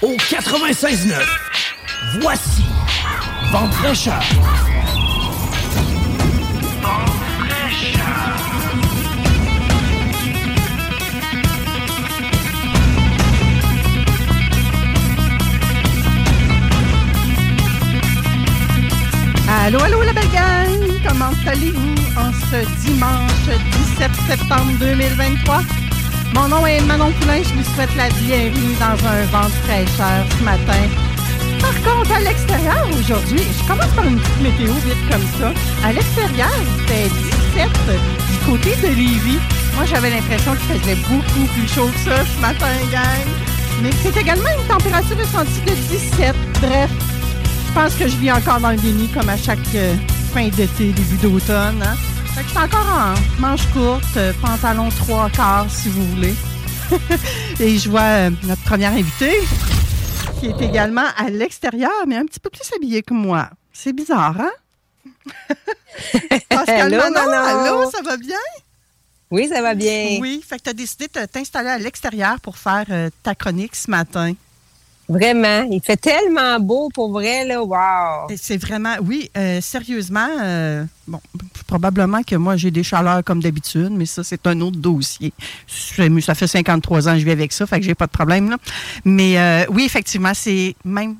Au 96.9, voici Vente fraîcheur. Allô, allô, la belle gang! Comment allez-vous en ce dimanche 17 septembre 2023? Mon nom est Manon Poulain, je vous souhaite la bienvenue dans un vent de fraîcheur ce matin. Par contre, à l'extérieur aujourd'hui, je commence par une petite météo vite comme ça. À l'extérieur, c'était 17 du côté de Lévis. Moi, j'avais l'impression qu'il faisait beaucoup plus chaud que ça ce matin, gang. Mais c'est également une température ressentie de 17. Bref, je pense que je vis encore dans le déni comme à chaque euh, fin d'été, début d'automne. Hein? Fait que je suis encore en manche courte, euh, pantalon trois quarts si vous voulez. Et je vois euh, notre première invitée qui est également à l'extérieur, mais un petit peu plus habillée que moi. C'est bizarre, hein? Pascal Manon, Manon? allô, ça va bien? Oui, ça va bien. Oui, fait que tu as décidé de t'installer à l'extérieur pour faire euh, ta chronique ce matin. Vraiment. Il fait tellement beau pour vrai, là. Wow. C'est vraiment, oui, euh, sérieusement, euh, bon, probablement que moi j'ai des chaleurs comme d'habitude, mais ça c'est un autre dossier. Ça fait 53 ans que je vis avec ça, fait que j'ai pas de problème là. Mais euh, oui, effectivement, c'est même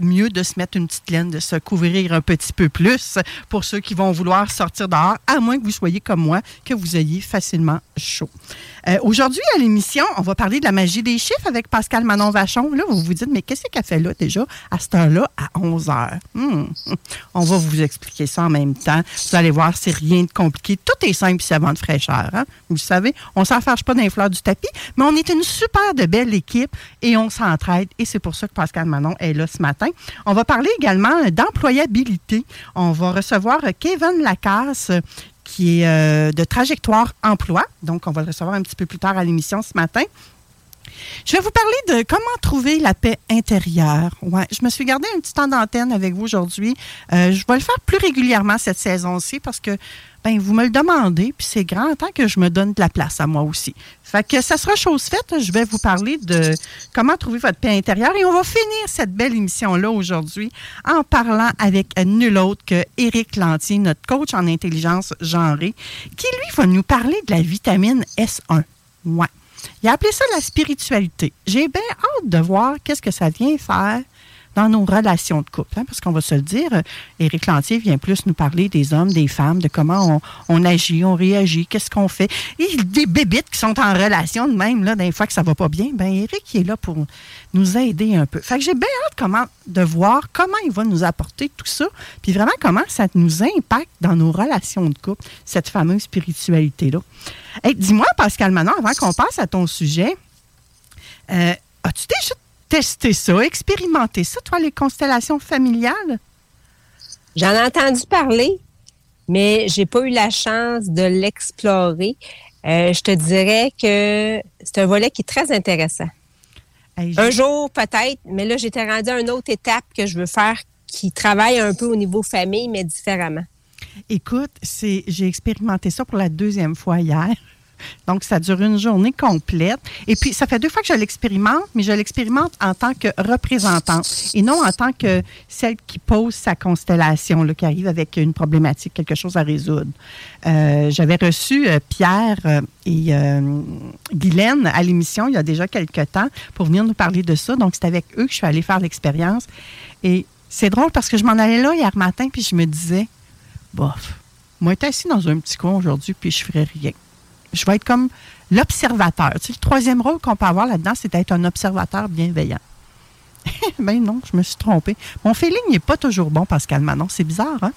mieux de se mettre une petite laine, de se couvrir un petit peu plus pour ceux qui vont vouloir sortir dehors, à moins que vous soyez comme moi, que vous ayez facilement chaud. Euh, Aujourd'hui, à l'émission, on va parler de la magie des chiffres avec Pascal Manon Vachon. Là, vous vous dites, mais qu'est-ce qu'elle fait là déjà à cette heure-là, à 11 heures? Hmm. On va vous expliquer ça en même temps. Vous allez voir, c'est rien de compliqué. Tout est simple ici avant de fraîcheur. hein. Vous le savez, on s'en fâche pas dans les fleurs du tapis, mais on est une super de belle équipe et on s'entraide. Et c'est pour ça que Pascal Manon est là ce matin. On va parler également d'employabilité. On va recevoir Kevin Lacasse, qui est euh, de Trajectoire Emploi. Donc, on va le recevoir un petit peu plus tard à l'émission ce matin. Je vais vous parler de comment trouver la paix intérieure. Ouais, je me suis gardé un petit temps d'antenne avec vous aujourd'hui. Euh, je vais le faire plus régulièrement cette saison-ci parce que ben, vous me le demandez, puis c'est grand temps que je me donne de la place à moi aussi. Fait que ça sera chose faite. Je vais vous parler de comment trouver votre paix intérieure et on va finir cette belle émission-là aujourd'hui en parlant avec nul autre que Éric Lantier, notre coach en intelligence genrée, qui lui va nous parler de la vitamine S1. Ouais. Il a appelé ça la spiritualité. J'ai bien hâte de voir qu'est-ce que ça vient faire dans nos relations de couple. hein, parce qu'on va se le dire, euh, Éric Lantier vient plus nous parler des hommes, des femmes, de comment on, agit, on réagit, qu'est-ce qu'on fait. Et des bébites qui sont en relation de même, là, des fois que ça va pas bien, ben Éric il est là pour nous aider un peu. Fait que j'ai bien hâte comment, de voir comment il va nous apporter tout ça, puis vraiment comment ça nous impacte dans nos relations de couple, cette fameuse spiritualité-là. Hey, Dis-moi, Pascal Manon, avant qu'on passe à ton sujet, euh, as-tu déjà testé ça, expérimenté ça, toi, les constellations familiales? J'en ai entendu parler, mais j'ai pas eu la chance de l'explorer. Euh, je te dirais que c'est un volet qui est très intéressant. Hey, Un jour, peut-être, mais là, j'étais rendue à une autre étape que je veux faire qui travaille un peu au niveau famille, mais différemment. Écoute, c'est, j'ai expérimenté ça pour la deuxième fois hier. Donc, ça dure une journée complète. Et puis, ça fait deux fois que je l'expérimente, mais je l'expérimente en tant que représentante et non en tant que celle qui pose sa constellation, là, qui arrive avec une problématique, quelque chose à résoudre. Euh, j'avais reçu euh, Pierre euh, et Guylaine à l'émission il y a déjà quelques temps pour venir nous parler de ça. Donc, c'est avec eux que je suis allée faire l'expérience. Et c'est drôle parce que je m'en allais là hier matin, puis je me disais, bof, moi, j'étais assis dans un petit coin aujourd'hui, puis je ferais rien. Je vais être comme l'observateur. Le troisième rôle qu'on peut avoir là-dedans, c'est d'être un observateur bienveillant. ben non, je me suis trompée. Mon feeling n'est pas toujours bon, Pascal Manon. C'est bizarre, hein?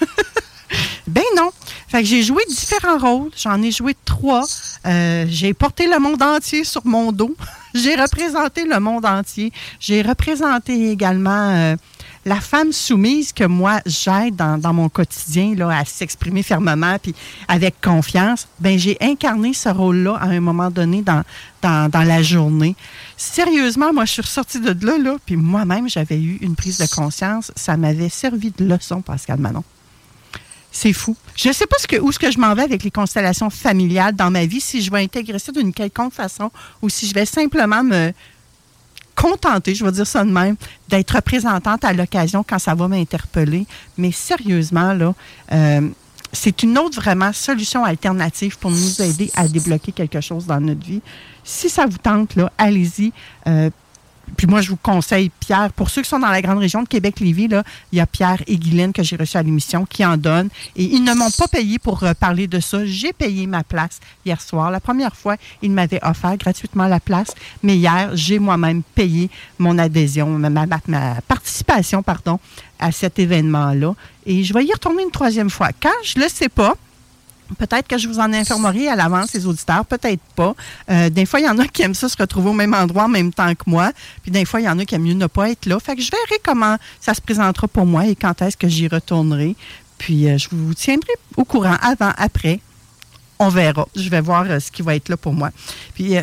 ben non. Fait que j'ai joué différents rôles. J'en ai joué trois. Euh, j'ai porté le monde entier sur mon dos. j'ai représenté le monde entier. J'ai représenté également euh, la femme soumise que moi j'aide dans, mon quotidien là, à s'exprimer fermement puis avec confiance, ben j'ai incarné ce rôle-là à un moment donné dans, dans, la journée. Sérieusement, moi je suis ressortie de là, là puis moi-même j'avais eu une prise de conscience. Ça m'avait servi de leçon, Pascal Manon. C'est fou. Je ne sais pas ce que, où ce que je m'en vais avec les constellations familiales dans ma vie, si je vais intégrer ça d'une quelconque façon ou si je vais simplement me, contentée, je vais dire ça de même, d'être représentante à l'occasion quand ça va m'interpeller. Mais sérieusement, là, euh, c'est une autre vraiment solution alternative pour nous aider à débloquer quelque chose dans notre vie. Si ça vous tente, là, allez-y. Euh, puis moi, je vous conseille Pierre. Pour ceux qui sont dans la grande région de Québec-Lévis, il y a Pierre et Guylaine que j'ai reçus à l'émission qui en donnent. Et ils ne m'ont pas payé pour euh, parler de ça. J'ai payé ma place hier soir. La première fois, ils m'avaient offert gratuitement la place. Mais hier, j'ai moi-même payé mon adhésion, ma, ma participation, pardon, à cet événement-là. Et je vais y retourner une troisième fois. Quand? Je ne le sais pas, Peut-être que je vous en informerai à l'avance, les auditeurs, peut-être pas. Euh, des fois, il y en a qui aiment ça se retrouver au même endroit en même temps que moi. Puis des fois, il y en a qui aiment mieux ne pas être là. Fait que je verrai comment ça se présentera pour moi et quand est-ce que j'y retournerai. Puis euh, je vous tiendrai au courant avant, après. On verra. Je vais voir euh, ce qui va être là pour moi. Puis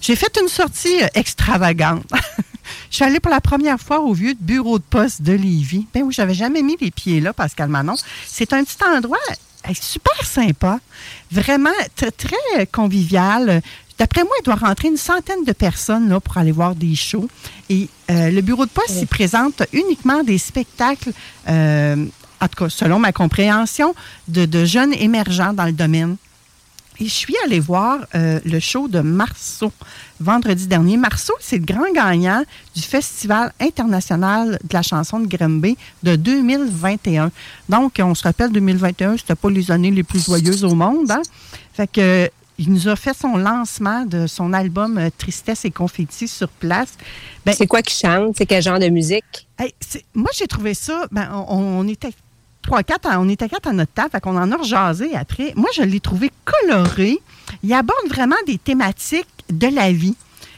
j'ai fait une sortie extravagante. Je suis allée pour la première fois au vieux bureau de poste de Lévis. Ben oui, j'avais jamais mis les pieds là, Pascal Manon. C'est un petit endroit super sympa, vraiment très, très convivial. D'après moi, il doit rentrer une centaine de personnes là, pour aller voir des shows. Et euh, le bureau de poste il présente uniquement des spectacles, euh, en tout cas, selon ma compréhension, de, de jeunes émergents dans le domaine. Et je suis allée voir euh, le show de Marceau vendredi dernier. Marceau, c'est le grand gagnant du Festival international de la chanson de Grimby de 2021. Donc, on se rappelle, 2021, c'était pas les années les plus joyeuses au monde. Hein? Fait que il nous a fait son lancement de son album euh, Tristesse et confetti sur place. Ben, c'est quoi qui chante? C'est quel genre de musique? moi, j'ai trouvé ça. Ben, on, était trois, quatre, on était quatre à notre table, fait qu'on en a rejasé après. Moi, je l'ai trouvé coloré. Il aborde vraiment des thématiques de la vie.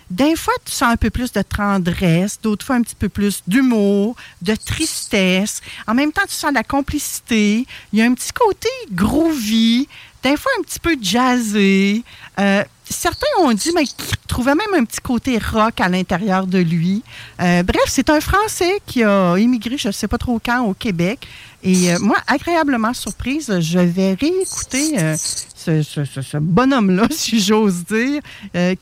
D'un fois, tu sens un peu plus de tendresse, d'autres fois un petit peu plus d'humour, de tristesse. En même temps, tu sens de la complicité. Il y a un petit côté groovy, d'un fois un petit peu jazzé. Euh, certains ont dit mais trouvaient même un petit côté rock à l'intérieur de lui. Euh, bref, c'est un Français qui a immigré, je ne sais pas trop quand, au Québec. Et euh, moi, agréablement surprise, je vais réécouter ce, bonhomme-là, si j'ose dire,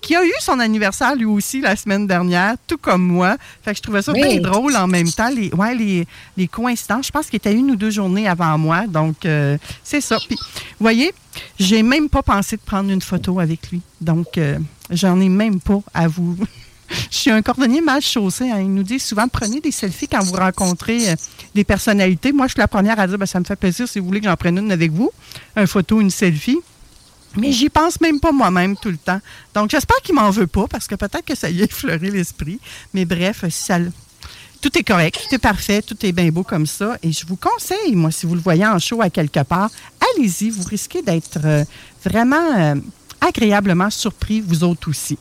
qui a eu son anniversaire lui aussi la semaine dernière, tout comme moi. Fait que je trouvais ça bien drôle en même temps, les, ouais, les, les coïncidences. Je pense qu'il était une ou deux journées avant moi. Donc, c'est ça. Puis, vous voyez, j'ai même pas pensé de prendre une photo avec lui. Donc, euh, j'en ai même pas à vous. Je suis un cordonnier mal chaussé. Hein. Il nous dit souvent prenez des selfies quand vous rencontrez euh, des personnalités. Moi, je suis la première à dire ben, ça me fait plaisir si vous voulez que j'en prenne une avec vous. Une photo, une selfie. Mais j'y pense même pas moi-même tout le temps. Donc, j'espère qu'il m'en veut pas parce que peut-être que ça y a effleuré l'esprit. Mais bref, tout est correct, tout est parfait, tout est bien beau comme ça. Et je vous conseille, moi, si vous le voyez en show à quelque part, allez-y, vous risquez d'être euh, vraiment euh, agréablement surpris, vous autres aussi.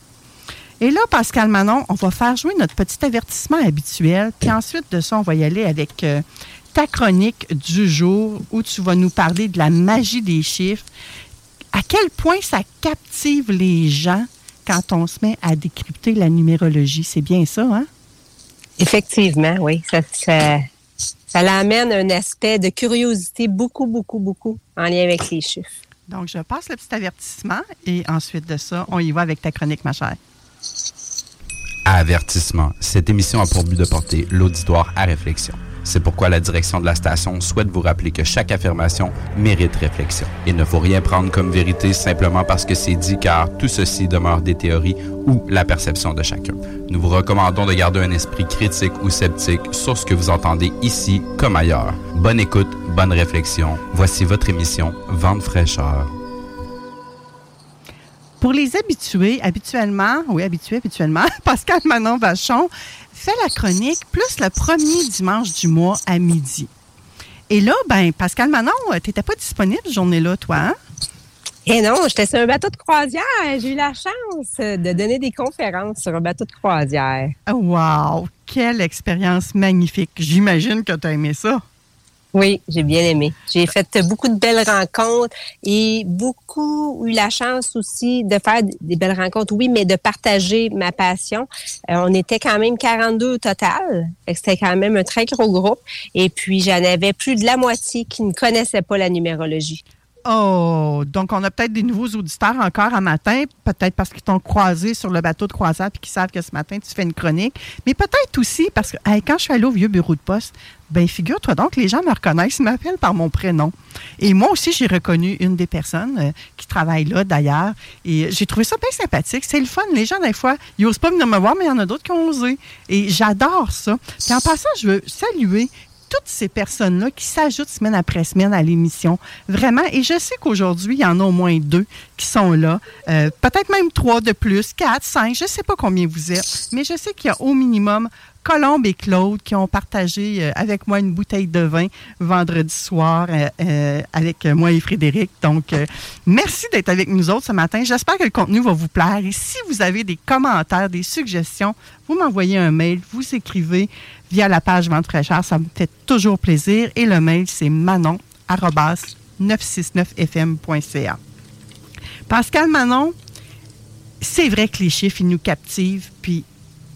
Et là, Pascal Manon, on va faire jouer notre petit avertissement habituel, puis ensuite de ça, on va y aller avec euh, ta chronique du jour où tu vas nous parler de la magie des chiffres. À quel point ça captive les gens quand on se met à décrypter la numérologie. C'est bien ça, hein? Effectivement, oui. Ça, ça, ça l'amène un aspect de curiosité beaucoup, beaucoup, beaucoup en lien avec les chiffres. Donc, je passe le petit avertissement et ensuite de ça, on y va avec ta chronique, ma chère. Avertissement. Cette émission a pour but de porter l'auditoire à réflexion. C'est pourquoi la direction de la station souhaite vous rappeler que chaque affirmation mérite réflexion. Il ne faut rien prendre comme vérité simplement parce que c'est dit car tout ceci demeure des théories ou la perception de chacun. Nous vous recommandons de garder un esprit critique ou sceptique sur ce que vous entendez ici comme ailleurs. Bonne écoute, bonne réflexion. Voici votre émission Vente fraîcheur. Pour les habitués, habituellement, oui, habitués, habituellement, Pascal Manon Vachon fait la chronique plus le premier dimanche du mois à midi. Et là, ben, Pascal Manon, tu n'étais pas disponible cette journée-là, toi, hein? Eh non, j'étais sur un bateau de croisière. J'ai eu la chance de donner des conférences sur un bateau de croisière. Wow! Quelle expérience magnifique. J'imagine que tu as aimé ça. Oui, j'ai bien aimé. J'ai fait beaucoup de belles rencontres et beaucoup eu la chance aussi de faire des belles rencontres, oui, mais de partager ma passion. Euh, on était quand même 42 au total. C'était quand même un très gros groupe. Et puis, j'en avais plus de la moitié qui ne connaissaient pas la numérologie. Oh, donc on a peut-être des nouveaux auditeurs encore un matin, peut-être parce qu'ils t'ont croisé sur le bateau de croisière et qu'ils savent que ce matin tu fais une chronique, mais peut-être aussi parce que quand je suis allée au vieux bureau de poste, ben figure-toi donc, les gens me reconnaissent, ils m'appellent par mon prénom. Et moi aussi, j'ai reconnu une des personnes euh, qui travaille là d'ailleurs, et j'ai trouvé ça bien sympathique. C'est le fun. Les gens, des fois, ils n'osent pas venir me voir, mais il y en a d'autres qui ont osé. Et j'adore ça. Puis en passant, je veux saluer toutes ces personnes-là qui s'ajoutent semaine après semaine à l'émission. Vraiment. Et je sais qu'aujourd'hui, il y en a au moins deux qui sont là. Euh, peut-être même trois de plus, quatre, cinq, je ne sais pas combien vous êtes. Mais je sais qu'il y a au minimum Colombe et Claude qui ont partagé euh, avec moi une bouteille de vin vendredi soir euh, avec moi et Frédéric. Donc, merci d'être avec nous autres ce matin. J'espère que le contenu va vous plaire. Et si vous avez des commentaires, des suggestions, vous m'envoyez un mail, vous écrivez via la page Vente fraîcheur. Ça me fait toujours plaisir. Et le mail, c'est manon-969fm.ca. Pascal Manon, c'est vrai que les chiffres, ils nous captivent. Puis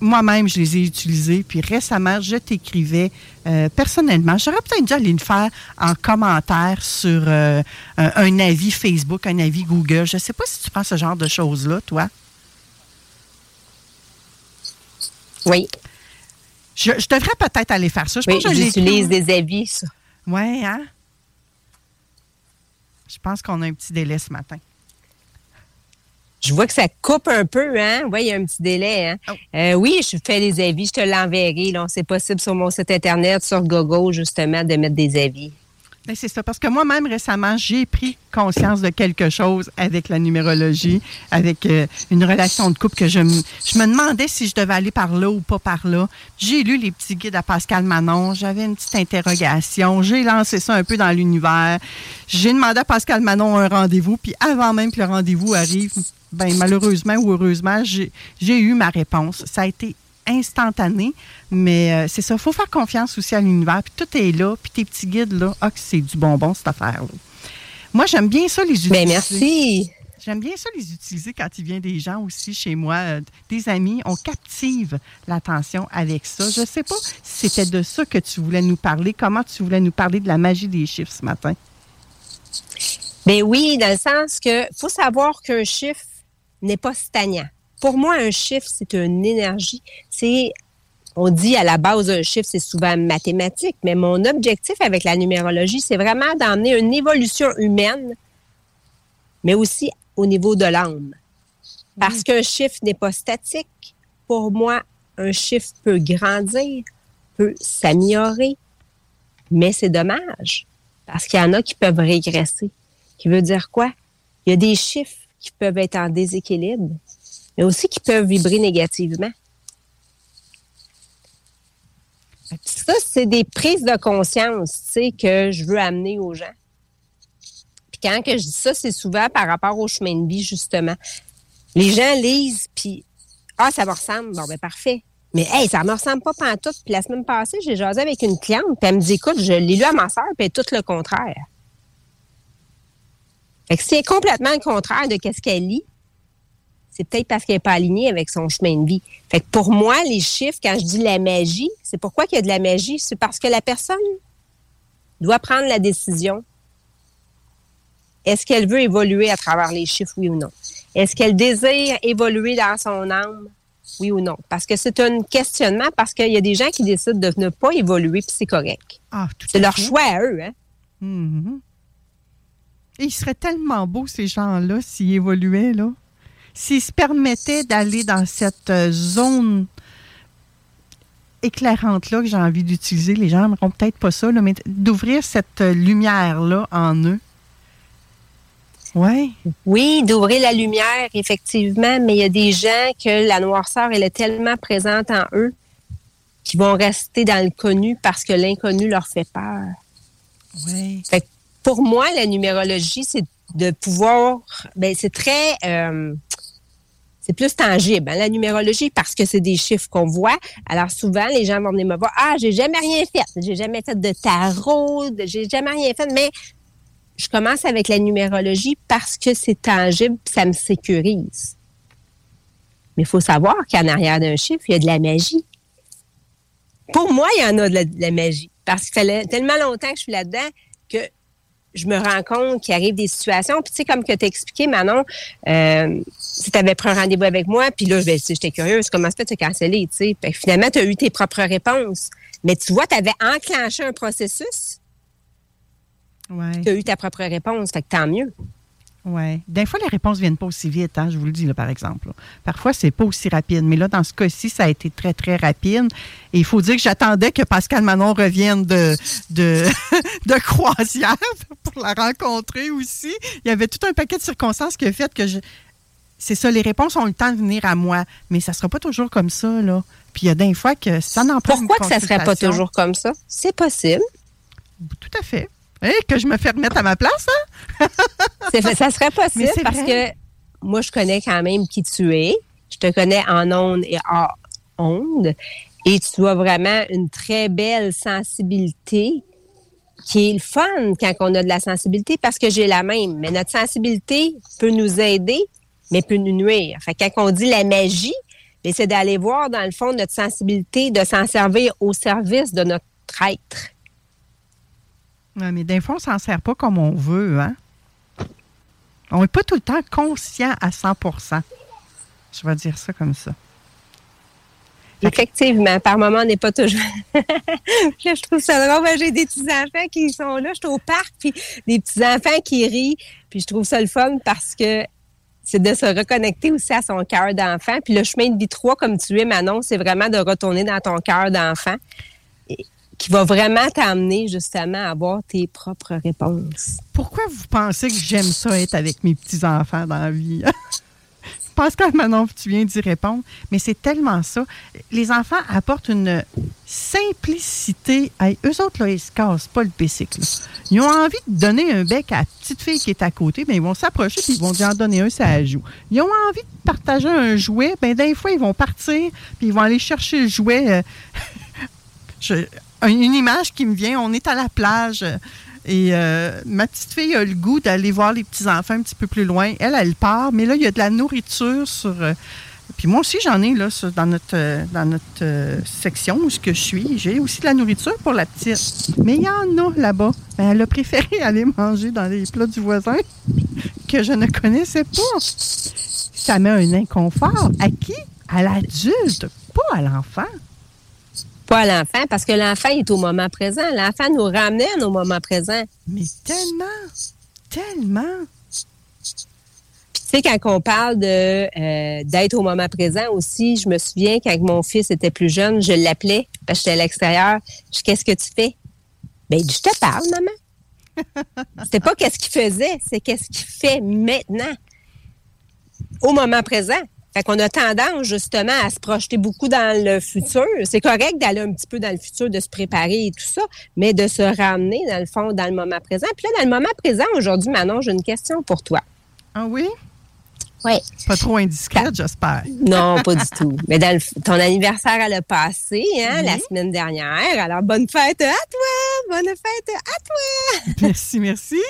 moi-même, je les ai utilisés. Puis récemment, je t'écrivais euh, personnellement. J'aurais peut-être dû aller le faire en commentaire sur euh, un, avis Facebook, un avis Google. Je ne sais pas si tu penses ce genre de choses-là, toi. Oui. Je, devrais peut-être aller faire ça. Je oui, j'utilise des avis, ça. Oui, hein? Je pense qu'on a un petit délai ce matin. Je vois que ça coupe un peu, hein? Oui, il y a un petit délai, hein? Oh. Euh, oui, je fais des avis, je te l'enverrai. C'est possible sur mon site Internet, sur Gogo, justement, de mettre des avis. Ben, c'est ça, parce que moi-même récemment, j'ai pris conscience de quelque chose avec la numérologie, avec euh, une relation de couple que je, je me demandais si je devais aller par là ou pas par là. J'ai lu les petits guides à Pascal Manon, j'avais une petite interrogation, j'ai lancé ça un peu dans l'univers. J'ai demandé à Pascal Manon un rendez-vous, puis avant même que le rendez-vous arrive, ben malheureusement ou heureusement, j'ai eu ma réponse. Ça a été instantané. Mais euh, c'est ça, il faut faire confiance aussi à l'univers. Puis tout est là, puis tes petits guides, là, ah, c'est du bonbon, cette affaire-là. Moi, j'aime bien ça les utiliser. Bien, merci. J'aime bien ça les utiliser quand il vient des gens aussi chez moi, euh, des amis. On captive l'attention avec ça. Je ne sais pas si c'était de ça que tu voulais nous parler. Comment tu voulais nous parler de la magie des chiffres ce matin? Bien oui, dans le sens que faut savoir qu'un chiffre n'est pas stagnant pour moi, un chiffre, c'est une énergie. C'est, on dit à la base un chiffre, c'est souvent mathématique, mais mon objectif avec la numérologie, c'est vraiment d'emmener une évolution humaine, mais aussi au niveau de l'âme. Parce qu'un chiffre n'est pas statique. Pour moi, un chiffre peut grandir, peut s'améliorer, mais c'est dommage parce qu'il y en a qui peuvent régresser. Qui veut dire quoi? Il y a des chiffres qui peuvent être en déséquilibre, mais aussi qui peuvent vibrer négativement. Ça, c'est des prises de conscience, que je veux amener aux gens. Puis quand que je dis ça, c'est souvent par rapport au chemin de vie, justement. Les gens lisent, puis ah, ça me ressemble. Bon, ben parfait. Mais hey, ça me ressemble pas pantoute. Puis la semaine passée, j'ai jasé avec une cliente, puis elle me dit, écoute, je l'ai lu à ma soeur, puis tout le contraire. Fait que c'est complètement le contraire de ce qu'elle lit, c'est peut-être parce qu'elle n'est pas alignée avec son chemin de vie. Fait que pour moi, les chiffres, quand je dis la magie, c'est pourquoi qu'il y a de la magie? C'est parce que la personne doit prendre la décision. Est-ce qu'elle veut évoluer à travers les chiffres, oui ou non? Est-ce qu'elle désire évoluer dans son âme, oui ou non? Parce que c'est un questionnement, parce qu'il y a des gens qui décident de ne pas évoluer, puis c'est correct. Ah, c'est leur choix à eux, hein? Mm-hmm. Et ils seraient tellement beaux, ces gens-là, s'ils évoluaient, là. S'ils se permettaient d'aller dans cette euh, zone éclairante-là que j'ai envie d'utiliser, les gens n'aimeront peut-être pas ça, mais d'ouvrir cette euh, lumière-là en eux. Ouais. Oui, d'ouvrir la lumière, effectivement, mais il y a des gens que la noirceur, elle est tellement présente en eux qui vont rester dans le connu parce que l'inconnu leur fait peur. Oui. Pour moi, la numérologie, c'est de pouvoir, ben c'est très, euh, c'est plus tangible, hein, la numérologie, parce que c'est des chiffres qu'on voit. Alors souvent, les gens vont venir me voir, ah, j'ai jamais rien fait, j'ai jamais fait de tarot, j'ai jamais rien fait, mais je commence avec la numérologie parce que c'est tangible, ça me sécurise. Mais il faut savoir qu'en arrière d'un chiffre, il y a de la magie. Pour moi, il y en a de la, magie. Parce que ça fait tellement longtemps que je suis là-dedans que je me rends compte qu'il arrive des situations. Puis, tu sais, comme que tu as expliqué, Manon, euh, si tu avais pris un rendez-vous avec moi, puis là, ben, j'étais curieuse, comment ça fait de te canceller, tu sais? finalement, tu as eu tes propres réponses. Mais tu vois, tu avais enclenché un processus. Ouais. Tu as eu ta propre réponse, fait que tant mieux. Oui. Des fois, les réponses ne viennent pas aussi vite, hein, je vous le dis, là, par exemple. Parfois, c'est pas aussi rapide. Mais là, dans ce cas-ci, ça a été très, très rapide. Et il faut dire que j'attendais que Pascal Manon revienne de, de, de croisière pour la rencontrer aussi. Il y avait tout un paquet de circonstances qui a fait que je. C'est ça, les réponses ont le temps de venir à moi. Mais ça ne sera pas toujours comme ça, là. Puis il y a des fois que ça n'en Pourquoi que ça ne serait pas toujours comme ça? C'est possible. Tout à fait. Hey, que je me fais remettre à ma place, hein? ça serait possible parce que moi, je connais quand même qui tu es. Je te connais en ondes et hors ondes. Et tu as vraiment une très belle sensibilité qui est le fun quand on a de la sensibilité parce que j'ai la même. Mais notre sensibilité peut nous aider, mais peut nous nuire. Fait quand on dit la magie, c'est d'aller voir dans le fond notre sensibilité, de s'en servir au service de notre être. Mais des fois, on s'en sert pas comme on veut, hein? On n'est pas tout le temps conscient à 100% Je vais dire ça comme ça. Effectivement, par moment, on n'est pas toujours. je trouve ça drôle. J'ai des petits-enfants qui sont là. Je suis au parc, puis des petits-enfants qui rient. Puis je trouve ça le fun parce que c'est de se reconnecter aussi à son cœur d'enfant. Puis le chemin de vie 3, comme tu es, Manon, c'est vraiment de retourner dans ton cœur d'enfant qui va vraiment t'amener justement à avoir tes propres réponses. Pourquoi vous pensez que j'aime ça être avec mes petits-enfants dans la vie? Je pense que maintenant tu viens d'y répondre, mais c'est tellement ça. Les enfants apportent une simplicité. eux autres, là, ils se cassent pas le bicycle. Ils ont envie de donner un bec à la petite fille qui est à côté, mais ils vont s'approcher et ils vont dire en donner un, ça joue. Ils ont envie de partager un jouet, bien des fois, ils vont partir puis ils vont aller chercher le jouet. Euh, je, une image qui me vient, on est à la plage et euh, ma petite fille a le goût d'aller voir les petits-enfants un petit peu plus loin. Elle, elle part, mais là, il y a de la nourriture sur... Euh, puis moi aussi, j'en ai là, dans notre, euh, dans notre section où je suis. J'ai aussi de la nourriture pour la petite. Mais il y en a là-bas. Ben, elle a préféré aller manger dans les plats du voisin que je ne connaissais pas. Ça met un inconfort. À qui? À l'adulte, pas à l'enfant pas à l'enfant, parce que l'enfant est au moment présent. L'enfant nous ramène au moment présent. Mais tellement, tellement. Puis tu sais, quand on parle de euh, d'être au moment présent aussi, je me souviens quand mon fils était plus jeune, je l'appelais parce que j'étais à l'extérieur. Je qu'est-ce que tu fais? Ben, je te parle, maman. C'était pas qu'est-ce qu'il faisait, c'est qu'est-ce qu'il fait maintenant, au moment présent. Fait qu'on a tendance justement à se projeter beaucoup dans le futur. C'est correct d'aller un petit peu dans le futur, de se préparer et tout ça, mais de se ramener dans le fond, dans le moment présent. Puis là, dans le moment présent, aujourd'hui, Manon, j'ai une question pour toi. Ah oui? Oui. Pas trop indiscrète, j'espère. Non, pas du tout. Mais dans ton anniversaire, elle a passé, hein, la semaine dernière. Alors, bonne fête à toi! Bonne fête à toi! Merci, merci.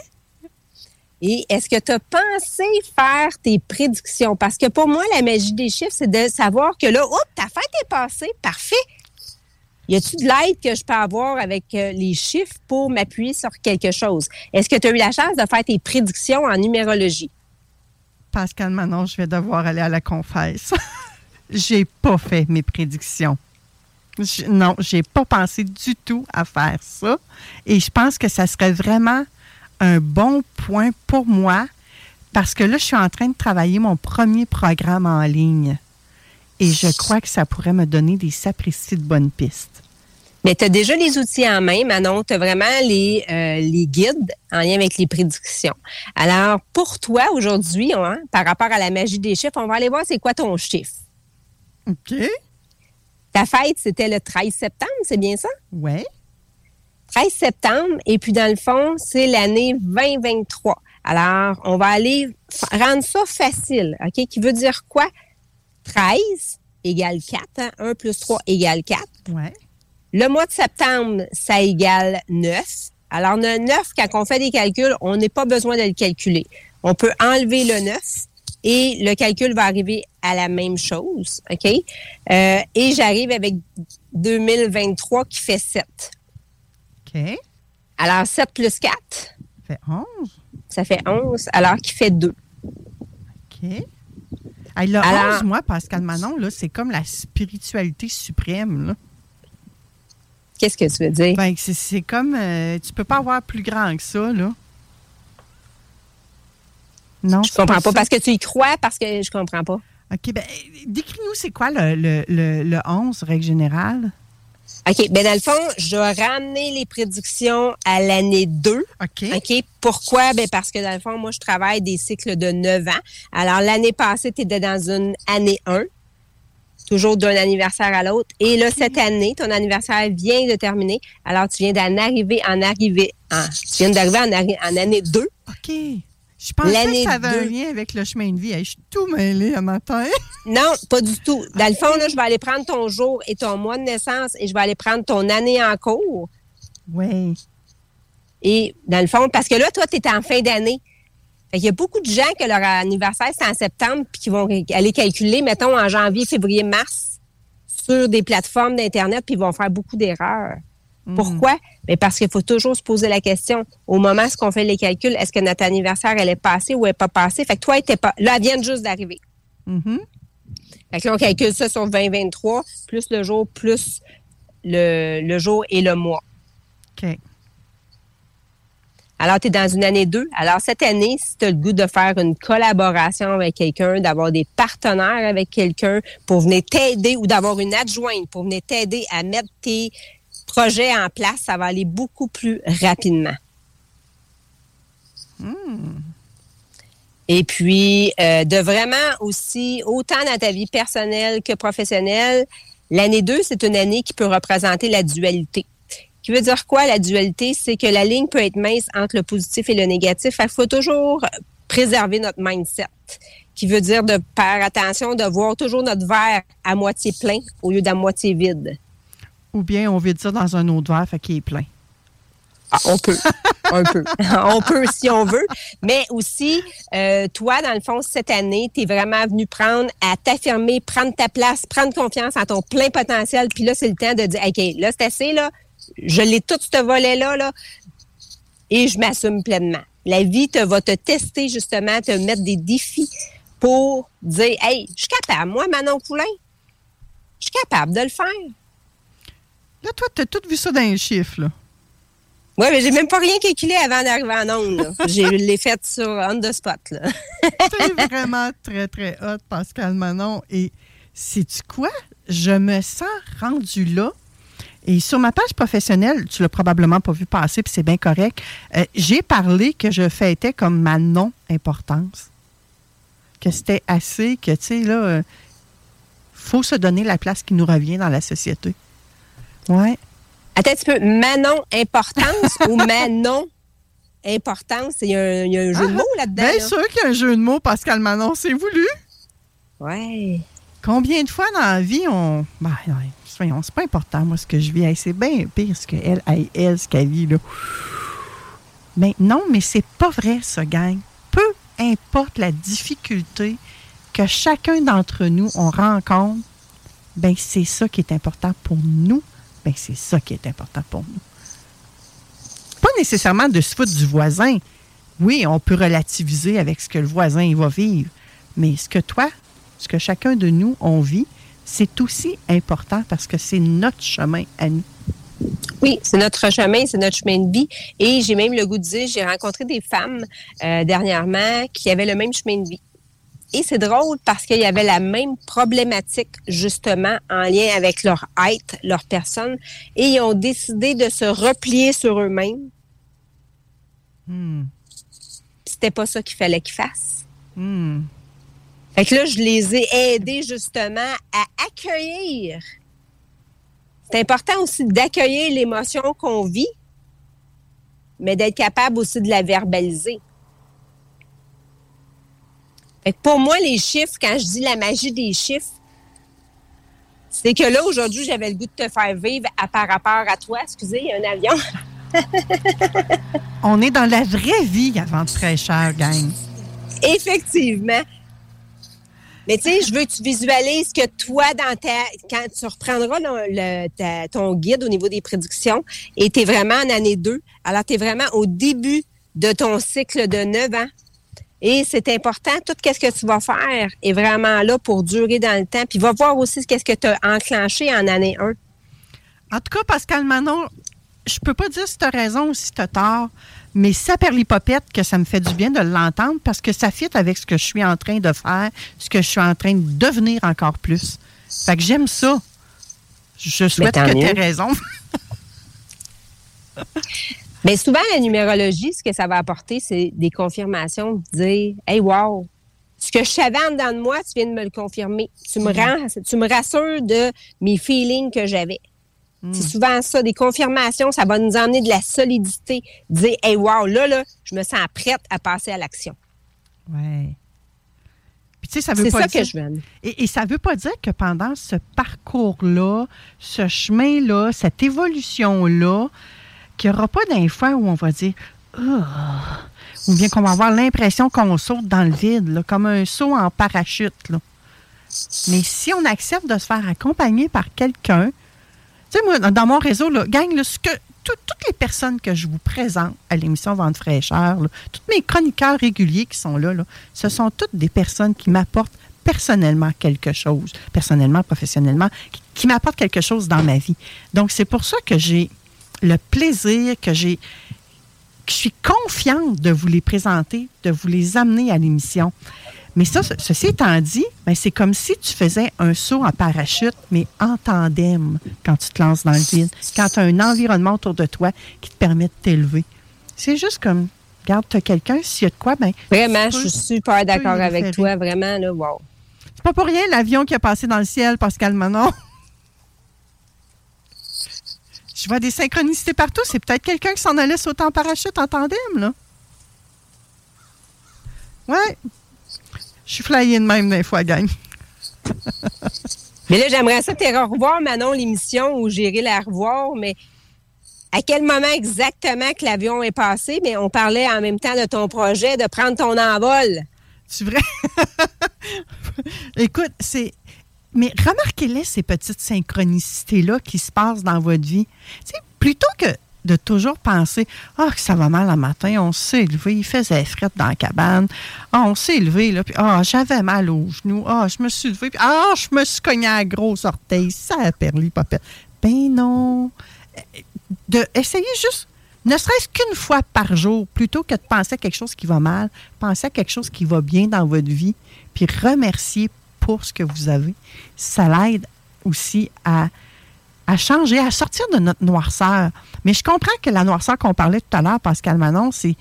Et est-ce que tu as pensé faire tes prédictions? Parce que pour moi, la magie des chiffres, c'est de savoir que là, oups, ta fête est passée, parfait. y a-tu de l'aide que je peux avoir avec euh, les chiffres pour m'appuyer sur quelque chose? Est-ce que tu as eu la chance de faire tes prédictions en numérologie? Pascal Manon, je vais devoir aller à la confesse. j'ai pas fait mes prédictions. Je, non, j'ai pas pensé du tout à faire ça. Et je pense que ça serait vraiment un bon point pour moi parce que là, je suis en train de travailler mon premier programme en ligne. Et je crois que ça pourrait me donner des sapristies de bonnes pistes. Mais tu as déjà les outils en main, Manon. Tu as vraiment les, euh, les guides en lien avec les prédictions. Alors, pour toi, aujourd'hui, hein, par rapport à la magie des chiffres, on va aller voir c'est quoi ton chiffre. OK. Ta fête, c'était le 13 septembre, c'est bien ça? Oui. 13 septembre, et puis dans le fond, c'est l'année 2023. Alors, on va aller rendre ça facile, OK? Qui veut dire quoi? 13 égale 4. 1 hein? plus 3 égale 4. Ouais. Le mois de septembre, ça égale 9. Alors, le 9, quand on fait des calculs, on n'a pas besoin de le calculer. On peut enlever le 9 et le calcul va arriver à la même chose. OK? Euh, et j'arrive avec 2023 qui fait 7. OK. Alors, 7 plus 4. Ça fait 11. Ça fait 11, alors qui fait 2. OK. Le Alors, 11, moi, Pascal Manon, là, c'est comme la spiritualité suprême. Qu'est-ce que tu veux dire? Ben, c'est, comme. Euh, tu peux pas avoir plus grand que ça, là. Non. Je comprends pas, parce que tu y crois, parce que je comprends pas. OK. Ben, décris-nous, c'est quoi le, le, le, le 11, règle générale? OK. Ben dans le fond, je vais ramener les prédictions à l'année 2. OK. OK? Pourquoi? Ben parce que dans le fond, moi, je travaille des cycles de 9 ans. Alors, l'année passée, tu étais dans une année 1, toujours d'un anniversaire à l'autre. Et là, cette année, ton anniversaire vient de terminer. Alors, tu viens d'en arriver en arriver en, tu viens d'arriver en, en année 2. OK. Je pensais que ça avait un lien avec le chemin de vie. je suis tout mêlée à matin. non, pas du tout. Dans le fond, là, je vais aller prendre ton jour et ton mois de naissance et je vais aller prendre ton année en cours. Oui. Et dans le fond, parce que là, toi, tu es en fin d'année. Il y a beaucoup de gens que leur anniversaire, c'est en septembre, puis qui vont aller calculer, mettons, en janvier, février, mars, sur des plateformes d'Internet, puis ils vont faire beaucoup d'erreurs. Mm. Pourquoi? Mais parce qu'il faut toujours se poser la question, au moment où on fait les calculs, est-ce que notre anniversaire, elle est passée ou elle n'est pas passée? Fait que toi, elle pas, là, elle vient juste d'arriver. Mm-hmm. Fait que là, on calcule ça sur 2023, plus le jour, plus le, le jour et le mois. OK. Alors, tu es dans une année 2. Alors, cette année, si tu as le goût de faire une collaboration avec quelqu'un, d'avoir des partenaires avec quelqu'un pour venir t'aider ou d'avoir une adjointe pour venir t'aider à mettre tes projet en place, ça va aller beaucoup plus rapidement. Hmm. Et puis, euh, de vraiment aussi, autant dans ta vie personnelle que professionnelle, l'année 2, c'est une année qui peut représenter la dualité. Qui veut dire quoi, la dualité? C'est que la ligne peut être mince entre le positif et le négatif. Il faut toujours préserver notre mindset, qui veut dire de faire attention, de voir toujours notre verre à moitié plein au lieu d'à moitié vide. Ou bien on vide ça dans un autre verre, fait qu'il est plein. Ah, on peut. un peu. on peut si on veut. Mais aussi, euh, toi, dans le fond, cette année, tu es vraiment venu prendre à t'affirmer, prendre ta place, prendre confiance en ton plein potentiel. Puis là, c'est le temps de dire, OK, là, c'est assez, là. Je l'ai tout ce volet-là, là. Et je m'assume pleinement. La vie te va te tester, justement, te mettre des défis pour dire, hey, je suis capable. Moi, Manon Poulain, je suis capable de le faire. Là, toi, tu as tout vu ça dans les chiffres, là. Oui, mais j'ai même pas rien calculé avant d'arriver en ondes. J'ai l'ai fait sur on the spot. C'est vraiment très, très hot, Pascal Manon. Et sais-tu quoi? Je me sens rendu là. Et sur ma page professionnelle, tu l'as probablement pas vu passer, puis c'est bien correct. Euh, j'ai parlé que je fêtais comme ma non-importance. Que c'était assez, que, tu sais, là, euh, faut se donner la place qui nous revient dans la société. Oui. Attends un petit peu. Manon importance ou Manon importance? Il y, a un, jeu de ah, mots là-dedans. Bien sûr qu'il y a un jeu de mots, Pascal Manon. C'est voulu. Oui. Combien de fois dans la vie on. Ben, soyons, c'est pas important, moi, ce que je vis. c'est bien pire ce qu'elle, elle, elle, ce qu'elle vit, là. Ben, non, mais c'est pas vrai, ça, gang. Peu importe la difficulté que chacun d'entre nous, on rencontre, ben, c'est ça qui est important pour nous Bien, c'est ça qui est important pour nous. Pas nécessairement de se foutre du voisin. Oui, on peut relativiser avec ce que le voisin va vivre. Mais ce que toi, ce que chacun de nous, on vit, c'est aussi important parce que c'est notre chemin à nous. Oui, c'est notre chemin, c'est notre chemin de vie. Et j'ai même le goût de dire, j'ai rencontré des femmes euh, dernièrement qui avaient le même chemin de vie. Et c'est drôle parce qu'il y avait la même problématique justement en lien avec leur être, leur personne, et ils ont décidé de se replier sur eux-mêmes. Hmm. C'était pas ça qu'il fallait qu'ils fassent. Hmm. Fait que là, je les ai aidés justement à accueillir. C'est important aussi d'accueillir l'émotion qu'on vit, mais d'être capable aussi de la verbaliser pour moi, les chiffres, quand je dis la magie des chiffres, c'est que là, aujourd'hui, j'avais le goût de te faire vivre à, par rapport à toi. Excusez, il y a un avion. On est dans la vraie vie avant de fraîcheur, gang. Effectivement. Mais tu sais, je veux que tu visualises que toi, dans ta, quand tu reprendras ton guide au niveau des prédictions, et tu es vraiment en année 2, alors tu es vraiment au début de ton cycle de 9 ans. Et c'est important, tout ce que tu vas faire est vraiment là pour durer dans le temps. Puis va voir aussi qu'est-ce que tu as enclenché en année 1. En tout cas, Pascal Manon, je peux pas dire si tu as raison ou si tu as tort, mais ça l'hypopète que ça me fait du bien de l'entendre parce que ça fit avec ce que je suis en train de faire, ce que je suis en train de devenir encore plus. Fait que j'aime ça. Je souhaite que tu aies raison. Mais souvent, la numérologie, ce que ça va apporter, c'est des confirmations, de dire Hey, wow, ce que je savais en dedans de moi, tu viens de me le confirmer. Tu me, rends, tu me rassures de mes feelings que j'avais. Hmm. C'est souvent ça, des confirmations, ça va nous emmener de la solidité, dire Hey, wow, là, là, je me sens prête à passer à l'action. Oui. C'est ça que je veux. Et, et, ça ne veut pas dire que pendant ce parcours-là, ce chemin-là, cette évolution-là, qu'il n'y aura pas d'un fois où on va dire ou bien qu'on va avoir l'impression qu'on saute dans le vide, comme un saut en parachute. Mais si on accepte de se faire accompagner par quelqu'un, tu sais, moi, dans mon réseau, là, gang, que, toutes les personnes que je vous présente à l'émission Vente fraîcheur, tous mes chroniqueurs réguliers qui sont là, là, ce sont toutes des personnes qui m'apportent personnellement quelque chose, personnellement, professionnellement, qui m'apportent quelque chose dans ma vie. Donc, c'est pour ça que j'ai le plaisir que j'ai, que je suis confiante de vous les présenter, de vous les amener à l'émission. Mais ça, ceci étant dit, ben c'est comme si tu faisais un saut en parachute, mais en tandem quand tu te lances dans le vide, quand tu as un environnement autour de toi qui te permet de t'élever. C'est juste comme, regarde, tu as quelqu'un, s'il y a de quoi, ben Vraiment, je suis super d'accord avec toi, vraiment, là, wow. C'est pas pour rien l'avion qui a passé dans le ciel, Pascal Manon. Je vois des synchronicités partout. C'est peut-être quelqu'un qui s'en allait sauter en parachute en tandem, là. Ouais. Je suis flyé de même des fois, gang. mais là, j'aimerais ça te revoir, Manon, l'émission où j'irai la revoir, mais à quel moment exactement que l'avion est passé? Mais on parlait en même temps de ton projet de prendre ton envol. C'est vrai? Écoute, c'est mais remarquez-les, ces petites synchronicités-là qui se passent dans votre vie. plutôt que de toujours penser Ah, que ça va mal le matin, on s'est élevé, il faisait frette dans la cabane. Ah, on s'est élevé, là, puis ah, j'avais mal aux genoux. Ah, je me suis levé, puis ah, je me suis cogné à la grosse orteil. Ça a perdu, papa. Ben non. De essayer juste, ne serait-ce qu'une fois par jour, plutôt que de penser à quelque chose qui va mal, penser à quelque chose qui va bien dans votre vie, puis remercier pour ce que vous avez, ça l'aide aussi à, changer, à sortir de notre noirceur. Mais je comprends que la noirceur qu'on parlait tout à l'heure, Pascal Manon, c'est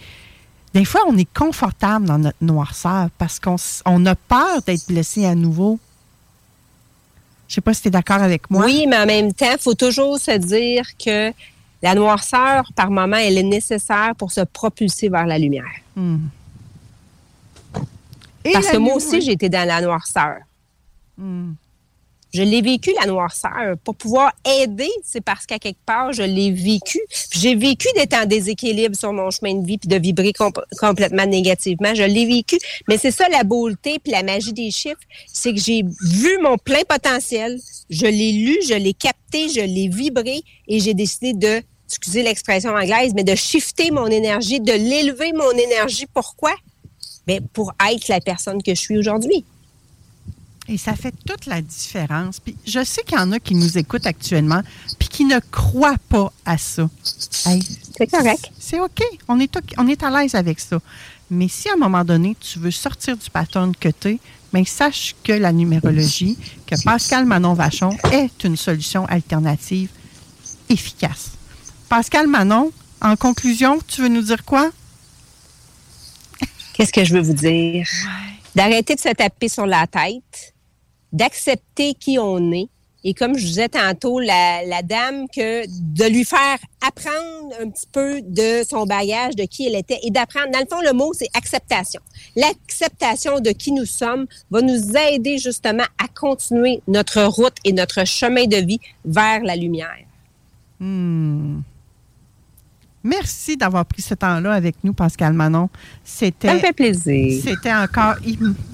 des fois, on est confortable dans notre noirceur parce qu'on a peur d'être blessé à nouveau. Je ne sais pas si tu es d'accord avec moi. Oui, mais en même temps, il faut toujours se dire que la noirceur, par moment, elle est nécessaire pour se propulser vers la lumière. Hmm. Parce que moi aussi, j'ai été dans la noirceur. Je l'ai vécu, la noirceur. Pour pouvoir aider, c'est parce qu'à quelque part, je l'ai vécu. J'ai vécu d'être en déséquilibre sur mon chemin de vie puis de vibrer complètement négativement. Je l'ai vécu. Mais c'est ça la beauté puis la magie des chiffres, c'est que j'ai vu mon plein potentiel. Je l'ai lu, je l'ai capté, je l'ai vibré et j'ai décidé de, excusez l'expression anglaise, mais de shifter mon énergie, de l'élever mon énergie. Pourquoi? Bien, pour être la personne que je suis aujourd'hui. Et ça fait toute la différence. Puis je sais qu'il y en a qui nous écoutent actuellement puis qui ne croient pas à ça. c'est correct. C'est OK. On est, on est à l'aise avec ça. Mais si à un moment donné, tu veux sortir du pattern que tu es, mais sache que la numérologie, que Pascal Manon Vachon est une solution alternative efficace. Pascal Manon, en conclusion, tu veux nous dire quoi? Qu'est-ce que je veux vous dire? D'arrêter de se taper sur la tête, d'accepter qui on est. Et comme je disais tantôt, la, dame, que de lui faire apprendre un petit peu de son bagage, de qui elle était, et d'apprendre. Dans le fond, le mot, c'est acceptation. L'acceptation de qui nous sommes va nous aider justement à continuer notre route et notre chemin de vie vers la lumière. Hmm. Merci d'avoir pris ce temps-là avec nous, Pascal Manon. C'était, Ça me fait plaisir. C'était encore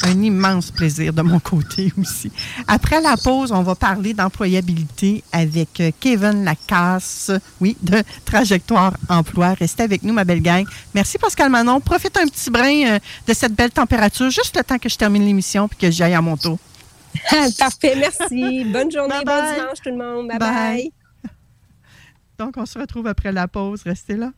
un immense plaisir de mon côté aussi. Après la pause, on va parler d'employabilité avec euh, Kevin Lacasse, oui, de Trajectoire Emploi. Restez avec nous, ma belle gang. Merci, Pascal Manon. Profite un petit brin euh, de cette belle température, juste le temps que je termine l'émission puis que j'aille à mon tour. Parfait, merci. Bonne journée, bon dimanche tout le monde. bye. bye. Donc, on se retrouve après la pause. Restez là.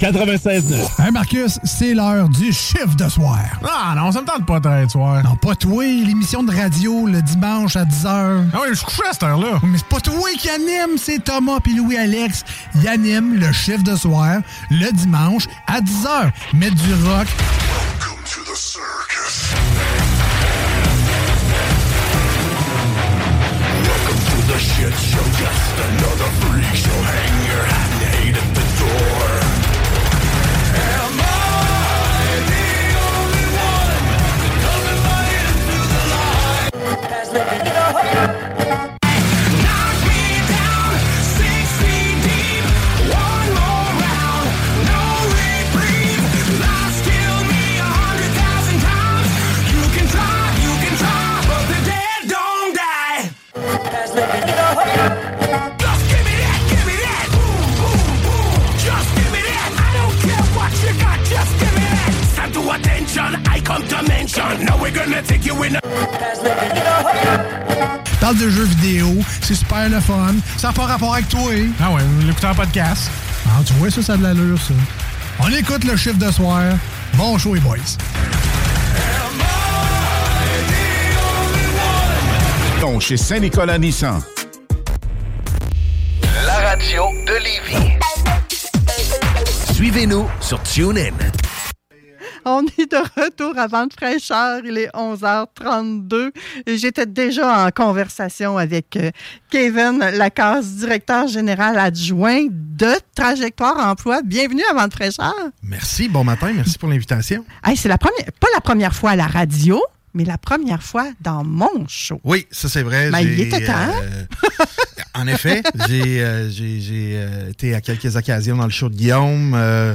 96.9. Hey Marcus, c'est l'heure du chiffre de soir. Ah non, ça me tente pas de soir. Non, pas toi, l'émission de radio le dimanche à 10h. Ah oui, je suis couché à cette heure-là. Mais c'est pas toi qui anime, c'est Thomas puis Louis-Alex. Ils animent le chiffre de soir le dimanche à 10h. Mettre du rock. Welcome to the circus. The shit show, just another freak show. Hang your hat Parle de jeux vidéo, c'est super le fun. Ça n'a pas rapport avec toi. Ah ouais, l'écouter en podcast. Ah, tu vois, ça, ça a de l'allure, ça. On écoute le chiffre de soir. Bon show, les boys. chez Saint-Nicolas Nissan. La radio de Lévis. Suivez-nous sur TuneIn. On est de retour à Vente fraîcheur. Il est 11h32 et j'étais déjà en conversation avec euh, Kevin Lacasse, directeur général adjoint de Trajectoire Emploi. Bienvenue à Vente fraîcheur. Merci. Bon matin. Merci pour l'invitation. c'est la première, pas la première fois à la radio, mais la première fois dans mon show. Oui, ça c'est vrai. Ben, il était temps. Euh, en effet, j'ai euh, été à quelques occasions dans le show de Guillaume. Euh,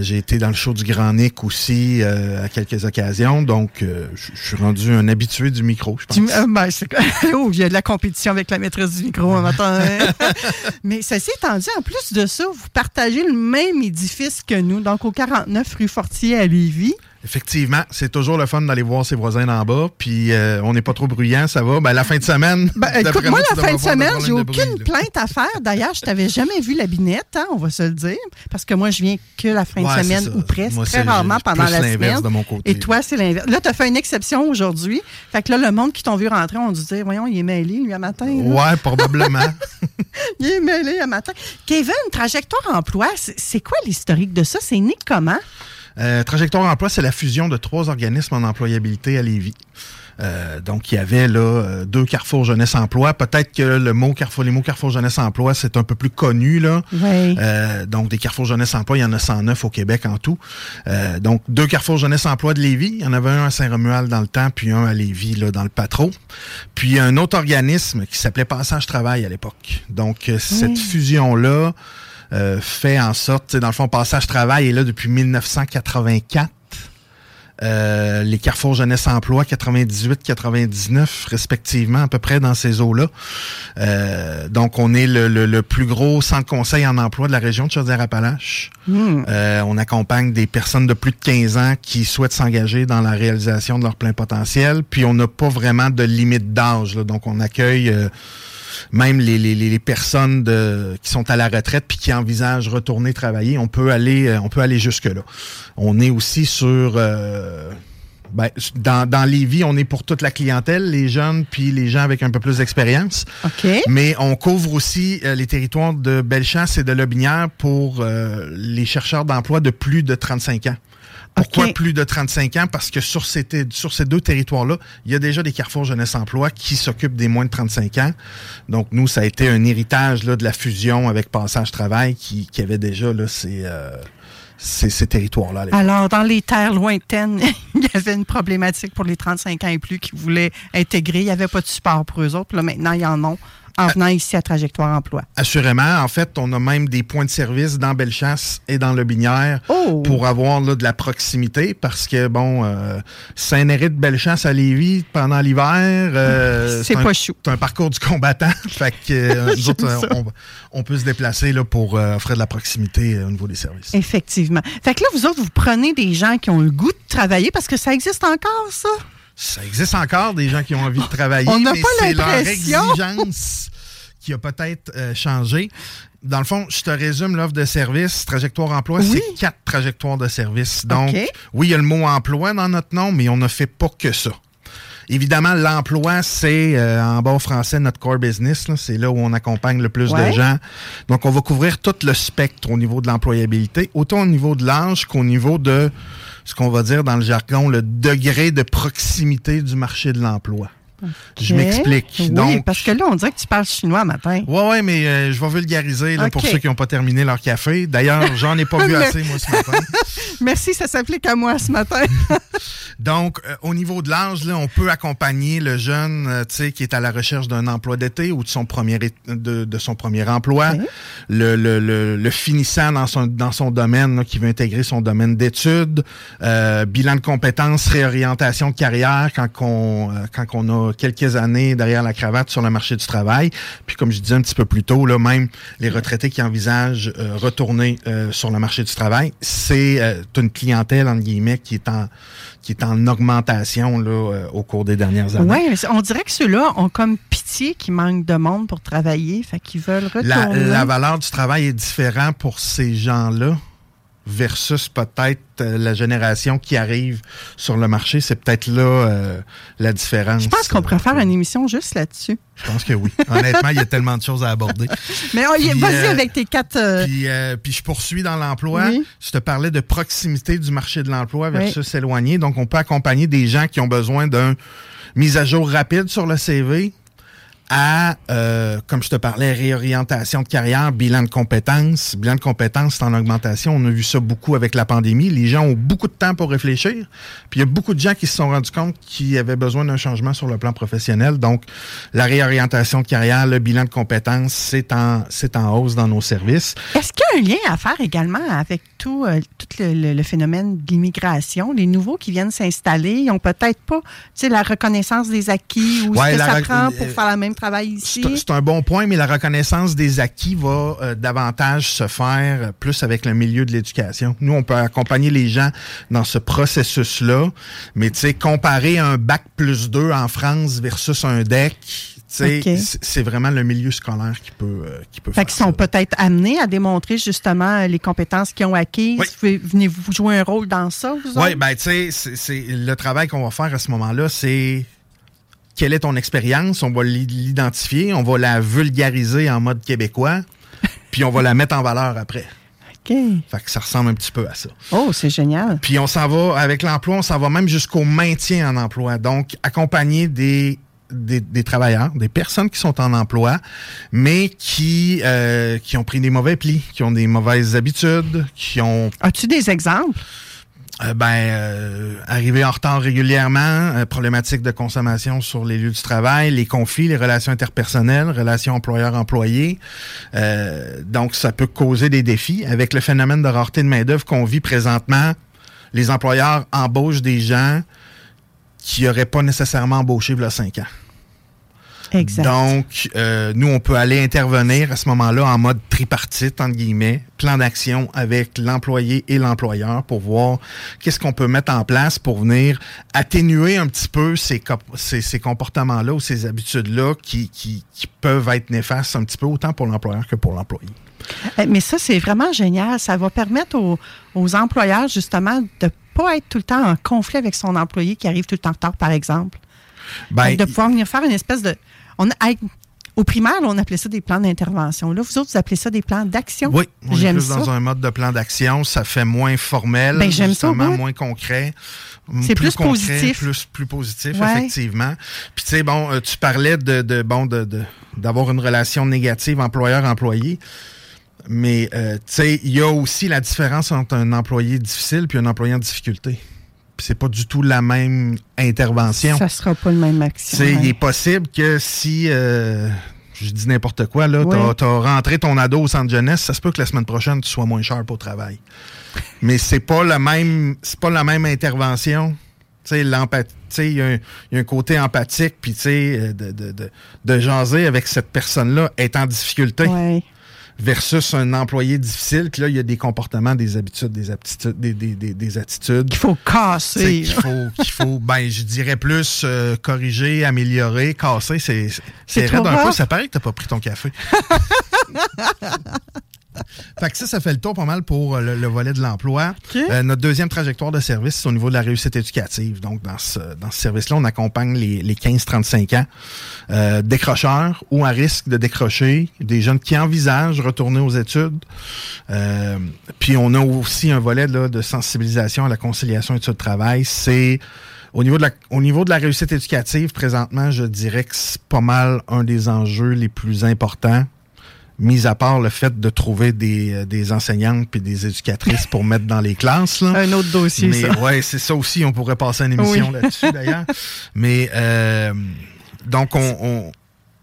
j'ai été dans le show du Grand Nick aussi euh, à quelques occasions, donc euh, je suis rendu un habitué du micro, je pense. Ben, oh, il y a de la compétition avec la maîtresse du micro un matin. Hein? Mais ceci étant dit, en plus de ça, vous partagez le même édifice que nous, donc au 49 rue Fortier à Lévis. Effectivement, c'est toujours le fun d'aller voir ses voisins en bas, puis euh, on n'est pas trop bruyant, ça va. Ben, la fin de semaine. Ben, écoute, moi, la fin de semaine, j'ai aucune plainte à faire. D'ailleurs, je t'avais jamais vu la binette, hein, on va se le dire, parce que moi, je viens que la fin de semaine ou presque, très rarement pendant la semaine. De mon côté. Et toi, c'est l'inverse. Là, tu as fait une exception aujourd'hui. Fait que là, le monde qui t'ont vu rentrer, on dit dire, voyons, il est mêlé, lui, à matin. Ouais, probablement. il est mêlé à matin. Kevin, trajectoire emploi, c'est quoi l'historique de ça? C'est né comment? Euh, Trajectoire Emploi, c'est la fusion de trois organismes en employabilité à Lévis. Euh, donc, il y avait là euh, deux Carrefour Jeunesse Emploi. Peut-être que le mot Carrefour, les mots Carrefour Jeunesse Emploi, c'est un peu plus connu. Là. Oui. Euh, donc, des Carrefour Jeunesse Emploi, il y en a 109 au Québec en tout. Euh, donc, deux Carrefour Jeunesse Emploi de Lévis. Il y en avait un à Saint-Romuald dans le temps, puis un à Lévis là, dans le Patro. Puis un autre organisme qui s'appelait Passage Travail à l'époque. Donc, euh, cette fusion-là euh, fait en sorte, dans le fond, Passage Travail est là depuis 1984. Euh, les Carrefour Jeunesse Emploi 98-99 respectivement à peu près dans ces eaux-là. Euh, donc on est le, le- le plus gros centre conseil en emploi de la région de Chaudière-Appalaches. Euh, on accompagne des personnes de plus de 15 ans qui souhaitent s'engager dans la réalisation de leur plein potentiel. Puis on n'a pas vraiment de limite d'âge. là. Donc on accueille euh, même les, les, les les personnes de, qui sont à la retraite puis qui envisagent retourner travailler, on peut aller, euh, on peut aller jusque là. On est aussi sur euh, ben, dans, dans Lévis, on est pour toute la clientèle, les jeunes puis les gens avec un peu plus d'expérience. OK. Mais on couvre aussi euh, les territoires de Bellechasse et de Lobinière pour euh, les chercheurs d'emploi de plus de 35 ans. Pourquoi plus de 35 ans? Parce que sur ces, ter- sur ces deux territoires-là, il y a déjà des carrefours jeunesse emploi qui s'occupent des moins de 35 ans. Donc, nous, ça a été un héritage là, de la fusion avec Passage Travail qui, qui avait déjà là, ces, euh, ces, ces territoires-là. Alors, dans les terres lointaines, il y avait une problématique pour les 35 ans et plus qui voulaient intégrer. Il n'y avait pas de support pour eux autres. Là, maintenant, il y en a en venant ici à Trajectoire Emploi. Assurément. En fait, on a même des points de service dans Bellechasse et dans Le Binière Oh! pour avoir là, de la proximité parce que, bon, euh, Saint-Néry de Bellechasse à Lévis pendant l'hiver, euh, C'est un- pas chou. C'est un parcours du combattant. fait que euh, nous autres, euh, on, on peut se déplacer là, pour offrir de la proximité au niveau des services. Effectivement. Fait que là, vous autres, vous prenez des gens qui ont le goût de travailler parce que ça existe encore, ça? Ça existe encore des gens qui ont envie de travailler, On n'a pas c'est leur l'impression. exigence qui a peut-être euh, changé. Dans le fond, je te résume l'offre de service. Trajectoire emploi, Oui. c'est quatre trajectoires de service. Donc, oui, il y a le mot emploi dans notre nom, mais on ne fait pas que ça. Évidemment, l'emploi, c'est euh, en bon français notre core business. là. C'est là où on accompagne le plus Ouais. de gens. Donc, on va couvrir tout le spectre au niveau de l'employabilité, autant au niveau de l'âge qu'au niveau de ce qu'on va dire dans le jargon, le degré de proximité du marché de l'emploi. Je m'explique. Oui, Donc, parce que là, on dirait que tu parles chinois matin. Ouais, ouais, mais euh, je vais vulgariser là, pour ceux qui n'ont pas terminé leur café. D'ailleurs, j'en ai pas vu assez, moi, ce matin. Merci, ça s'applique à moi ce matin. Donc, euh, au niveau de l'âge, là, on peut accompagner le jeune euh, qui est à la recherche d'un emploi d'été ou de son premier, de, de son premier emploi, le, le, le, le finissant dans son, dans son domaine, là, qui veut intégrer son domaine d'études, bilan de compétences, réorientation de carrière quand on, quand on a quelques années derrière la cravate sur le marché du travail. Puis comme je disais un petit peu plus tôt, là, même les retraités qui envisagent euh, retourner euh, sur le marché du travail, c'est euh, une clientèle, entre guillemets, qui est en qui est en augmentation là, au cours des dernières années. Oui, on dirait que ceux-là ont comme pitié qu'ils manquent de monde pour travailler, fait qu'ils veulent retourner. La, la valeur du travail est différente pour ces gens-là versus peut-être euh, la génération qui arrive sur le marché. C'est peut-être là euh, la différence. Je pense qu'on pourrait faire une émission juste là-dessus. Je pense que oui. Honnêtement, il y a tellement de choses à aborder. Mais vas-y euh, avec tes quatre. euh, Puis, euh, puis je poursuis dans l'emploi. Oui. Je te parlais de proximité du marché de l'emploi versus éloigné. Donc, on peut accompagner des gens qui ont besoin d'un mise à jour rapide sur le CV à, euh, comme je te parlais, réorientation de carrière, bilan de compétences. Bilan de compétences, c'est en augmentation. On a vu ça beaucoup avec la pandémie. Les gens ont beaucoup de temps pour réfléchir. Puis il y a beaucoup de gens qui se sont rendus compte qu'ils avaient besoin d'un changement sur le plan professionnel. Donc, la réorientation de carrière, le bilan de compétences, c'est en, c'est en hausse dans nos services. Est-ce qu'il y a un lien à faire également avec tout, euh, tout le, le- le phénomène de l'immigration? Les nouveaux qui viennent s'installer, ils n'ont peut-être pas tu sais, la reconnaissance des acquis ou Ouais, ce que la ça prend pour euh, faire le même travail ici. C'est un bon point, mais la reconnaissance des acquis va euh, davantage se faire euh, plus avec le milieu de l'éducation. Nous, on peut accompagner les gens dans ce processus-là, mais tu sais, comparer un bac plus 2 en France versus un DEC, tu sais, OK. c- c'est vraiment le milieu scolaire qui peut, euh, qui peut Fait faire qu'ils sont peut-être amenés à démontrer justement euh, les compétences qu'ils ont acquises. Oui. Venez-vous jouer un rôle dans ça, vous Oui, ben tu sais, le travail qu'on va faire à ce moment-là, c'est quelle est ton expérience, on va l'i- l'identifier, on va la vulgariser en mode québécois, puis on va la mettre en valeur après. OK. Fait que ça ressemble un petit peu à ça. Oh, c'est génial. Puis on s'en va, avec l'emploi, on s'en va même jusqu'au maintien en emploi. Donc, accompagner des, des, des travailleurs, des personnes qui sont en emploi, mais qui, euh, qui ont pris des mauvais plis, qui ont des mauvaises habitudes, qui ont As-tu des exemples? Euh, ben, euh, arriver en retard régulièrement, euh, problématique de consommation sur les lieux du travail, les conflits, les relations interpersonnelles, relations employeur-employé. Euh, donc, ça peut causer des défis. Avec le phénomène de rareté de main-d'œuvre qu'on vit présentement, les employeurs embauchent des gens qui n'auraient pas nécessairement embauché il y a cinq ans. Exact. Donc, euh, nous, on peut aller intervenir à ce moment-là en mode tripartite, entre guillemets, plan d'action avec l'employé et l'employeur pour voir qu'est-ce qu'on peut mettre en place pour venir atténuer un petit peu ces, ces, ces comportements-là ou ces habitudes-là qui, qui, qui peuvent être néfastes un petit peu autant pour l'employeur que pour l'employé. Eh, Mais ça, c'est vraiment génial. Ça va permettre aux, aux employeurs, justement, de pas être tout le temps en conflit avec son employé qui arrive tout le temps en retard, par exemple. Ben, de pouvoir venir faire une espèce de... On, a- au primaire, on appelait ça des plans d'intervention. Là, vous autres, vous appelez ça des plans d'action? Oui, on est J'aime plus ça. dans un mode de plan d'action. Ça fait moins formel, Ben, ça justement, moins concret. C'est plus concret, positif. Plus, plus positif, Ouais. effectivement. Puis tu sais, bon, euh, tu parlais de, de bon de, de- d'avoir une relation négative employeur-employé. Mais euh, tu sais, il y a aussi la différence entre un employé difficile puis un employé en difficulté. Puis c'est pas du tout la même intervention. Ça sera pas le même action. Ouais. il est possible que si, euh, je dis n'importe quoi, là, t'as, t'as rentré ton ado au centre jeunesse, ça se peut que la semaine prochaine, tu sois moins cher au travail. Mais c'est pas la même, c'est pas la même intervention. Il y, a un- il y a un côté empathique, puis euh, de, de, de, de jaser avec cette personne-là est en difficulté Ouais. Versus un employé difficile, que là, il y a des comportements, des habitudes, des aptitudes, des, des, des, des attitudes Qu'il faut casser. qu'il faut, qu'il faut, ben, je dirais plus euh, corriger, améliorer, casser, c'est, c'est C'est raide trop un peu. Ça paraît que t'as pas pris ton café. fait que ça, ça fait le tour pas mal pour euh, le, le volet de l'emploi. Euh, notre deuxième trajectoire de service, c'est au niveau de la réussite éducative. Donc, dans ce, dans ce service-là, on accompagne les, les 15-35 ans, euh, décrocheurs ou à risque de décrocher, des jeunes qui envisagent retourner aux études. Euh, puis on a aussi un volet là, de sensibilisation à la conciliation études-travail. C'est au niveau, de la, au niveau de la réussite éducative, présentement, je dirais que c'est pas mal un des enjeux les plus importants, mis à part le fait de trouver des, euh, des enseignantes puis des éducatrices pour mettre dans les classes. Là. Un autre dossier, Mais ça. ouais, c'est ça aussi. On pourrait passer une émission Oui. là-dessus d'ailleurs. Mais euh, donc on, on-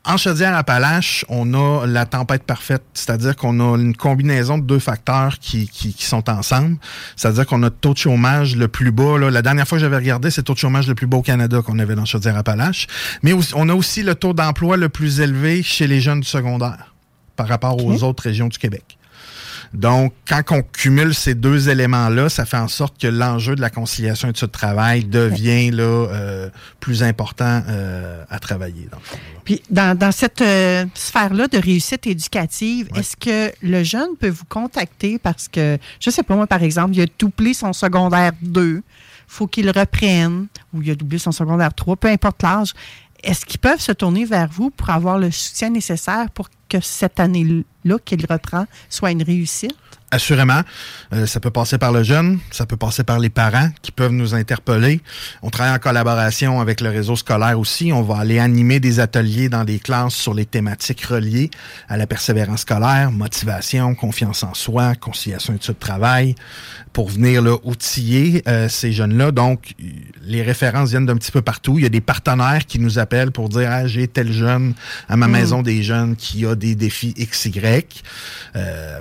en Chaudière-Appalaches, on a la tempête parfaite, c'est-à-dire qu'on a une combinaison de deux facteurs qui, qui, qui sont ensemble. C'est-à-dire qu'on a le taux de chômage le plus bas. là. La dernière fois que j'avais regardé, c'est le taux de chômage le plus bas au Canada qu'on avait dans Chaudière-Appalaches. Mais on a aussi le taux d'emploi le plus élevé chez les jeunes du secondaire par rapport aux autres régions du Québec. Donc, quand on cumule ces deux éléments-là, ça fait en sorte que l'enjeu de la conciliation études-travail devient là, euh, plus important euh, à travailler. dans le. Puis dans, dans cette euh, sphère-là de réussite éducative, est-ce que le jeune peut vous contacter? Parce que, je sais pas moi, par exemple, il a doublé son secondaire 2, faut qu'il reprenne, ou il a doublé son secondaire 3, peu importe l'âge. Est-ce qu'ils peuvent se tourner vers vous pour avoir le soutien nécessaire pour que cette année-là qu'il reprend soit une réussite? Assurément, euh, ça peut passer par le jeune, ça peut passer par les parents qui peuvent nous interpeller. On travaille en collaboration avec le réseau scolaire aussi. On va aller animer des ateliers dans des classes sur les thématiques reliées à la persévérance scolaire, motivation, confiance en soi, conciliation études-travail, pour venir là, outiller euh, ces jeunes-là. Donc, les références viennent d'un petit peu partout. Il y a des partenaires qui nous appellent pour dire ah, j'ai tel jeune à ma Mm. maison des jeunes qui a des défis XY. Euh,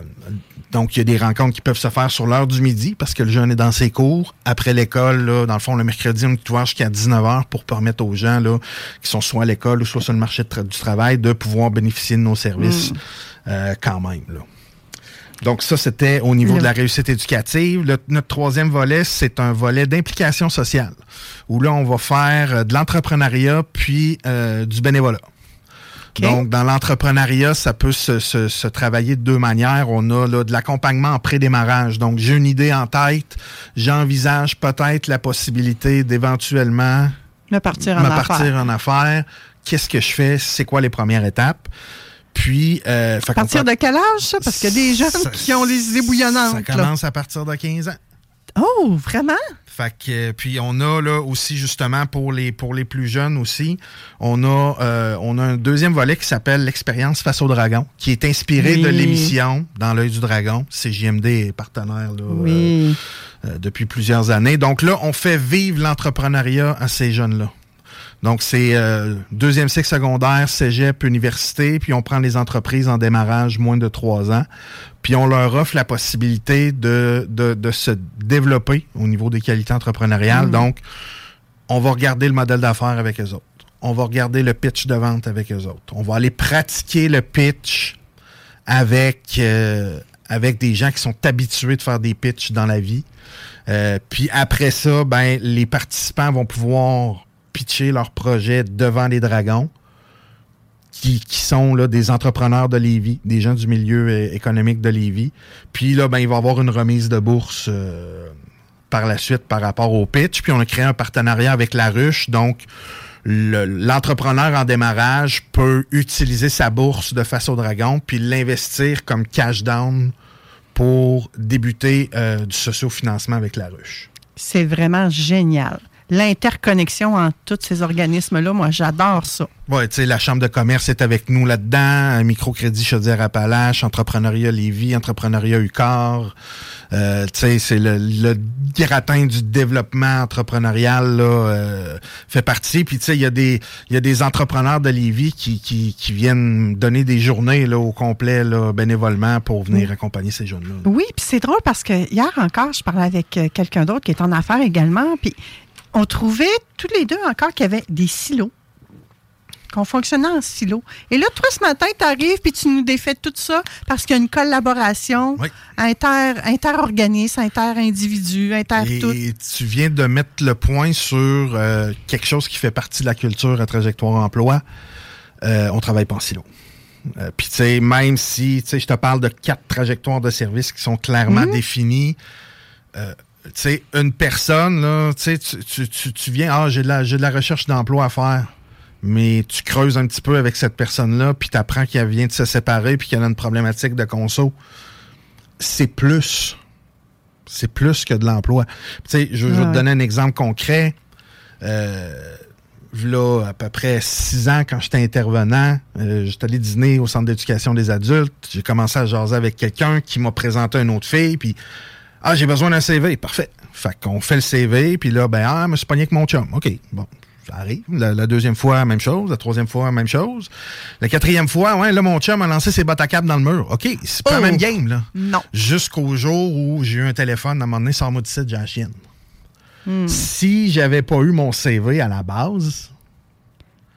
donc, il y a des rencontres qui peuvent se faire sur l'heure du midi parce que le jeune est dans ses cours. Après l'école, là, dans le fond, le mercredi, on est ouvert jusqu'à 19h pour permettre aux gens là, qui sont soit à l'école ou soit sur le marché tra- du travail de pouvoir bénéficier de nos services Mm. euh, quand même. Là. Donc ça, c'était au niveau de la réussite éducative. Le- notre troisième volet, c'est un volet d'implication sociale, où là, on va faire euh, de l'entrepreneuriat puis euh, du bénévolat. Donc, dans l'entrepreneuriat, ça peut se, se- se travailler de deux manières. On a là, de l'accompagnement en pré-démarrage. Donc, j'ai une idée en tête. J'envisage peut-être la possibilité d'éventuellement Me partir en me affaires. partir en affaires. Qu'est-ce que je fais? C'est quoi les premières étapes? Puis, euh, À partir peut- de quel âge, ça? Parce qu'il y a des jeunes Ça- qui ont les idées bouillonnantes. Ça là. commence à partir de 15 ans. Oh, vraiment? Fait que, euh, puis on a là aussi justement pour les pour les plus jeunes aussi, on a euh, on a un deuxième volet qui s'appelle l'expérience face au dragon, qui est inspiré Oui. de l'émission Dans l'œil du dragon. C'est JMD est partenaire là, Oui. euh, euh, depuis plusieurs années. Donc là, on fait vivre l'entrepreneuriat à ces jeunes-là. Donc, c'est euh, deuxième cycle secondaire, cégep, université, puis on prend les entreprises en démarrage moins de trois ans, puis on leur offre la possibilité de, de, de se développer au niveau des qualités entrepreneuriales. Mm. Donc, on va regarder le modèle d'affaires avec eux autres. On va regarder le pitch de vente avec eux autres. On va aller pratiquer le pitch avec, euh, avec des gens qui sont habitués de faire des pitchs dans la vie. Euh, puis après ça, ben, les participants vont pouvoir pitcher leur projet devant les dragons, qui, qui sont là, des entrepreneurs de Lévis, des gens du milieu euh, économique de Lévis. Puis là, ben, il va y avoir une remise de bourse euh, par la suite par rapport au pitch. Puis on a créé un partenariat avec La Ruche. Donc, le- l'entrepreneur en démarrage peut utiliser sa bourse de face au dragon puis l'investir comme cash down pour débuter euh, du socio-financement avec La Ruche. C'est vraiment génial. L'interconnexion entre tous ces organismes-là, moi, j'adore ça. Ouais, tu sais, la Chambre de commerce est avec nous là-dedans, un microcrédit Chaudière-Appalaches, Entrepreneuriat Lévis, Entrepreneuriat UCAR. Euh, tu sais, c'est le, le gratin du développement entrepreneurial là, euh, fait partie. Puis tu sais, il y a des y a des entrepreneurs de Lévis qui, qui, qui viennent donner des journées là, au complet là, bénévolement pour venir Oui. accompagner ces jeunes-là. Oui, puis c'est drôle parce que hier encore, je parlais avec euh, quelqu'un d'autre qui est en affaires également, puis on trouvait tous les deux encore qu'il y avait des silos, qu'on fonctionnait en silos. Et là, toi, ce matin, tu arrives puis tu nous défais tout ça parce qu'il y a une collaboration inter, inter-organisme, inter-individu, inter-tout. Et tu viens de mettre le point sur euh, quelque chose qui fait partie de la culture à trajectoire emploi. Euh, on travaille pas en silo. Euh, Puis, tu sais, même si, tu sais, je te parle de quatre trajectoires de service qui sont clairement Mhm. définies, euh, sais, une personne, là, tu tu, tu, tu- tu viens, ah, j'ai de, la- de la recherche d'emploi à faire. Mais tu creuses un petit peu avec cette personne-là, puis tu apprends qu'elle vient de se séparer, puis qu'elle a une problématique de conso. C'est plus. C'est plus que de l'emploi. Tu sais, je, je vais te donner un exemple concret. Euh, là, à peu près six ans, quand j'étais intervenant, euh, j'étais allé dîner au centre d'éducation des adultes. J'ai commencé à jaser avec quelqu'un qui m'a présenté une autre fille, puis ah, j'ai besoin d'un CV. Parfait. Fait qu'on fait le CV, puis là, ben, ah, je me suis pogné avec mon chum. OK, bon, ça arrive. La, la deuxième fois, même chose. La troisième fois, même chose. La quatrième fois, ouais, là, mon chum a lancé ses bottes à cap dans le mur. OK, c'est pas Oh! la même game, là. Non. Jusqu'au jour où j'ai eu un téléphone, à un moment donné, sors-moi du site, j'ai la chienne. Hmm. Si j'avais pas eu mon CV à la base,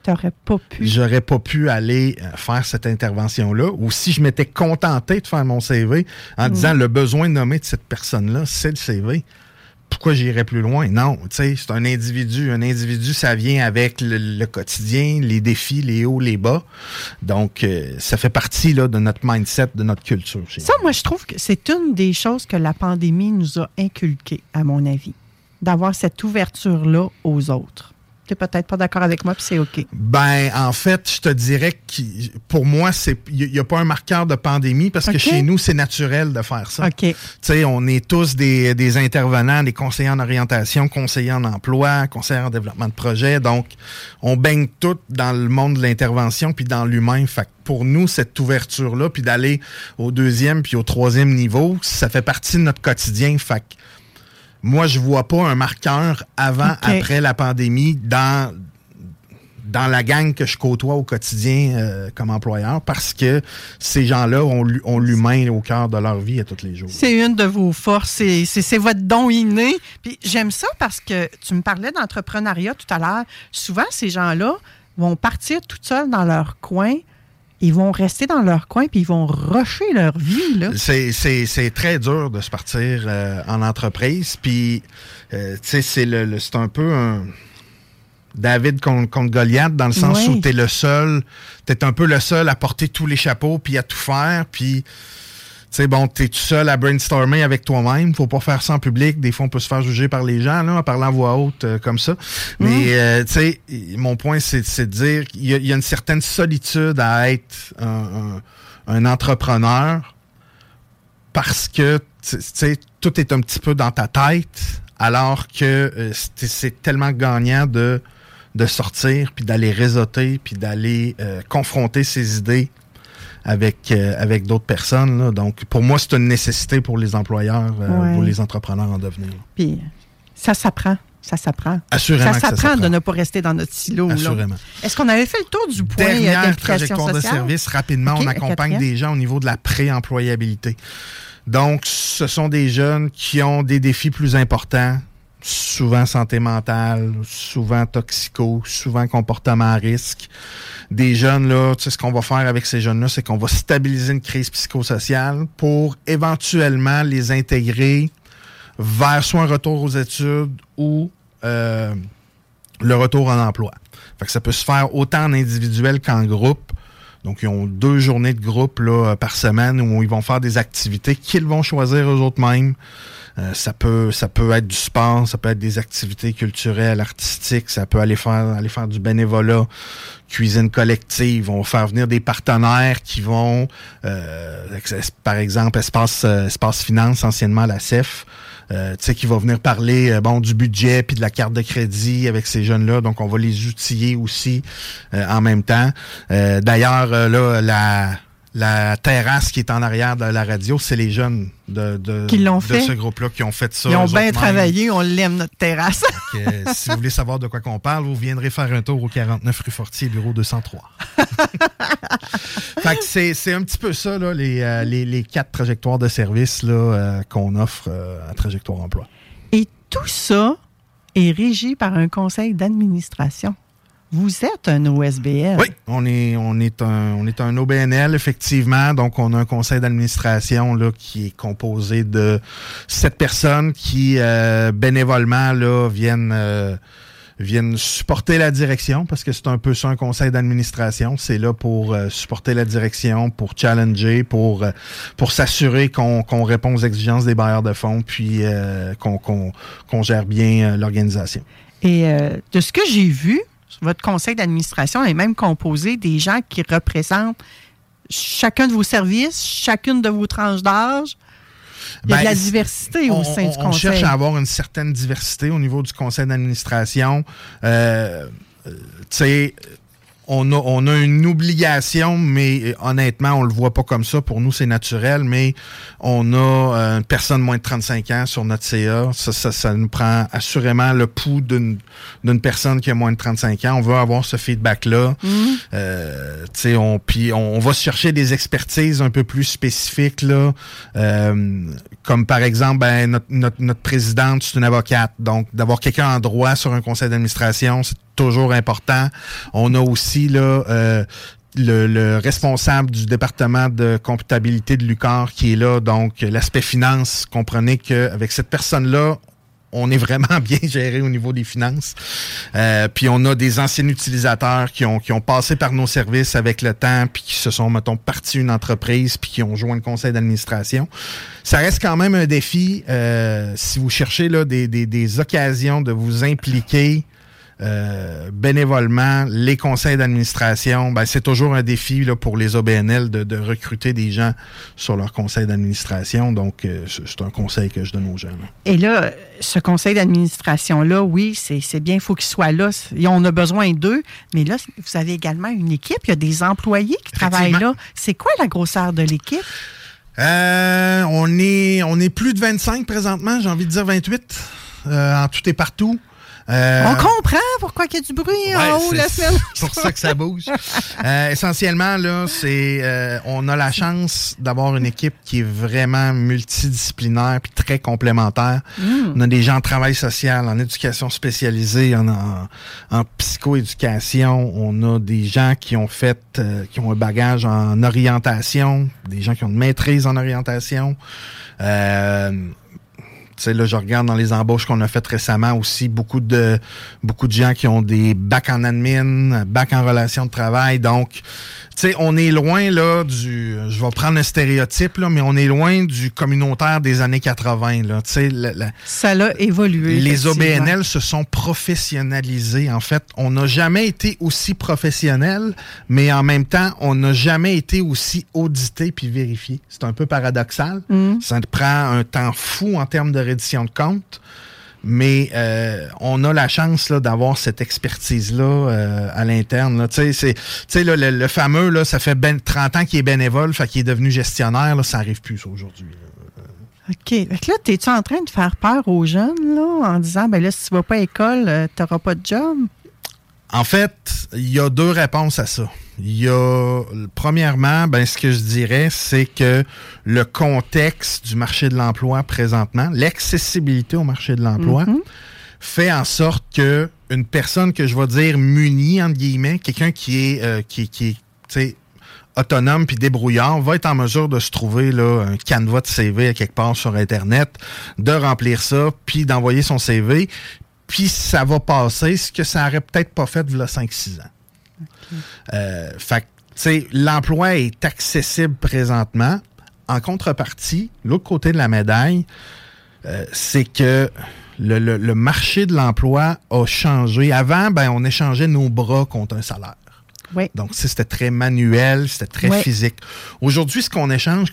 T'aurais pas pu. j'aurais pas pu aller euh, faire cette intervention-là. Ou si je m'étais contenté de faire mon CV en Mm. disant le besoin nommé de cette personne-là, c'est le CV. Pourquoi j'irais plus loin? Non, tu sais, c'est un individu. Un individu, ça vient avec le, le quotidien, les défis, les hauts, les bas. Donc, euh, ça fait partie là, de notre mindset, de notre culture. Ça, moi, je trouve que c'est une des choses que la pandémie nous a inculquées, à mon avis, d'avoir cette ouverture-là aux autres. Tu n'es peut-être pas d'accord avec moi, puis c'est OK. Ben, en fait, je te dirais que pour moi, c'est il n'y a pas un marqueur de pandémie parce que chez nous, c'est naturel de faire ça. OK. Tu sais, on est tous des, des intervenants, des conseillers en orientation, conseillers en emploi, conseillers en développement de projet. Donc, on baigne tout dans le monde de l'intervention puis dans l'humain. Fait que pour nous, cette ouverture-là, puis d'aller au deuxième puis au troisième niveau, ça fait partie de notre quotidien. Fait que moi, je vois pas un marqueur avant, OK. après la pandémie dans dans la gang que je côtoie au quotidien euh, comme employeur parce que ces gens-là ont, l'hu- ont l'humain au cœur de leur vie à tous les jours. C'est une de vos forces, c'est votre don inné. Puis j'aime ça parce que tu me parlais d'entrepreneuriat tout à l'heure. Souvent, ces gens-là vont partir tout seuls dans leur coin. Ils vont rester dans leur coin puis ils vont rusher leur vie. Là. C'est, c'est, c'est très dur de se partir euh, en entreprise. Puis, euh, tu sais, c'est, le, le- c'est un peu un David contre, contre Goliath, dans le sens où tu es le seul, tu es un peu le seul à porter tous les chapeaux puis à tout faire. Puis, sais, bon, t'es tout seul à brainstormer avec toi-même. Faut pas faire ça en public. Des fois, on peut se faire juger par les gens, là, en parlant à voix haute euh, comme ça. Mais, euh, tu sais, mon point, c'est de dire qu'il y, a- il y a une certaine solitude à être un, un- un entrepreneur parce que, tu sais, tout est un petit peu dans ta tête, alors que euh, c'est c'est tellement gagnant de de sortir, puis d'aller réseauter, puis d'aller euh, confronter ses idées avec, euh, avec d'autres personnes. là. Donc, pour moi, c'est une nécessité pour les employeurs, euh, Ouais. pour les entrepreneurs en devenir. Puis ça s'apprend. Ça s'apprend. Assurément Ça s'apprend de ne pas rester dans notre silo. Assurément. Est-ce qu'on avait fait le tour du point euh, Dernière trajectoire de sociale? service, rapidement, on accompagne des gens au niveau de la pré-employabilité. Donc, ce sont des jeunes qui ont des défis plus importants, souvent santé mentale, souvent toxico, souvent comportement à risque. Des jeunes, là, tu sais, ce qu'on va faire avec ces jeunes-là, c'est qu'on va stabiliser une crise psychosociale pour éventuellement les intégrer vers soit un retour aux études ou euh, le retour en emploi. Ça peut se faire autant en individuel qu'en groupe. Donc, ils ont deux journées de groupe là, par semaine où ils vont faire des activités qu'ils vont choisir eux autres mêmes. Euh, ça peut ça peut être du sport, ça peut être des activités culturelles, artistiques, ça peut aller faire aller faire du bénévolat, cuisine collective, on va faire venir des partenaires qui vont euh, par exemple Espace euh, Espace Finance anciennement la CEF euh, tu sais, qui va venir parler euh, bon du budget puis de la carte de crédit avec ces jeunes-là. Donc, on va les outiller aussi euh, en même temps. D'ailleurs, là, la, la terrasse qui est en arrière de la radio, c'est les jeunes de, de, Qui l'ont de fait. ce groupe-là qui ont fait ça. Ils ont bien travaillé, on l'aime, notre terrasse. Euh, si vous voulez savoir de quoi qu'on parle, vous viendrez faire un tour au 49 rue Fortier, bureau 203. fait que c'est, un petit peu ça, là, les, euh, les, les quatre trajectoires de service là, euh, qu'on offre à Trajectoire Emploi. Et tout ça est régi par un conseil d'administration. Vous êtes un OSBL. Oui, on est, on est un, on est un OBNL, effectivement. Donc, on a un conseil d'administration là, qui est composé de sept personnes qui, euh, bénévolement, là, viennent, euh, viennent supporter la direction, parce que c'est un peu ça, un conseil d'administration. C'est là pour euh, supporter la direction, pour challenger, pour, pour s'assurer qu'on qu'on répond aux exigences des bailleurs de fonds, puis qu'on qu'on qu'on gère bien l'organisation. Et de ce que j'ai vu, votre conseil d'administration est même composé des gens qui représentent chacun de vos services, chacune de vos tranches d'âge. Il y a de Ben, la diversité on, au sein on- du on conseil. cherche à avoir une certaine diversité au niveau du conseil d'administration. Euh, euh, tu sais, on a, on a une obligation, mais euh, honnêtement, on le voit pas comme ça. Pour nous, c'est naturel, mais on a euh, une personne moins de 35 ans sur notre CA. Ça, ça, ça nous prend assurément le pouls d'une d'une personne qui a moins de 35 ans. On veut avoir ce feedback-là. Euh, tu sais, on, puis on, on va chercher des expertises un peu plus spécifiques, là. Euh, comme par exemple, ben, notre, notre, notre présidente, c'est une avocate. Donc, d'avoir quelqu'un en droit sur un conseil d'administration, c'est toujours important. On a aussi euh, le, le responsable du département de comptabilité de l'UCAR qui est là. Donc, l'aspect finance, comprenez qu'avec cette personne-là, on est vraiment bien géré au niveau des finances. Euh, puis on a des anciens utilisateurs qui ont, qui ont passé par nos services avec le temps, puis qui se sont, mettons, partis une entreprise, puis qui ont joint le conseil d'administration. Ça reste quand même un défi euh, si vous cherchez là, des, des occasions de vous impliquer euh, bénévolement, les conseils d'administration, ben, c'est toujours un défi là, pour les OBNL de, de recruter des gens sur leur conseil d'administration. Donc, euh, c'est un conseil que je donne aux gens. là. Et là, ce conseil d'administration-là, oui, c'est bien, il faut qu'il soit là. On a besoin d'eux. Mais là, vous avez également une équipe. Il y a des employés qui travaillent là. C'est quoi la grosseur de l'équipe? Euh, on est on est plus de 25 présentement, j'ai envie de dire 28 euh, en tout et partout. Euh, on comprend pourquoi il y a du bruit ouais, en haut la semaine. C'est pour ça que ça bouge. Euh, essentiellement, là, c'est euh, on a la chance d'avoir une équipe qui est vraiment multidisciplinaire puis très complémentaire. Mm. On a des gens en travail social, en éducation spécialisée, en, en, en psychoéducation. On a des gens qui ont fait, euh, qui ont un bagage en orientation, des gens qui ont une maîtrise en orientation. Euh, sais, là, je regarde dans les embauches qu'on a faites récemment aussi, beaucoup de beaucoup de gens qui ont des bacs en admin, bacs en relations de travail. Donc, tu sais, on est loin là du. Je vais prendre un stéréotype là, mais on est loin du communautaire des années 80 là. Tu sais, la- la- Ça l'a évolué. les. OBNL se sont professionnalisés. En fait, on n'a jamais été aussi professionnel, mais en même temps, on n'a jamais été aussi audité puis vérifié. C'est un peu paradoxal. Mm. Ça prend un temps fou en termes de reddition de compte. Mais euh, on a la chance là, d'avoir cette expertise-là euh, à l'interne. là. Tu sais, c'est- tu sais, là, le, le fameux, là, ça fait ben- 30 ans qu'il est bénévole, fait qu'il est devenu gestionnaire. Là, ça arrive plus ça, aujourd'hui. OK. Que là, es-tu en train de faire peur aux jeunes, là, en disant, ben là, si tu vas pas à l'école, euh, t'auras pas de job? En fait, il y a deux réponses à ça. Il y a, premièrement, ben, ce que je dirais, c'est que le contexte du marché de l'emploi présentement, l'accessibilité au marché de l'emploi, Mhm. fait en sorte que une personne que je vais dire munie, entre guillemets, quelqu'un qui est, euh, qui, qui est, autonome puis débrouillard va être en mesure de se trouver là, un canevas de CV à quelque part sur Internet, de remplir ça, puis d'envoyer son CV, puis ça va passer, ce que ça aurait peut-être pas fait il y a 5-6 ans. Euh, fait que, tu sais, l'emploi est accessible présentement. En contrepartie, l'autre côté de la médaille, euh, c'est que le, le- le marché de l'emploi a changé. Avant, ben, on échangeait nos bras contre un salaire. Oui. Donc, c'était très manuel, c'était très physique. Aujourd'hui, ce qu'on échange,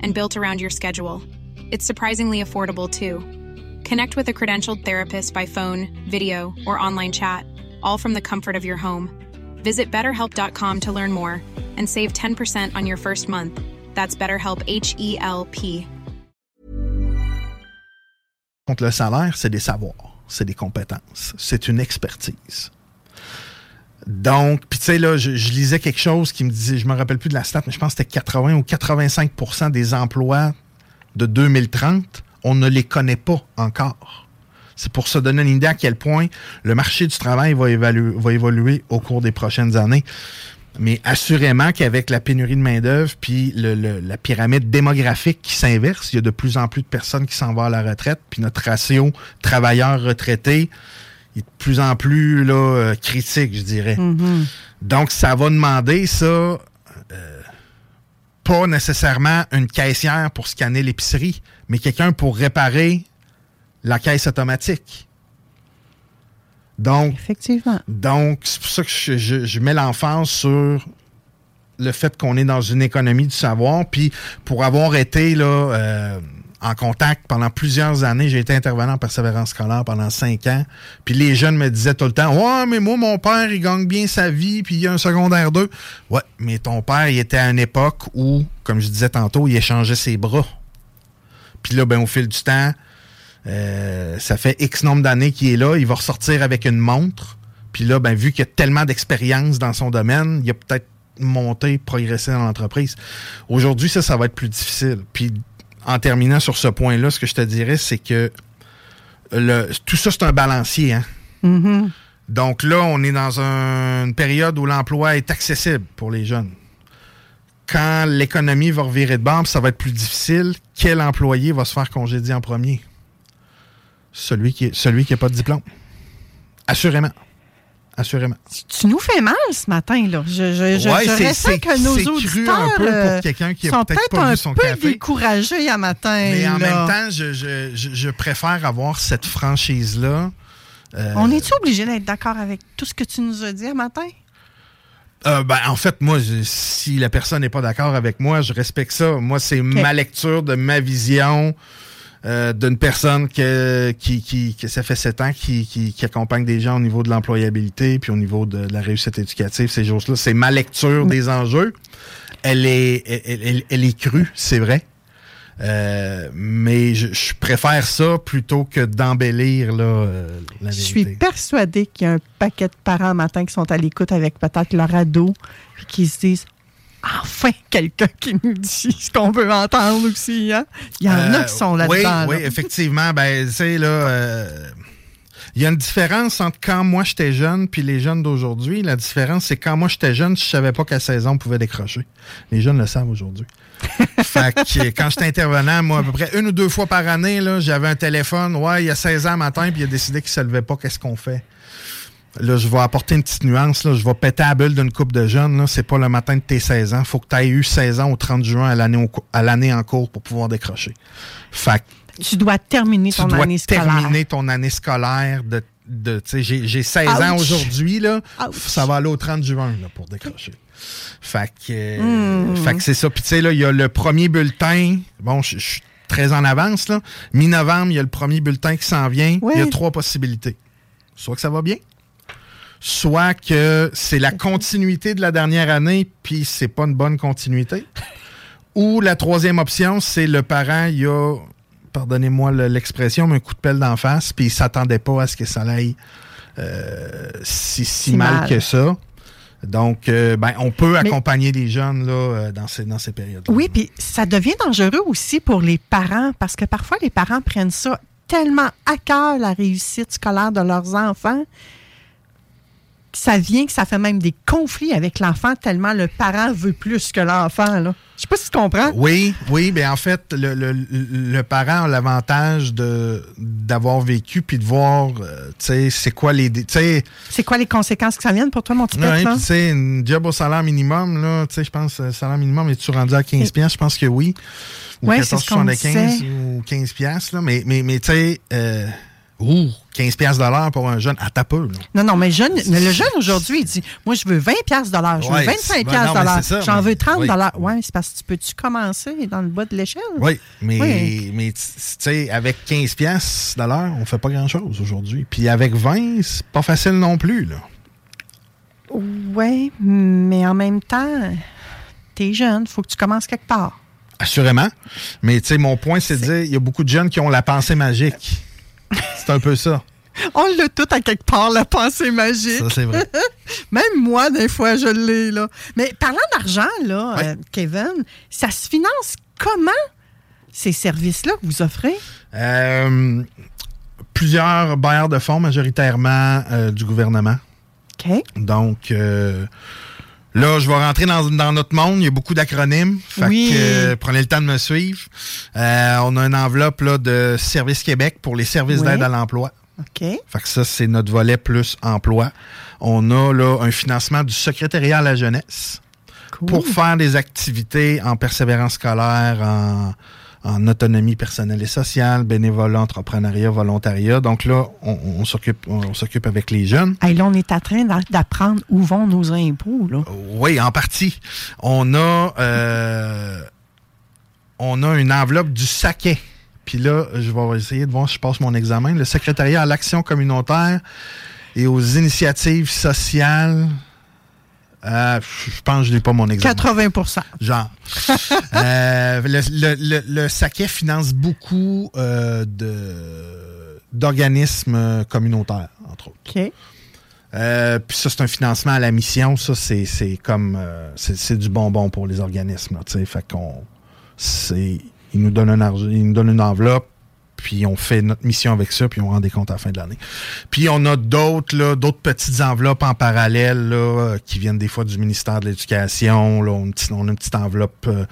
and built around your schedule. It's surprisingly affordable too. Connect with a credentialed therapist by phone, video, or online chat, all from the comfort of your home. Visit betterhelp.com to learn more and save 10% on your first month. That's BetterHelp H E L P. contre le salaire, c'est des savoirs, c'est des compétences, c'est une expertise. Donc, puis tu sais, là, je, lisais quelque chose qui me disait, je me rappelle plus de la stat, mais je pense que c'était 80 ou 85% des emplois de 2030, on ne les connaît pas encore. C'est pour se donner une idée à quel point le marché du travail va, évoluer au cours des prochaines années. Mais assurément qu'avec la pénurie de main-d'œuvre puis la pyramide démographique qui s'inverse, il y a de plus en plus de personnes qui s'en vont à la retraite, puis notre ratio travailleurs-retraités est de plus en plus là, euh, critique, je dirais. Mhm. Donc, ça va demander ça, euh, pas nécessairement une caissière pour scanner l'épicerie, mais quelqu'un pour réparer la caisse automatique. Donc, Effectivement. donc, c'est pour ça que je, je- je mets l'emphase sur le fait qu'on est dans une économie du savoir. Puis, pour avoir été là, euh, en contact pendant plusieurs années, j'ai été intervenant en persévérance scolaire pendant cinq ans. Puis les jeunes me disaient tout le temps Ouais, mais moi, mon père, il gagne bien sa vie, puis il y a un secondaire 2. Ouais, mais ton père, il était à une époque où, comme je disais tantôt, il échangeait ses bras. Puis là, ben, au fil du temps, euh, ça fait X nombre d'années qu'il est là. Il va ressortir avec une montre. Puis là, ben, vu qu'il y a tellement d'expérience dans son domaine, il a peut-être monté, progressé dans l'entreprise. Aujourd'hui, ça, ça va être plus difficile. Puis en terminant sur ce point-là, ce que je te dirais, c'est que le, tout ça, c'est un balancier. Hein? Mhm. Donc là, on est dans un- une période où l'emploi est accessible pour les jeunes. Quand l'économie va revirer de bord, ça va être plus difficile, quel employé va se faire congédier en premier? Celui qui celui qui n'a pas de diplôme. Assurément. Assurément. Tu nous fais mal ce matin, là. Je, je, je, Ouais, je c'est- ressens c'est- que nos auditeurs un peu pour euh, quelqu'un qui a sont peut-être pas un son peu café. découragés à matin. Mais en là. même temps, je, préfère avoir cette franchise-là. Euh, On est-tu obligé d'être d'accord avec tout ce que tu nous as dit à matin? Euh, ben, en fait, moi, je- si la personne n'est pas d'accord avec moi, je respecte ça. Moi, c'est ma lecture de ma vision euh, d'une personne que, qui, qui, que ça fait sept ans qui, qui, qui accompagne des gens au niveau de l'employabilité puis au niveau de, la réussite éducative, ces choses-là. C'est ma lecture des enjeux. Elle est, elle, elle- elle est crue, c'est vrai. Euh, mais je, je préfère ça plutôt que d'embellir là, euh, la Je suis persuadée qu'il y a un paquet de parents matin qui sont à l'écoute avec peut-être leur ado, puis qui se disent enfin quelqu'un qui nous dit ce qu'on veut entendre aussi. Hein? Il y en a Euh, qui sont là-dedans. Oui, là. oui, effectivement. Ben, tu sais, là, euh, il y a une différence entre quand moi j'étais jeune puis les jeunes d'aujourd'hui. La différence, c'est quand moi j'étais jeune, je savais pas qu'à 16 ans on pouvait décrocher. Les jeunes le savent aujourd'hui. fait que quand j'étais intervenant, moi, à peu près une ou deux fois par année, j'avais un téléphone. Ouais, il y a 16 ans matin, puis il a décidé qu'il ne se levait pas. Qu'est-ce qu'on fait? Là, je vais apporter une petite nuance. Là. Je vais péter la bulle d'une coupe de jeunes. C'est pas le matin de tes 16 ans. faut que tu aies eu 16 ans au 30 juin à l'année, en cours pour pouvoir décrocher. Fait Tu dois terminer tu ton dois année scolaire. terminer ton année scolaire de. de j'ai, j'ai 16 ans aujourd'hui, là. Ouch. Ça va aller au 30 juin là, pour décrocher. Fait que, euh, Hmm. fait que c'est ça. Puis tu sais, là, il y a le premier bulletin. Bon, je suis très en avance, là. Mi-novembre, il y a le premier bulletin qui s'en vient. Oui. Il y a trois possibilités. Soit que ça va bien, soit que c'est la continuité de la dernière année, puis c'est pas une bonne continuité. Ou la troisième option, c'est le parent, il a, pardonnez-moi le- l'expression, mais un coup de pelle d'en face, puis il s'attendait pas à ce que ça aille euh, si, si Si mal, mal. que ça. Donc, euh, ben, on peut Mais- accompagner les jeunes là, euh, dans ces, dans ces périodes-là. Oui, puis ça devient dangereux aussi pour les parents parce que parfois les parents prennent ça tellement à cœur, la réussite scolaire de leurs enfants, ça vient que ça fait même des conflits avec l'enfant tellement le parent veut plus que l'enfant. là. Je sais pas si tu comprends. Oui, oui, mais en fait, le, le- le parent a l'avantage de d'avoir vécu puis de voir, euh, tu sais, c'est quoi les, C'est quoi les conséquences que ça viennent pour toi, mon petit puis tu sais, une job au salaire minimum, là, tu sais, je pense, le salaire minimum, es-tu rendu à 15 piastres? Je pense que oui. Ou Ouais, c'est ce qu'on 14,75 disait. ou 15 piastres, là. Mais, mais, mais tu sais, euh, ouh, 15 piastres de l'heure pour un jeune, à ta peu, là. Non, non, mais, jeune, mais le jeune aujourd'hui, il dit Moi, je veux 20 piastres de l'heure, je veux Ouais, 25 c'est- ben piastres non, de mais l'heure, c'est ça, j'en veux 30 oui. dollars. Ouais, c'est parce que tu peux-tu commencer dans le bas de l'échelle? Oui, mais, Oui. mais tu sais, avec 15 piastres de l'heure, on fait pas grand-chose aujourd'hui. Puis avec 20, c'est pas facile non plus, là. Oui, mais en même temps, t'es jeune, faut que tu commences quelque part. Assurément. Mais tu sais, mon point, c'est de dire, il y a beaucoup de jeunes qui ont la pensée magique. C'est un peu ça. On l'a tout à quelque part, la pensée magique. Ça, c'est vrai. Même moi, des fois, je l'ai, là. Mais parlant d'argent, là, euh, Kevin, ça se finance comment, ces services-là que vous offrez? Euh, plusieurs bailleurs de fonds, majoritairement euh, du gouvernement. OK. Donc, là, je vais rentrer dans, dans notre monde. Il y a beaucoup d'acronymes. Fait Oui. que, euh, prenez le temps de me suivre. Euh, on a une enveloppe là, de Service Québec pour les services Oui. d'aide à l'emploi. OK. Fait que ça, c'est notre volet plus emploi. On a là un financement du secrétariat à la jeunesse Cool. pour faire des activités en persévérance scolaire, en, en autonomie personnelle et sociale, bénévolat, entrepreneuriat, volontariat. Donc là, on, on s'occupe, on s'occupe avec les jeunes. Hey, là, on est en train d'a- d'apprendre où vont nos impôts, là. Oui, en partie. On a, euh, on a une enveloppe du saquet. Puis là, je vais essayer de voir si je passe mon examen. Le secrétariat à l'action communautaire et aux initiatives sociales. Euh, je pense que je n'ai pas mon examen. 80% Genre. Euh, le, le- le- le saquet finance beaucoup euh, d'organismes communautaires, entre autres. OK. Puis ça, c'est un financement à la mission. Ça, c'est comme... c'est du bonbon pour les organismes. Là, tu sais. fait qu'on... c'est- Ils nous donnent un argent, ils nous donnent une enveloppe, puis on fait notre mission avec ça, puis on rend des comptes à la fin de l'année. Puis on a d'autres, d'autres petites enveloppes en parallèle, là, euh, qui viennent des fois du ministère de l'Éducation. Là, on, a une petite- enveloppe euh,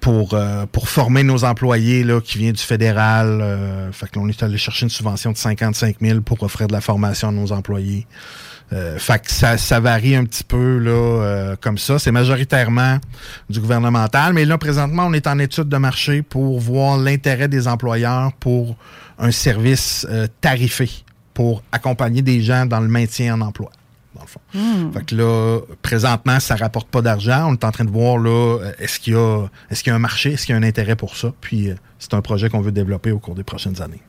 pour, euh, pour former nos employés, là, qui vient du fédéral. euh, fait que là, on est allé chercher une subvention de 55 000 pour offrir de la formation à nos employés. Euh, fait que ça, ça varie un petit peu là, euh, comme ça. C'est majoritairement du gouvernemental, mais là, présentement, on est en étude de marché pour voir l'intérêt des employeurs pour un service euh, tarifé pour accompagner des gens dans le maintien en emploi. Dans le fond. Hmm. Fait que là, présentement, ça rapporte pas d'argent. On est en train de voir là, euh, est-ce qu'il y a, est-ce qu'il y a un marché, est-ce qu'il y a un intérêt pour ça? Puis c'est un projet qu'on veut développer au cours des prochaines années.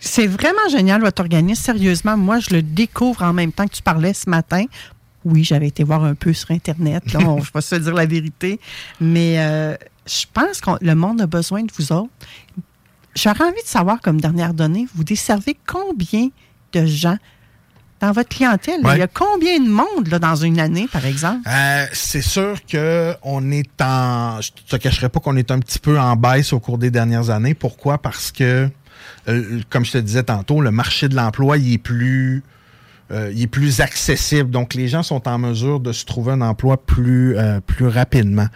C'est vraiment génial, votre organisme. Sérieusement, moi, je le découvre en même temps que tu parlais ce matin. Oui, j'avais été voir un peu sur Internet. Là, on, je vais se dire la vérité. Mais euh, je pense que le monde a besoin de vous autres. J'aurais envie de savoir, comme dernière donnée, vous desservez combien de gens? Dans votre clientèle? Ouais. Il y a combien de monde là, dans une année, par exemple? Euh, c'est sûr que on est en. Je te cacherai pas qu'on est un petit peu en baisse au cours des dernières années. Pourquoi? Parce que, euh, comme je te disais tantôt, le marché de l'emploi, il est plus. euh, il est plus accessible. Donc, les gens sont en mesure de se trouver un emploi plus, euh, plus rapidement.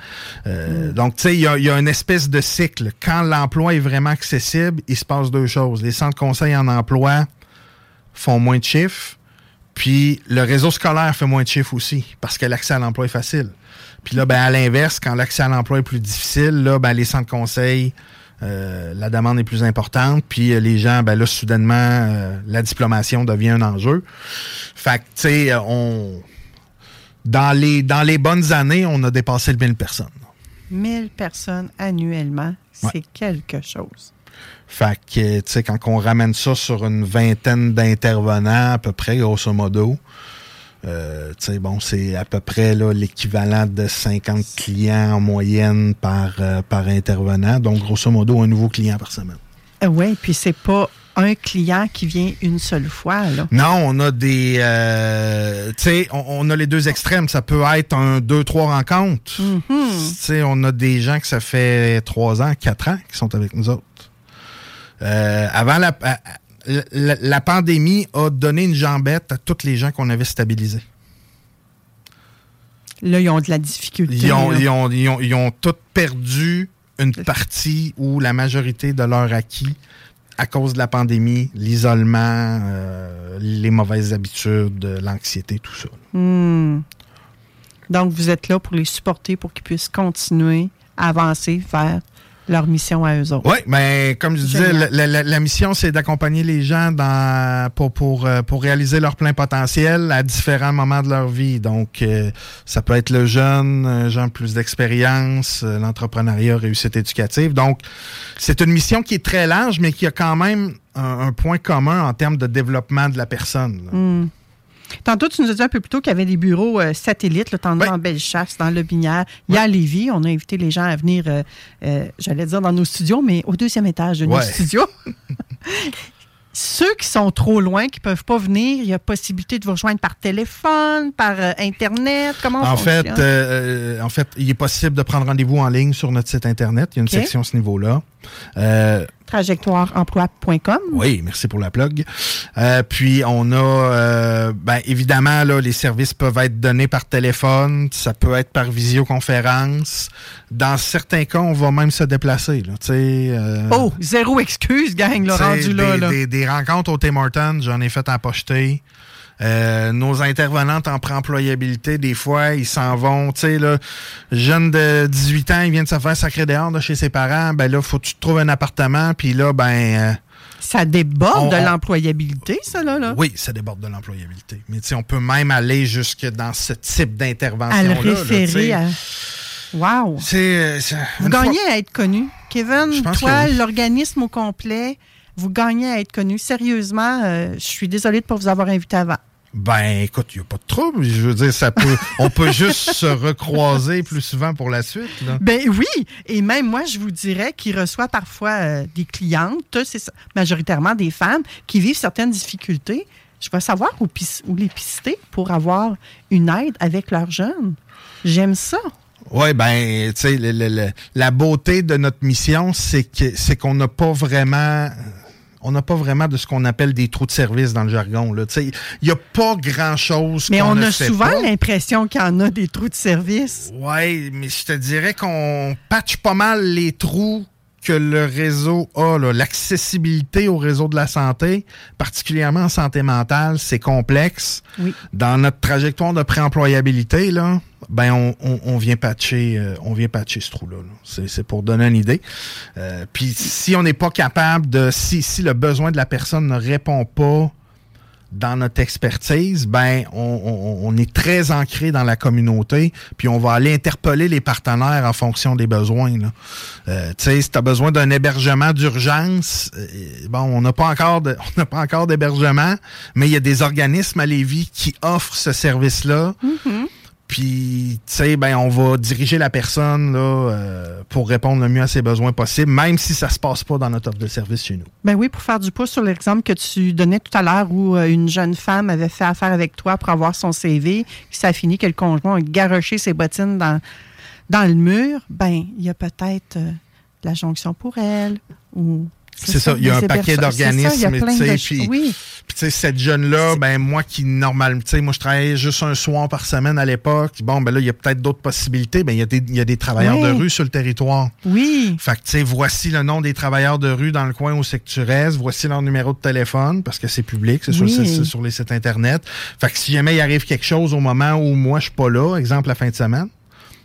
Euh, Donc, tu sais, il y a, il y a une espèce de cycle. Quand l'emploi est vraiment accessible, il se passe deux choses. Les centres conseils en emploi font moins de chiffres, puis le réseau scolaire fait moins de chiffres aussi, parce que l'accès à l'emploi est facile. Puis là, ben, à l'inverse, quand l'accès à l'emploi est plus difficile, là, ben, les centres conseils, euh, la demande est plus importante, puis euh, les gens, ben là, soudainement, euh, la diplomation devient un enjeu. Fait que, tu sais, on... Dans les, dans les bonnes années, on a dépassé le 1000 personnes. 1000 personnes annuellement, c'est quelque chose. Fait que, tu sais, quand on ramène ça sur une vingtaine d'intervenants, à peu près, grosso modo, euh, bon, c'est à peu près l'équivalent de 50 clients en moyenne par, euh, par intervenant. Donc, grosso modo, un nouveau client par semaine. oui, puis c'est pas un client qui vient une seule fois. Là. Non, on a des... euh, tu sais, on, on a les deux extrêmes. Ça peut être un, deux, trois rencontres. Mhm. Tu sais, on a des gens que ça fait trois ans, quatre ans qui sont avec nous autres. Euh, avant la, la, la pandémie a donné une jambette à tous les gens qu'on avait stabilisés. Là, ils ont de la difficulté. Ils ont, ils ont, ils ont, ils ont tous perdu une partie ou la majorité de leur acquis à cause de la pandémie, l'isolement, euh, les mauvaises habitudes, l'anxiété, tout ça. Hmm. Donc, vous êtes là pour les supporter, pour qu'ils puissent continuer à avancer vers leur mission à eux autres. Oui, mais comme je disais, la, la- la mission, c'est d'accompagner les gens dans, pour, pour, euh, pour réaliser leur plein potentiel à différents moments de leur vie. Donc, euh, ça peut être le jeune, un jeune plus d'expérience, euh, l'entrepreneuriat, réussite éducative. Donc, c'est une mission qui est très large, mais qui a quand même un, un point commun en termes de développement de la personne. Tantôt, tu nous as dit un peu plus tôt qu'il y avait des bureaux euh, satellites, là, t'en as en Bellechasse, dans le Binière. Il y a à Lévis. On a invité les gens à venir, euh, euh, j'allais dire dans nos studios, mais au deuxième étage de nos studios. Ceux qui sont trop loin, qui ne peuvent pas venir, il y a possibilité de vous rejoindre par téléphone, par euh, Internet. Comment on En fait, euh, en fait, il est possible de prendre rendez-vous en ligne sur notre site Internet. Il y a une section à ce niveau-là. Euh, Trajectoireemploi.com. Oui, merci pour la plug. Euh, puis on a, euh, ben, évidemment, là, les services peuvent être donnés par téléphone, ça peut être par visioconférence. Dans certains cas, on va même se déplacer. Là, euh, Oh, zéro excuse, gang, là, rendu des, là. Des, des rencontres au Tim Hortons, j'en ai fait. Euh, nos intervenantes en préemployabilité, des fois, ils s'en vont, tu sais, là, jeune de 18 ans, il vient de se faire sacrer dehors de chez ses parents, ben là, faut que tu te trouves un appartement, puis là, ben... euh, Ça déborde on- de l'employabilité, ça, là. là. oui, ça déborde de l'employabilité. Mais tu sais, on peut même aller jusque dans ce type à d'intervention-là. le là, tu sais. référer à. Wow! C'est, Vous gagnez fois- à être connu. Kevin, toi, l'organisme au complet, vous gagnez à être connu. Sérieusement, euh, je suis désolée de ne pas vous avoir invité avant. Ben, écoute, il n'y a pas de trouble. Je veux dire, ça peut, on peut juste se recroiser plus souvent pour la suite. Là. Ben oui, et même moi, je vous dirais qu'il reçoit parfois euh, des clientes, c'est majoritairement des femmes, qui vivent certaines difficultés. Je veux savoir où, les pister pour avoir une aide avec leurs jeunes. J'aime ça. Oui, ben, tu sais, la beauté de notre mission, c'est que c'est qu'on n'a pas vraiment. On n'a pas vraiment de ce qu'on appelle des trous de service dans le jargon. là. Tu sais, Il n'y a pas grand-chose Mais on a souvent l'impression qu'il y en a des trous de service. Oui, mais je te dirais qu'on patche pas mal les trous que le réseau a. L'accessibilité au réseau de la santé, particulièrement en santé mentale, c'est complexe. Oui. Dans notre trajectoire de préemployabilité, là, ben on, on- on vient patcher, euh, on vient patcher ce trou-là. là. C'est, c'est pour donner une idée. Euh, Puis si on n'est pas capable de, si, si le besoin de la personne ne répond pas dans notre expertise, ben on, on- on est très ancré dans la communauté, puis on va aller interpeller les partenaires en fonction des besoins. Euh, tu sais, si tu as besoin d'un hébergement d'urgence, euh, bon, on n'a pas encore de, on n'a pas encore d'hébergement, mais il y a des organismes à Lévis qui offrent ce service-là. Puis, tu sais, ben, on va diriger la personne là, euh, pour répondre le mieux à ses besoins possibles, même si ça se passe pas dans notre offre de service chez nous. Ben oui, pour faire du pouce sur l'exemple que tu donnais tout à l'heure où euh, une jeune femme avait fait affaire avec toi pour avoir son CV, puis ça a fini que le conjoint a garoché ses bottines dans, dans le mur, ben il y a peut-être euh, la jonction pour elle ou c'est ça, il y a un paquet d'organismes, tu sais, puis, oui. tu sais, cette jeune-là, ben moi qui normalement, tu sais, moi je travaillais juste un soir par semaine à l'époque. Bon, ben là, il y a peut-être d'autres possibilités. Ben il y a des, il y a des travailleurs de rue sur le territoire. Oui. Fait que tu sais, voici le nom des travailleurs de rue dans le coin où c'est que tu restes. Voici leur numéro de téléphone parce que c'est public, c'est sur, sur, les sites internet. Fait que si jamais il arrive quelque chose au moment où moi je suis pas là, exemple la fin de semaine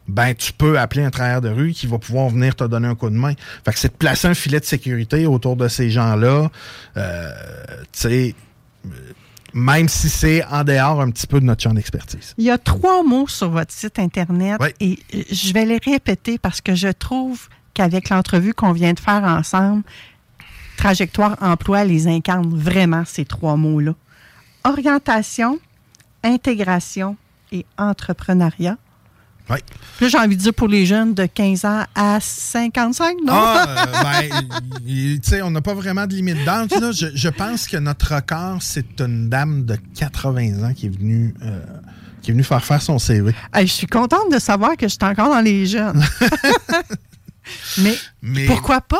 ben tu peux appeler un travailleur de rue qui va pouvoir venir te donner un coup de main. Fait que c'est de placer un filet de sécurité autour de ces gens-là. Euh, tu sais, même si c'est en dehors un petit peu de notre champ d'expertise. Il y a trois mots sur votre site Internet et euh, je vais les répéter parce que je trouve qu'avec l'entrevue qu'on vient de faire ensemble, Trajectoire Emploi les incarne vraiment, ces trois mots-là. Orientation, intégration et entrepreneuriat. Oui. Là, j'ai envie de dire pour les jeunes de 15 ans à 55, non? Ah, euh, ben, tu sais, on n'a pas vraiment de limite d'âge. Je, je, pense que notre record, c'est une dame de 80 ans qui est venue. Euh, qui est venue faire faire son CV. je suis contente de savoir que je suis encore dans les jeunes. mais, pourquoi pas?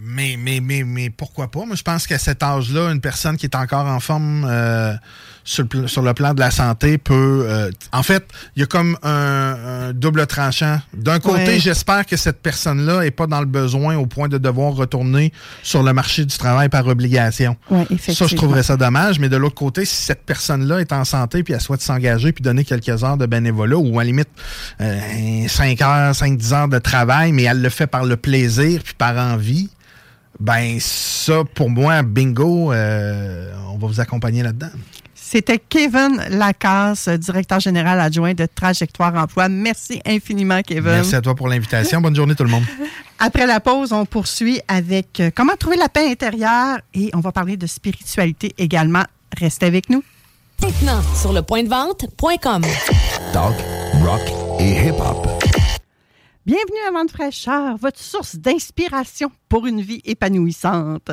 Mais, mais, mais, mais pourquoi pas? Moi, je pense qu'à cet âge-là, une personne qui est encore en forme euh, sur le, plan de la santé peut... Euh, en fait, il y a comme un, double tranchant. D'un côté, j'espère que cette personne-là n'est pas dans le besoin au point de devoir retourner sur le marché du travail par obligation. ça, je trouverais ça dommage. Mais de l'autre côté, si cette personne-là est en santé puis elle souhaite s'engager puis donner quelques heures de bénévolat ou à la limite euh, 5 heures, 5-10 heures de travail, mais elle le fait par le plaisir puis par envie, ben ça, pour moi, bingo, euh, on va vous accompagner là-dedans. C'était Kevin Lacasse, directeur général adjoint de Trajectoire Emploi. Merci infiniment, Kevin. Merci à toi pour l'invitation. Bonne journée, tout le monde. Après la pause, on poursuit avec euh, comment trouver la paix intérieure et on va parler de spiritualité également. Restez avec nous. Maintenant, sur le point de vente.com. Talk, rock et hip-hop. Bienvenue à Vente fraîcheur, votre source d'inspiration pour une vie épanouissante.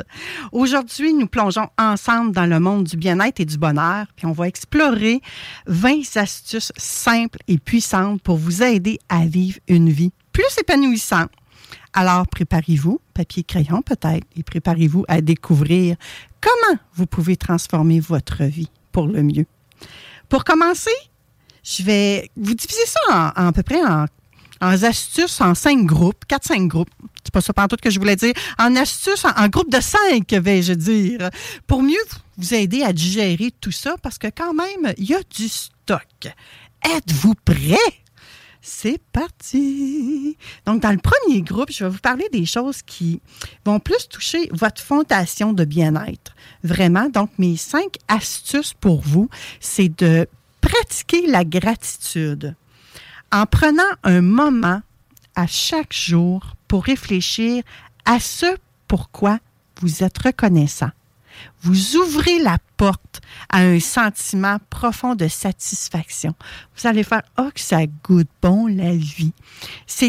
Aujourd'hui, nous plongeons ensemble dans le monde du bien-être et du bonheur, puis on va explorer 20 astuces simples et puissantes pour vous aider à vivre une vie plus épanouissante. Alors, préparez-vous, papier crayon peut-être, et préparez-vous à découvrir comment vous pouvez transformer votre vie pour le mieux. Pour commencer, je vais vous diviser ça en, à peu près en en astuces en cinq groupes, quatre, cinq groupes. C'est pas ça tout que je voulais dire. En astuces, en, groupe de cinq, vais-je dire, pour mieux vous aider à digérer tout ça, parce que quand même, il y a du stock. Êtes-vous prêts? C'est parti. Donc, dans le premier groupe, je vais vous parler des choses qui vont plus toucher votre fondation de bien-être. Vraiment. Donc, mes cinq astuces pour vous, c'est de pratiquer la gratitude en prenant un moment à chaque jour pour réfléchir à ce pourquoi vous êtes reconnaissant. Vous ouvrez la porte à un sentiment profond de satisfaction. Vous allez faire Oh, que ça goûte bon la vie. Ça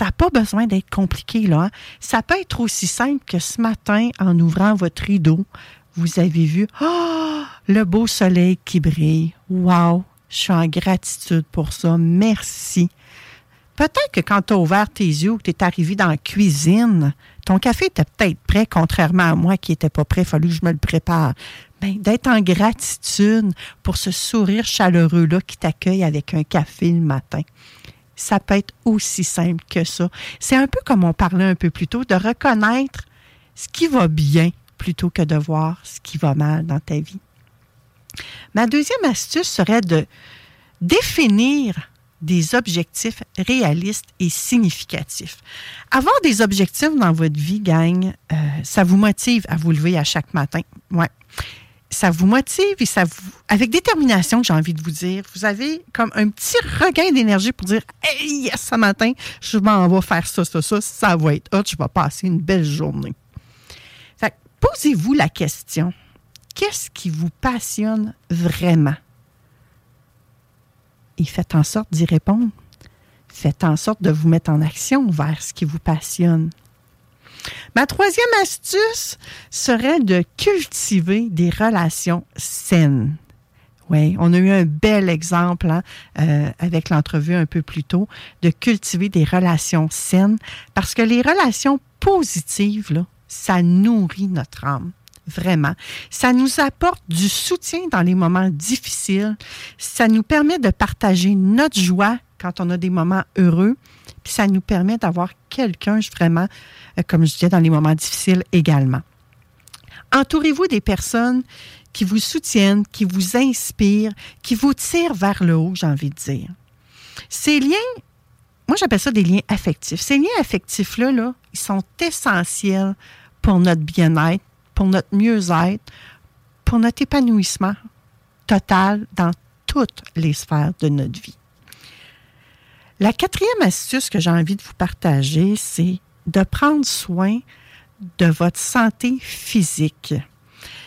n'a pas besoin d'être compliqué, là. Hein. Ça peut être aussi simple que ce matin, en ouvrant votre rideau, vous avez vu Oh, le beau soleil qui brille. Wow! Je suis en gratitude pour ça. Merci. Peut-être que quand tu as ouvert tes yeux ou que tu es arrivé dans la cuisine, ton café était peut-être prêt, contrairement à moi qui n'était pas prêt, il fallu que je me le prépare. Ben, d'être en gratitude pour ce sourire chaleureux-là qui t'accueille avec un café le matin. Ça peut être aussi simple que ça. C'est un peu comme on parlait un peu plus tôt, de reconnaître ce qui va bien plutôt que de voir ce qui va mal dans ta vie. Ma deuxième astuce serait de définir des objectifs réalistes et significatifs. Avoir des objectifs dans votre vie, gang, euh, ça vous motive à vous lever à chaque matin. Ouais. Ça vous motive et ça vous. Avec détermination, j'ai envie de vous dire, vous avez comme un petit regain d'énergie pour dire Hey, yes, ce matin, je m'en vais faire ça, ça, ça, ça va être hot, je vais passer une belle journée. Fait posez-vous la question qu'est-ce qui vous passionne vraiment? et faites en sorte d'y répondre. Faites en sorte de vous mettre en action vers ce qui vous passionne. Ma troisième astuce serait de cultiver des relations saines. Oui, on a eu un bel exemple hein, euh, avec l'entrevue un peu plus tôt de cultiver des relations saines parce que les relations positives, ça nourrit notre âme. Vraiment. Ça nous apporte du soutien dans les moments difficiles. Ça nous permet de partager notre joie quand on a des moments heureux. Puis ça nous permet d'avoir quelqu'un vraiment, euh, comme je disais, dans les moments difficiles également. Entourez-vous des personnes qui vous soutiennent, qui vous inspirent, qui vous tirent vers le haut, j'ai envie de dire. Ces liens, moi j'appelle ça des liens affectifs. Ces liens affectifs-là, là, ils sont essentiels pour notre bien-être, pour notre mieux-être, pour notre épanouissement total dans toutes les sphères de notre vie. La quatrième astuce que j'ai envie de vous partager, c'est de prendre soin de votre santé physique.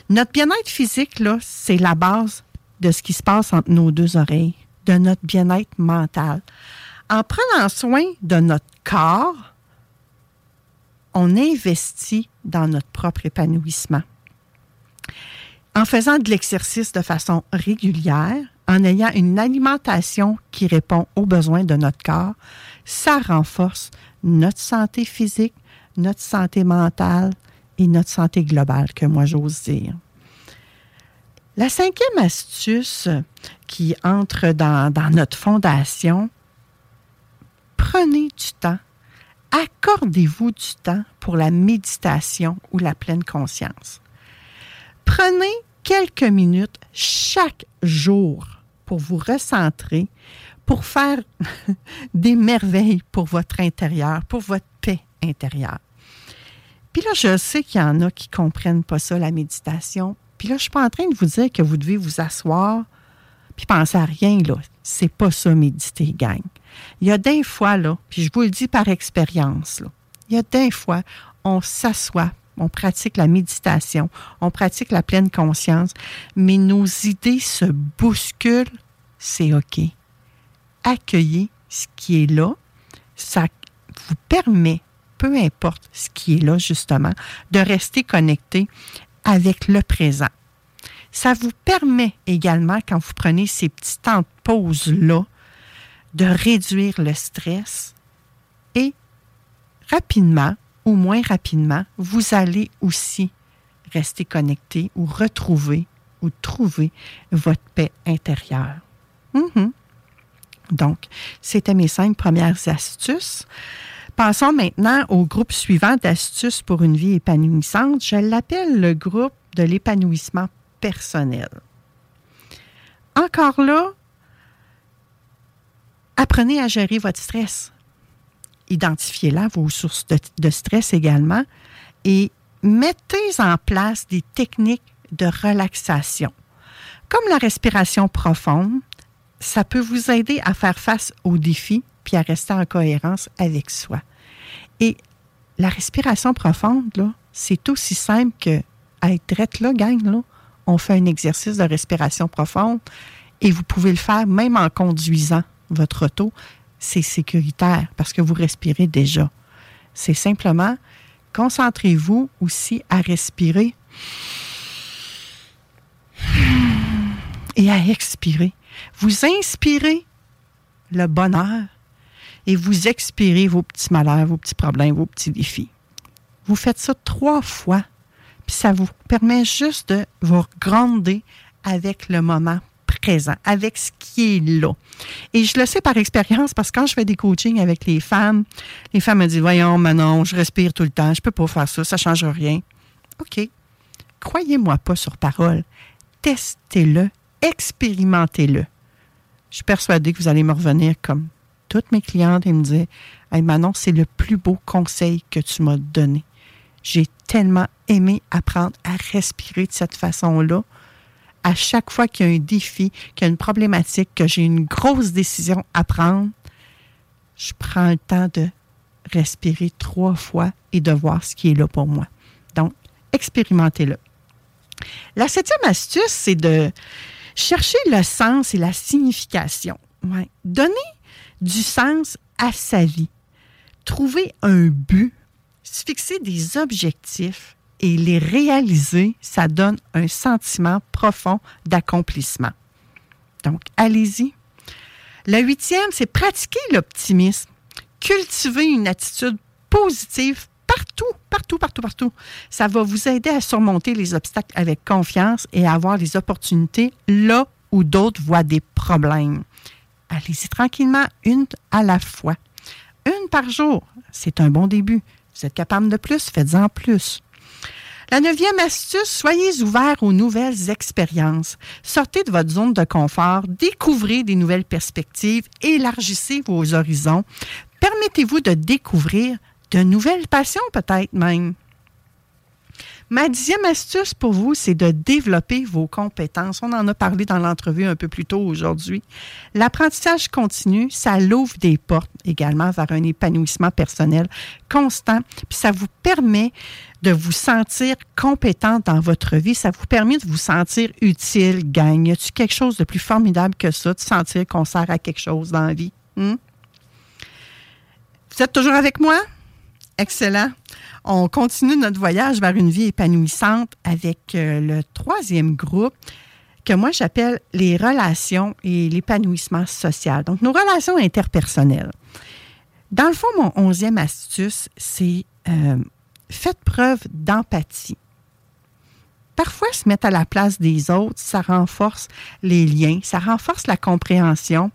Notre bien-être physique, là, c'est la base de ce qui se passe entre nos deux oreilles, de notre bien-être mental. En prenant soin de notre corps, on investit dans notre propre épanouissement. En faisant de l'exercice de façon régulière, en ayant une alimentation qui répond aux besoins de notre corps, ça renforce notre santé physique, notre santé mentale et notre santé globale, que moi j'ose dire. La cinquième astuce qui entre dans, notre fondation, prenez du temps, accordez-vous du temps pour la méditation ou la pleine conscience. Prenez quelques minutes chaque jour pour vous recentrer, pour faire des merveilles pour votre intérieur, pour votre paix intérieure. Puis là, je sais qu'il y en a qui ne comprennent pas ça, la méditation. Puis là, je suis pas en train de vous dire que vous devez vous asseoir puis penser à rien, là. C'est pas ça, méditer, gang. Il y a des fois, là, puis je vous le dis par expérience, là, il y a des fois, on s'assoit, on pratique la méditation, on pratique la pleine conscience, mais nos idées se bousculent, c'est OK. Accueillez ce qui est là. Ça vous permet, peu importe ce qui est là, justement, de rester connecté avec le présent. Ça vous permet également, quand vous prenez ces petits temps de pause-là, de réduire le stress et rapidement, ou moins rapidement, vous allez aussi rester connecté ou retrouver ou trouver votre paix intérieure. Mhm. Donc, c'était mes cinq premières astuces. Passons maintenant au groupe suivant d'astuces pour une vie épanouissante. Je l'appelle le groupe de l'épanouissement personnel. Encore là, apprenez à gérer votre stress identifiez-la, vos sources de, stress également, et mettez en place des techniques de relaxation. Comme la respiration profonde, ça peut vous aider à faire face aux défis puis à rester en cohérence avec soi. Et la respiration profonde, là, c'est aussi simple que être là, gang, là, on fait un exercice de respiration profonde et vous pouvez le faire même en conduisant votre auto c'est sécuritaire parce que vous respirez déjà. C'est simplement, concentrez-vous aussi à respirer et à expirer. Vous inspirez le bonheur et vous expirez vos petits malheurs, vos petits problèmes, vos petits défis. Vous faites ça trois fois, puis ça vous permet juste de vous gronder avec le moment présent, avec ce qui est là. Et je le sais par expérience parce que quand je fais des coachings avec les femmes, les femmes me disent Voyons, Manon, je respire tout le temps, je peux pas faire ça, ça ne change rien. OK. Croyez-moi pas sur parole. Testez-le, expérimentez-le. Je suis persuadée que vous allez me revenir comme toutes mes clientes et me dire Hey Manon, c'est le plus beau conseil que tu m'as donné. J'ai tellement aimé apprendre à respirer de cette façon-là à chaque fois qu'il y a un défi, qu'il y a une problématique, que j'ai une grosse décision à prendre, je prends le temps de respirer trois fois et de voir ce qui est là pour moi. Donc, expérimentez-le. La septième astuce, c'est de chercher le sens et la signification. Ouais. Donner du sens à sa vie. Trouver un but. Fixer des objectifs et les réaliser, ça donne un sentiment profond d'accomplissement. Donc, allez-y. La huitième, c'est pratiquer l'optimisme. Cultiver une attitude positive partout, partout, partout, partout. Ça va vous aider à surmonter les obstacles avec confiance et à avoir les opportunités là où d'autres voient des problèmes. Allez-y tranquillement, une à la fois. Une par jour, c'est un bon début. Vous êtes capable de plus, faites-en plus. La neuvième astuce, soyez ouverts aux nouvelles expériences. Sortez de votre zone de confort, découvrez des nouvelles perspectives, élargissez vos horizons. Permettez-vous de découvrir de nouvelles passions peut-être même. Ma dixième astuce pour vous, c'est de développer vos compétences. On en a parlé dans l'entrevue un peu plus tôt aujourd'hui. L'apprentissage continu, ça l'ouvre des portes également vers un épanouissement personnel constant. Puis ça vous permet de vous sentir compétent dans votre vie. Ça vous permet de vous sentir utile, gagne. Y a-t-il quelque chose de plus formidable que ça, de sentir qu'on sert à quelque chose dans la vie? Hmm? Vous êtes toujours avec moi? Excellent. On continue notre voyage vers une vie épanouissante avec euh, le troisième groupe que moi j'appelle les relations et l'épanouissement social. Donc, nos relations interpersonnelles. Dans le fond, mon onzième astuce, c'est euh, faites preuve d'empathie. Parfois, se mettre à la place des autres, ça renforce les liens, ça renforce la compréhension,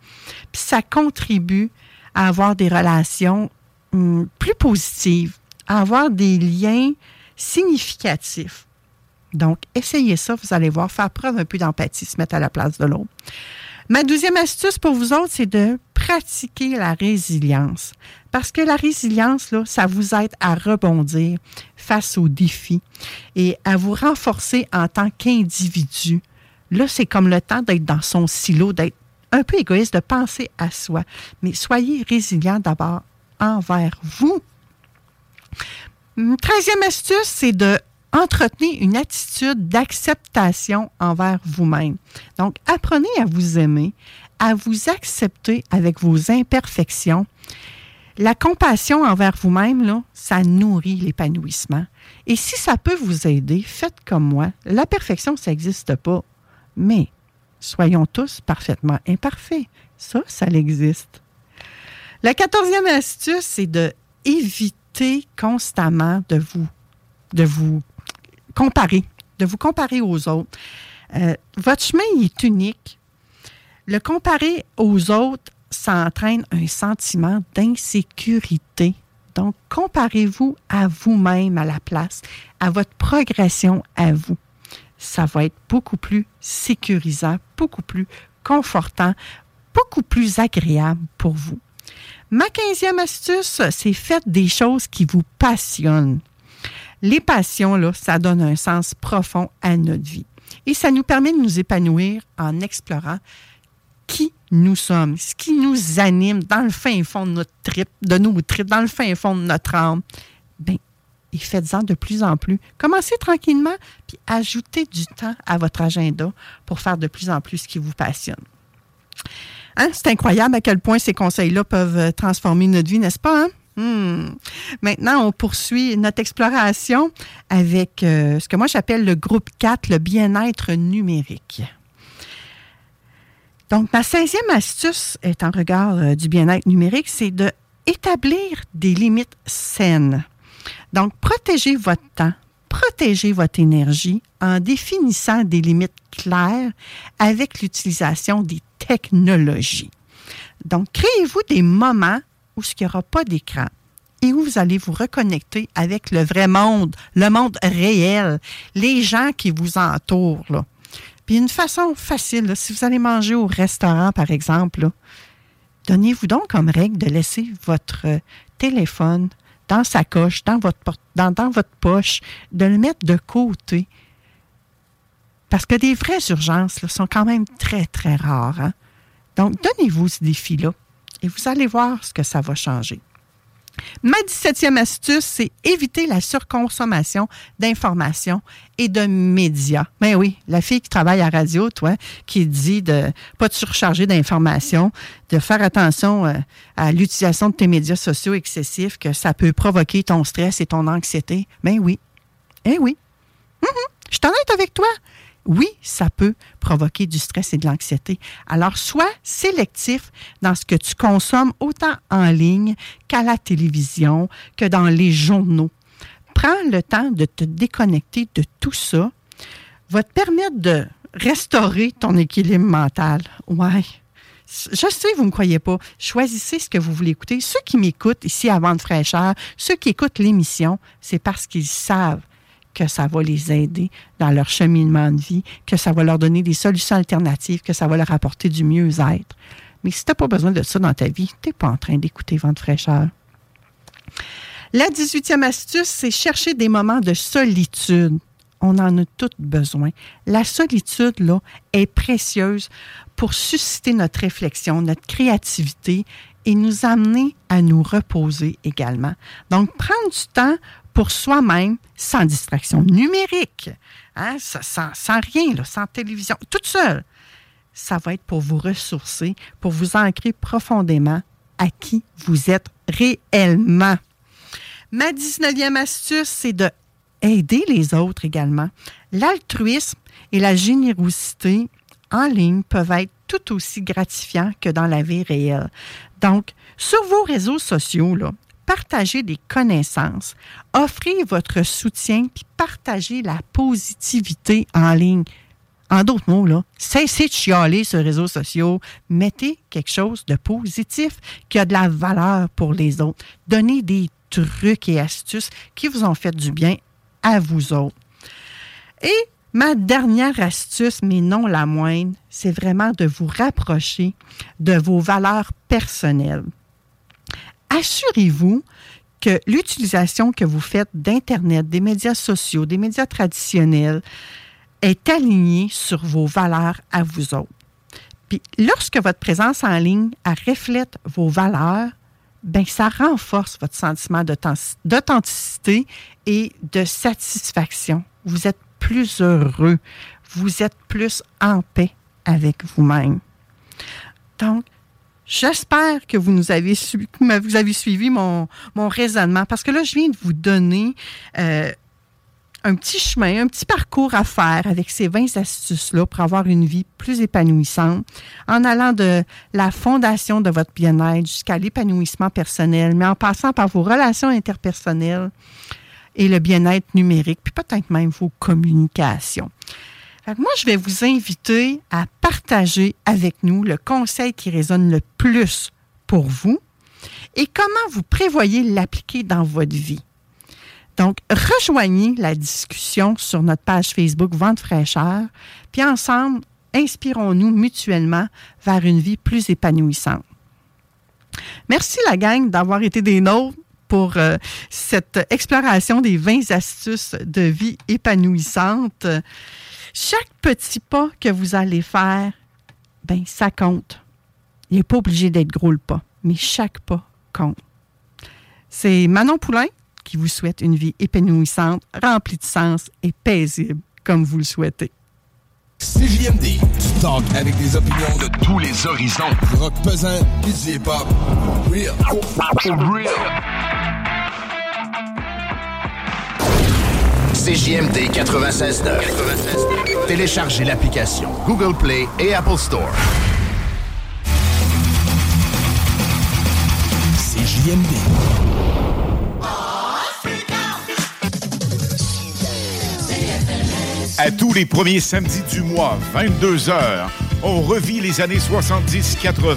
puis ça contribue à avoir des relations hum, plus positives, à avoir des liens significatifs. Donc, essayez ça, vous allez voir, faire preuve un peu d'empathie, se mettre à la place de l'autre. Ma deuxième astuce pour vous autres, c'est de pratiquer la résilience. Parce que la résilience, là, ça vous aide à rebondir face aux défis et à vous renforcer en tant qu'individu. Là, c'est comme le temps d'être dans son silo, d'être un peu égoïste, de penser à soi. Mais soyez résilient d'abord envers vous. Treizième astuce, c'est de entretenir une attitude d'acceptation envers vous-même. Donc, apprenez à vous aimer, à vous accepter avec vos imperfections. La compassion envers vous-même, ça nourrit l'épanouissement. Et si ça peut vous aider, faites comme moi. La perfection, ça n'existe pas. Mais soyons tous parfaitement imparfaits. Ça, ça existe. La quatorzième astuce, c'est de éviter constamment de vous, de vous comparer, de vous comparer aux autres. Euh, votre chemin est unique. Le comparer aux autres, ça entraîne un sentiment d'insécurité. Donc, comparez-vous à vous-même à la place, à votre progression à vous. Ça va être beaucoup plus sécurisant, beaucoup plus confortant, beaucoup plus agréable pour vous. Ma quinzième astuce, c'est faites des choses qui vous passionnent. Les passions, là, ça donne un sens profond à notre vie. Et ça nous permet de nous épanouir en explorant qui nous sommes, ce qui nous anime dans le fin fond de notre trip, de nos tripes, dans le fin fond de notre âme. Bien, et faites-en de plus en plus. Commencez tranquillement, puis ajoutez du temps à votre agenda pour faire de plus en plus ce qui vous passionne. Hein? C'est incroyable à quel point ces conseils-là peuvent transformer notre vie, n'est-ce pas? Hein? Hmm. Maintenant, on poursuit notre exploration avec euh, ce que moi j'appelle le groupe 4, le bien-être numérique. Donc, ma 16e astuce est en regard euh, du bien-être numérique, c'est de établir des limites saines. Donc, protégez votre temps, protégez votre énergie en définissant des limites claires avec l'utilisation des technologies. Donc, créez-vous des moments où il n'y aura pas d'écran et où vous allez vous reconnecter avec le vrai monde, le monde réel, les gens qui vous entourent. Puis une façon facile, si vous allez manger au restaurant, par exemple, donnez-vous donc comme règle de laisser votre téléphone dans sa coche, dans votre poche, de le mettre de côté. Parce que des vraies urgences sont quand même très, très rares. Hein. Donc, donnez-vous ce défi-là et vous allez voir ce que ça va changer. Ma 17e astuce, c'est éviter la surconsommation d'informations et de médias. Ben oui, la fille qui travaille à radio, toi, qui dit de pas de surcharger d'informations, de faire attention euh, à l'utilisation de tes médias sociaux excessifs, que ça peut provoquer ton stress et ton anxiété. Ben oui. Eh oui. Mhm. Je suis honnête avec toi oui, ça peut provoquer du stress et de l'anxiété. Alors, sois sélectif dans ce que tu consommes, autant en ligne qu'à la télévision, que dans les journaux. Prends le temps de te déconnecter de tout ça, va te permettre de restaurer ton équilibre mental. Ouais. Je sais, vous ne me croyez pas. Choisissez ce que vous voulez écouter. Ceux qui m'écoutent ici à Vente fraîcheur, ceux qui écoutent l'émission, c'est parce qu'ils savent que ça va les aider dans leur cheminement de vie, que ça va leur donner des solutions alternatives, que ça va leur apporter du mieux-être. Mais si tu n'as pas besoin de ça dans ta vie, tu n'es pas en train d'écouter Vente fraîcheur. La 18e astuce, c'est chercher des moments de solitude. On en a tous besoin. La solitude, là, est précieuse pour susciter notre réflexion, notre créativité et nous amener à nous reposer également. Donc, prendre du temps pour soi-même, sans distraction numérique, hein, sans, rien, sans télévision, toute seule. Ça va être pour vous ressourcer, pour vous ancrer profondément à qui vous êtes réellement. Ma 19e astuce, c'est de aider les autres également. L'altruisme et la générosité en ligne peuvent être tout aussi gratifiants que dans la vie réelle. Donc, sur vos réseaux sociaux, là, partagez des connaissances, offrez votre soutien, puis partagez la positivité en ligne. En d'autres mots, là, cessez de chialer sur les réseaux sociaux. Mettez quelque chose de positif qui a de la valeur pour les autres. Donnez des trucs et astuces qui vous ont fait du bien à vous autres. Et ma dernière astuce, mais non la moindre, c'est vraiment de vous rapprocher de vos valeurs personnelles assurez-vous que l'utilisation que vous faites d'Internet, des médias sociaux, des médias traditionnels est alignée sur vos valeurs à vous autres. Puis lorsque votre présence en ligne reflète vos valeurs, ben ça renforce votre sentiment d'authenticité et de satisfaction. Vous êtes plus heureux, vous êtes plus en paix avec vous-même. Donc, J'espère que vous nous avez, vous avez suivi mon, mon, raisonnement parce que là, je viens de vous donner euh, un petit chemin, un petit parcours à faire avec ces 20 astuces-là pour avoir une vie plus épanouissante en allant de la fondation de votre bien-être jusqu'à l'épanouissement personnel, mais en passant par vos relations interpersonnelles et le bien-être numérique, puis peut-être même vos communications moi, je vais vous inviter à partager avec nous le conseil qui résonne le plus pour vous et comment vous prévoyez l'appliquer dans votre vie. Donc, rejoignez la discussion sur notre page Facebook Vente fraîcheur, puis ensemble, inspirons-nous mutuellement vers une vie plus épanouissante. Merci la gang d'avoir été des nôtres pour euh, cette exploration des 20 astuces de vie épanouissante. Chaque petit pas que vous allez faire, ben ça compte. Il n'est pas obligé d'être gros le pas, mais chaque pas compte. C'est Manon Poulain qui vous souhaite une vie épanouissante, remplie de sens et paisible, comme vous le souhaitez. CJMD, du talk avec des opinions de tous les horizons. rock pesant, hip-hop. Real. Real. CJMD 96.9. Téléchargez l'application Google Play et Apple Store. CJMD. À tous les premiers samedis du mois, 22h, on revit les années 70-80.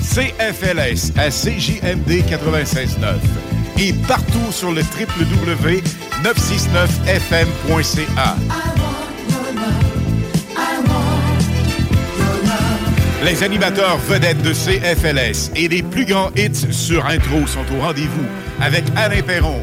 CFLS à CJMD 96.9 et partout sur le www.969fm.ca. Les animateurs vedettes de CFLS et les plus grands hits sur intro sont au rendez-vous avec Alain Perron,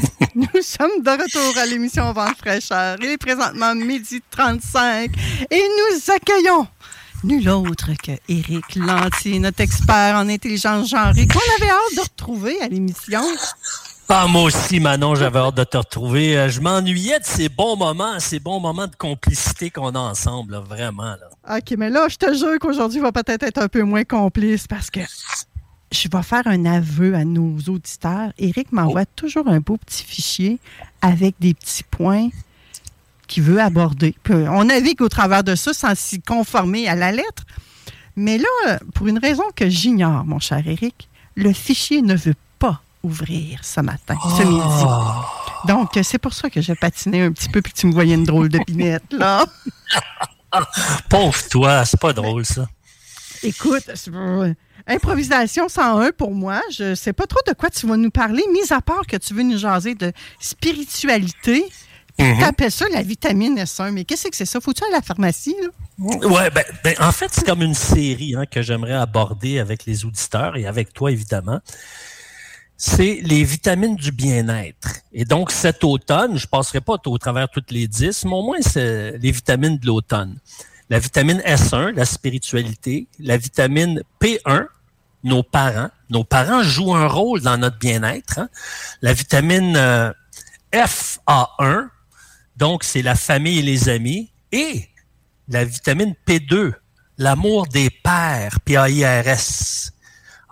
Nous sommes de retour à l'émission Vent fraîcheur. Il est présentement midi 35 et nous accueillons nul autre que Éric Lantier, notre expert en intelligence genrée, qu'on avait hâte de retrouver à l'émission. Ah, moi aussi, Manon, j'avais hâte de te retrouver. Euh, Je m'ennuyais de ces bons moments, ces bons moments de complicité qu'on a ensemble, là, vraiment. Là. OK, mais là, je te jure qu'aujourd'hui va peut-être être un peu moins complice parce que je vais faire un aveu à nos auditeurs. Éric m'envoie toujours un beau petit fichier avec des petits points qu'il veut aborder. Puis on navigue au travers de ça sans s'y conformer à la lettre. Mais là, pour une raison que j'ignore, mon cher Éric, le fichier ne veut pas ouvrir ce matin, ce Oh. midi. Donc, c'est pour ça que j'ai patiné un petit peu puis que tu me voyais une drôle de pinette, là. Pauvre toi, c'est pas drôle, ça. Écoute, c'est- euh, improvisation 101 pour moi. Je sais pas trop de quoi tu vas nous parler, mis à part que tu veux nous jaser de spiritualité. Puis Mhm. t'appelles ça la vitamine S1. Mais qu'est-ce que c'est ça? Faut-tu aller à la pharmacie, là? Ouais, ben, ben, en fait, c'est comme une série hein, que j'aimerais aborder avec les auditeurs et avec toi, évidemment. C'est les vitamines du bien-être. Et donc, cet automne, je passerai pas au travers toutes les 10, mais au moins, c'est les vitamines de l'automne. La vitamine S1, la spiritualité, la vitamine P1, nos parents. Nos parents jouent un rôle dans notre bien-être. hein. La vitamine euh, FA1, donc c'est la famille et les amis. Et la vitamine P2, l'amour des pères, P-A-I-R-S.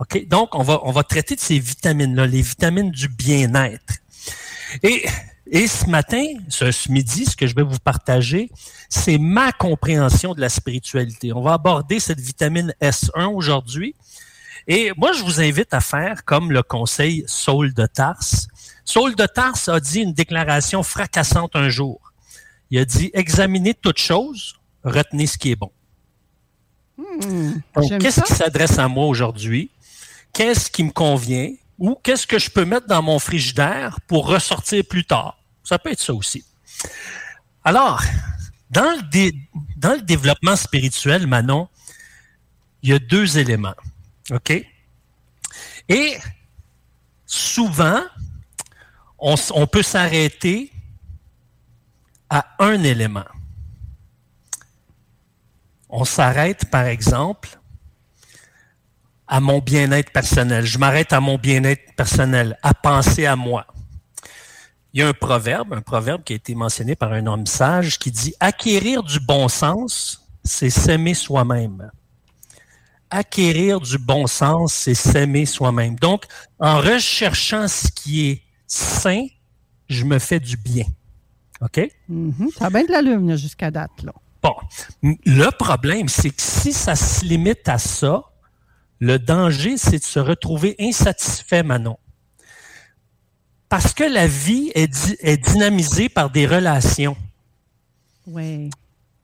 OK? Donc, on va, on va traiter de ces vitamines-là, les vitamines du bien-être. Et, ce matin, ce, ce midi, ce que je vais vous partager, c'est ma compréhension de la spiritualité. On va aborder cette vitamine S1 aujourd'hui. Et moi, je vous invite à faire comme le conseil Saul de Tarse. Saul de Tarse a dit une déclaration fracassante un jour. Il a dit examinez toute chose, retenez ce qui est bon. Hmm, Donc, qu'est-ce qui s'adresse à moi aujourd'hui? Qu'est-ce qui me convient? Ou qu'est-ce que je peux mettre dans mon frigidaire pour ressortir plus tard? Ça peut être ça aussi. Alors, dans le, dé- dans le développement spirituel, Manon, il y a deux éléments. OK? Et souvent, on, on peut s'arrêter à un élément. On s'arrête, par exemple, à mon bien-être personnel. Je m'arrête à mon bien-être personnel, à penser à moi. Il y a un proverbe, un proverbe qui a été mentionné par un homme sage qui dit Acquérir du bon sens, c'est s'aimer soi-même. Acquérir du bon sens, c'est s'aimer soi-même. Donc, en recherchant ce qui est sain, je me fais du bien. OK? Mhm, Ça a bien de la lune jusqu'à date. Là. Bon, le problème, c'est que si ça se limite à ça, le danger, c'est de se retrouver insatisfait, Manon. Parce que la vie est, di- est dynamisée par des relations. Oui.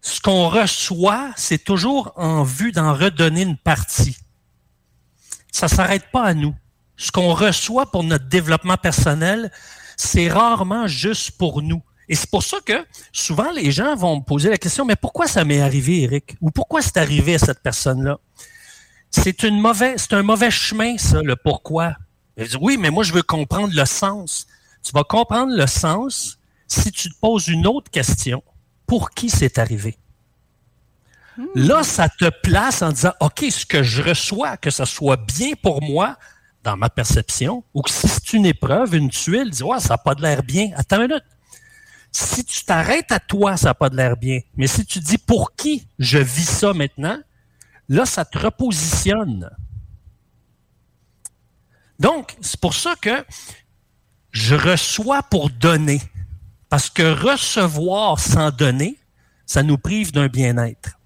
Ce qu'on reçoit, c'est toujours en vue d'en redonner une partie. Ça ne s'arrête pas à nous. Ce qu'on reçoit pour notre développement personnel, c'est rarement juste pour nous. Et c'est pour ça que souvent les gens vont me poser la question, mais pourquoi ça m'est arrivé, Eric? Ou pourquoi c'est arrivé à cette personne-là? C'est une mauvaise, c'est un mauvais chemin, ça, le pourquoi. Oui, mais moi, je veux comprendre le sens. Tu vas comprendre le sens si tu te poses une autre question. Pour qui c'est arrivé? Là, ça te place en disant, OK, ce que je reçois, que ça soit bien pour moi dans ma perception, ou que si c'est une épreuve, une tuile, dis, ouais, ça n'a pas de l'air bien. Attends une minute. Si tu t'arrêtes à toi, ça n'a pas de l'air bien. Mais si tu dis pour qui je vis ça maintenant, là, ça te repositionne. Donc, c'est pour ça que je reçois pour donner. Parce que recevoir sans donner, ça nous prive d'un bien-être.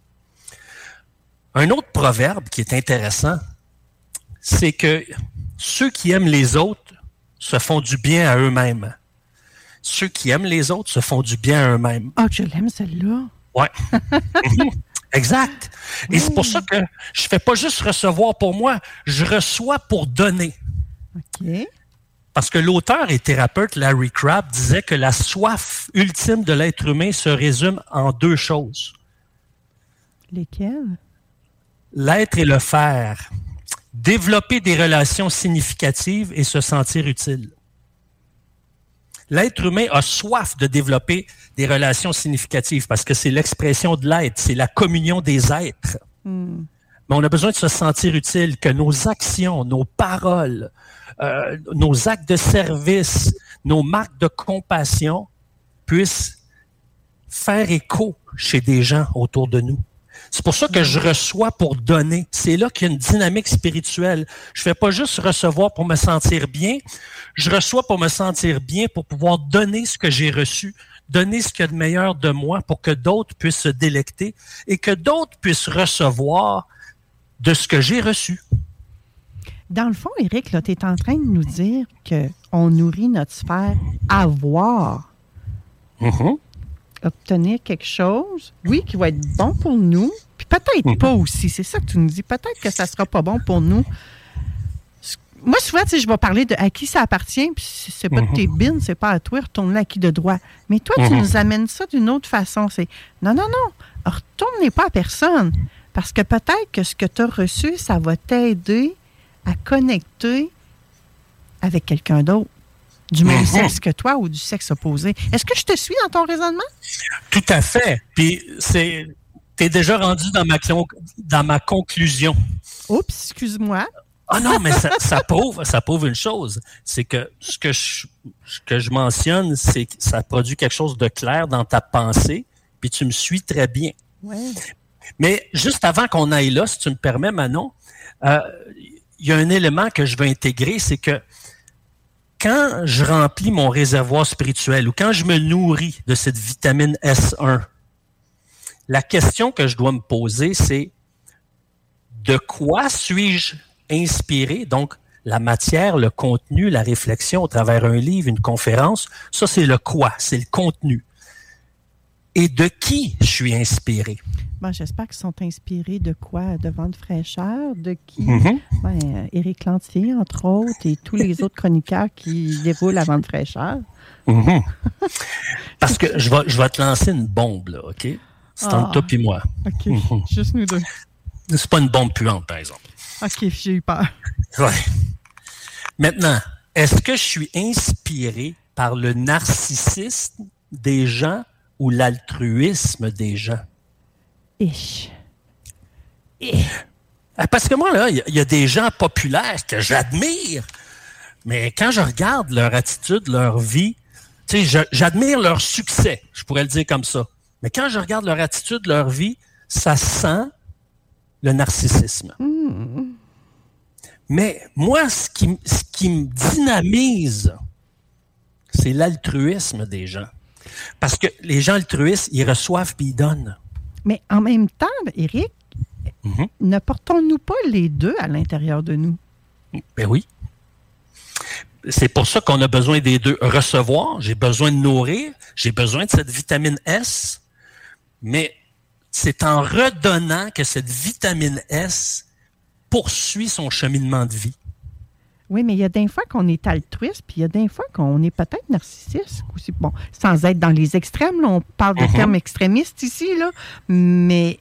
Un autre proverbe qui est intéressant, c'est que ceux qui aiment les autres se font du bien à eux-mêmes. Ceux qui aiment les autres se font du bien à eux-mêmes. Ah, je l'aime celle-là. Ouais. Exact. Et c'est pour ça que je fais pas juste recevoir pour moi, je reçois pour donner. OK. Parce que l'auteur et thérapeute Larry Crabb disait que la soif ultime de l'être humain se résume en deux choses. Lesquels? L'être et le faire. Développer des relations significatives et se sentir utile. L'être humain a soif de développer des relations significatives parce que c'est l'expression de l'être, c'est la communion des êtres. Hmm. Mais on a besoin de se sentir utile, que nos actions, nos paroles, euh, nos actes de service, nos marques de compassion puissent faire écho chez des gens autour de nous. C'est pour ça que je reçois pour donner. C'est là qu'il y a une dynamique spirituelle. Je fais pas juste recevoir pour me sentir bien. Je reçois pour me sentir bien, pour pouvoir donner ce que j'ai reçu, donner ce qu'il y a de meilleur de moi pour que d'autres puissent se délecter et que d'autres puissent recevoir de ce que j'ai reçu. Dans le fond, Eric, tu es en train de nous dire qu'on nourrit notre sphère avoir. Mm-hmm. Obtenir quelque chose, oui, qui va être bon pour nous, puis peut-être Mm-hmm. pas aussi. C'est ça que tu nous dis. Peut-être que ça sera pas bon pour nous. Moi, souvent, je vais parler de à qui ça appartient, puis si c'est pas de tes bines, c'est pas à toi, retourne à qui de droit. Mais toi, tu Mhm. nous amènes ça d'une autre façon. C'est non, non, non, retournez pas à personne. Parce que peut-être que ce que tu as reçu, ça va t'aider à connecter avec quelqu'un d'autre, du même Mhm. sexe que toi ou du sexe opposé. Est-ce que je te suis dans ton raisonnement? Tout à fait. Puis c'est t'es déjà rendu dans ma clon- dans ma conclusion. Oups, excuse-moi. Ah non, mais ça, ça prouve, ça prouve une chose, c'est que ce que je, ce que je mentionne, c'est que ça produit quelque chose de clair dans ta pensée, puis tu me suis très bien. Ouais. Mais juste avant qu'on aille là, si tu me permets, Manon, euh, il y a un élément que je veux intégrer, c'est que quand je remplis mon réservoir spirituel ou quand je me nourris de cette vitamine S1, la question que je dois me poser, c'est de quoi suis-je inspiré? Donc, la matière, le contenu, la réflexion au travers un livre, une conférence, ça c'est le quoi, c'est le contenu. Et de qui je suis inspiré? Bon, J'espère qu'ils sont inspirés de quoi? De vente fraîcheur? De qui? Mhm. Ben, euh, Éric Lantier, entre autres, et tous les autres chroniqueurs qui déroulent la vente fraîcheur. Mhm. Parce que je vais, je vais te lancer une bombe, là, OK? C'est Ah. entre toi et moi. OK, Mhm. juste nous deux. C'est pas une bombe puante, par exemple. OK, j'ai eu peur. Ouais. Maintenant, est-ce que je suis inspiré par le narcissisme des gens ou l'altruisme des gens? Ich. Ah, Parce que moi, là, il y a- il y, a des gens populaires que j'admire, mais quand je regarde leur attitude, leur vie, tu sais, je- j'admire leur succès, je pourrais le dire comme ça. Mais quand je regarde leur attitude, leur vie, ça sent le narcissisme. Mais moi, ce qui, ce qui me dynamise, c'est l'altruisme des gens. Parce que les gens altruistes, ils reçoivent puis ils donnent. Mais en même temps, Éric, Mhm. ne portons-nous pas les deux à l'intérieur de nous? Ben oui. C'est pour ça qu'on a besoin des deux. Recevoir, j'ai besoin de nourrir, j'ai besoin de cette vitamine S, mais c'est en redonnant que cette vitamine S poursuit son cheminement de vie. Oui, mais il y a des fois qu'on est altruiste, puis il y a des fois qu'on est peut-être narcissique aussi. Bon, sans être dans les extrêmes, là, on parle de Mhm. termes extrémistes ici, là, mais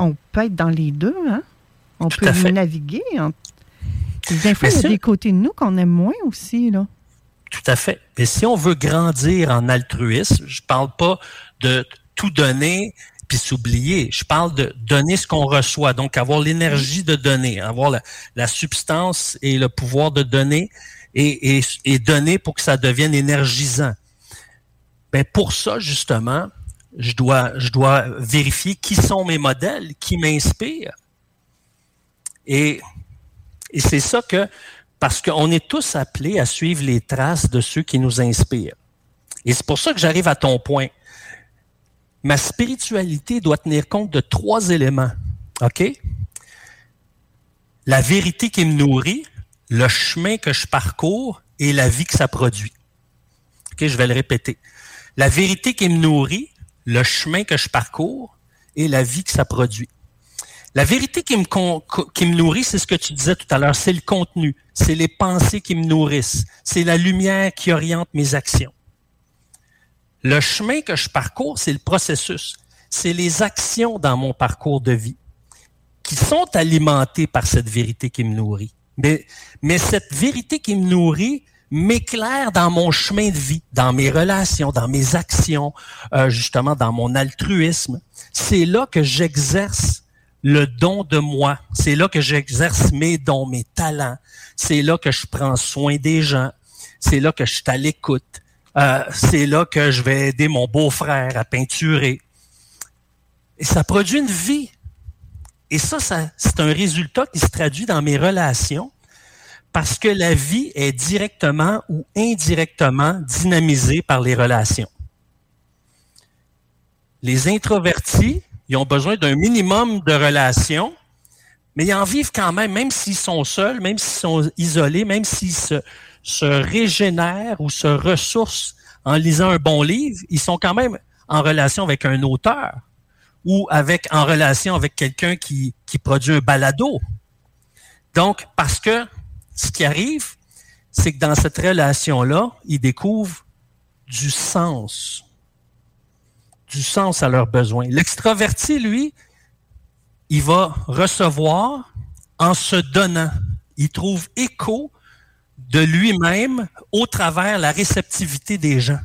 on peut être dans les deux, hein? On Tout peut naviguer. Des fois, Mais il y a des côtés de nous qu'on aime moins aussi, là. Tout à fait. Et si on veut grandir en altruisme, je parle pas de tout donner s'oublier. Je parle de donner ce qu'on reçoit. Donc, avoir l'énergie de donner, avoir la, substance et le pouvoir de donner et, et, et donner pour que ça devienne énergisant. Ben, pour ça, justement, je dois, je dois vérifier qui sont mes modèles, qui m'inspirent. Et, et c'est ça que, parce qu'on est tous appelés à suivre les traces de ceux qui nous inspirent. Et c'est pour ça que j'arrive à ton point. Ma spiritualité doit tenir compte de trois éléments. OK? La vérité qui me nourrit, le chemin que je parcours et la vie que ça produit. OK, je vais le répéter. La vérité qui me nourrit, le chemin que je parcours et la vie que ça produit. La vérité qui me, qui me nourrit, c'est ce que tu disais tout à l'heure, c'est le contenu, c'est les pensées qui me nourrissent, c'est la lumière qui oriente mes actions. Le chemin que je parcours, c'est le processus, c'est les actions dans mon parcours de vie qui sont alimentées par cette vérité qui me nourrit. Mais, cette vérité qui me nourrit m'éclaire dans mon chemin de vie, dans mes relations, dans mes actions, euh, justement dans mon altruisme. C'est là que j'exerce le don de moi. C'est là que j'exerce mes dons, mes talents. C'est là que je prends soin des gens. C'est là que je suis à l'écoute. Euh, c'est là que je vais aider mon beau-frère à peinturer. Et ça produit une vie. Et ça, ça c'est un résultat qui se traduit dans mes relations parce que la vie est directement ou indirectement dynamisée par les relations. Les introvertis, ils ont besoin d'un minimum de relations, mais ils en vivent quand même, même s'ils sont seuls, même s'ils sont isolés, même s'ils se, se régénèrent ou se ressourcent en lisant un bon livre, ils sont quand même en relation avec un auteur ou avec en relation avec quelqu'un qui, qui produit un balado. Donc, parce que ce qui arrive, c'est que dans cette relation-là, ils découvrent du sens du sens à leurs besoins. L'extraverti, lui, il va recevoir en se donnant. Il trouve écho de lui-même au travers la réceptivité des gens.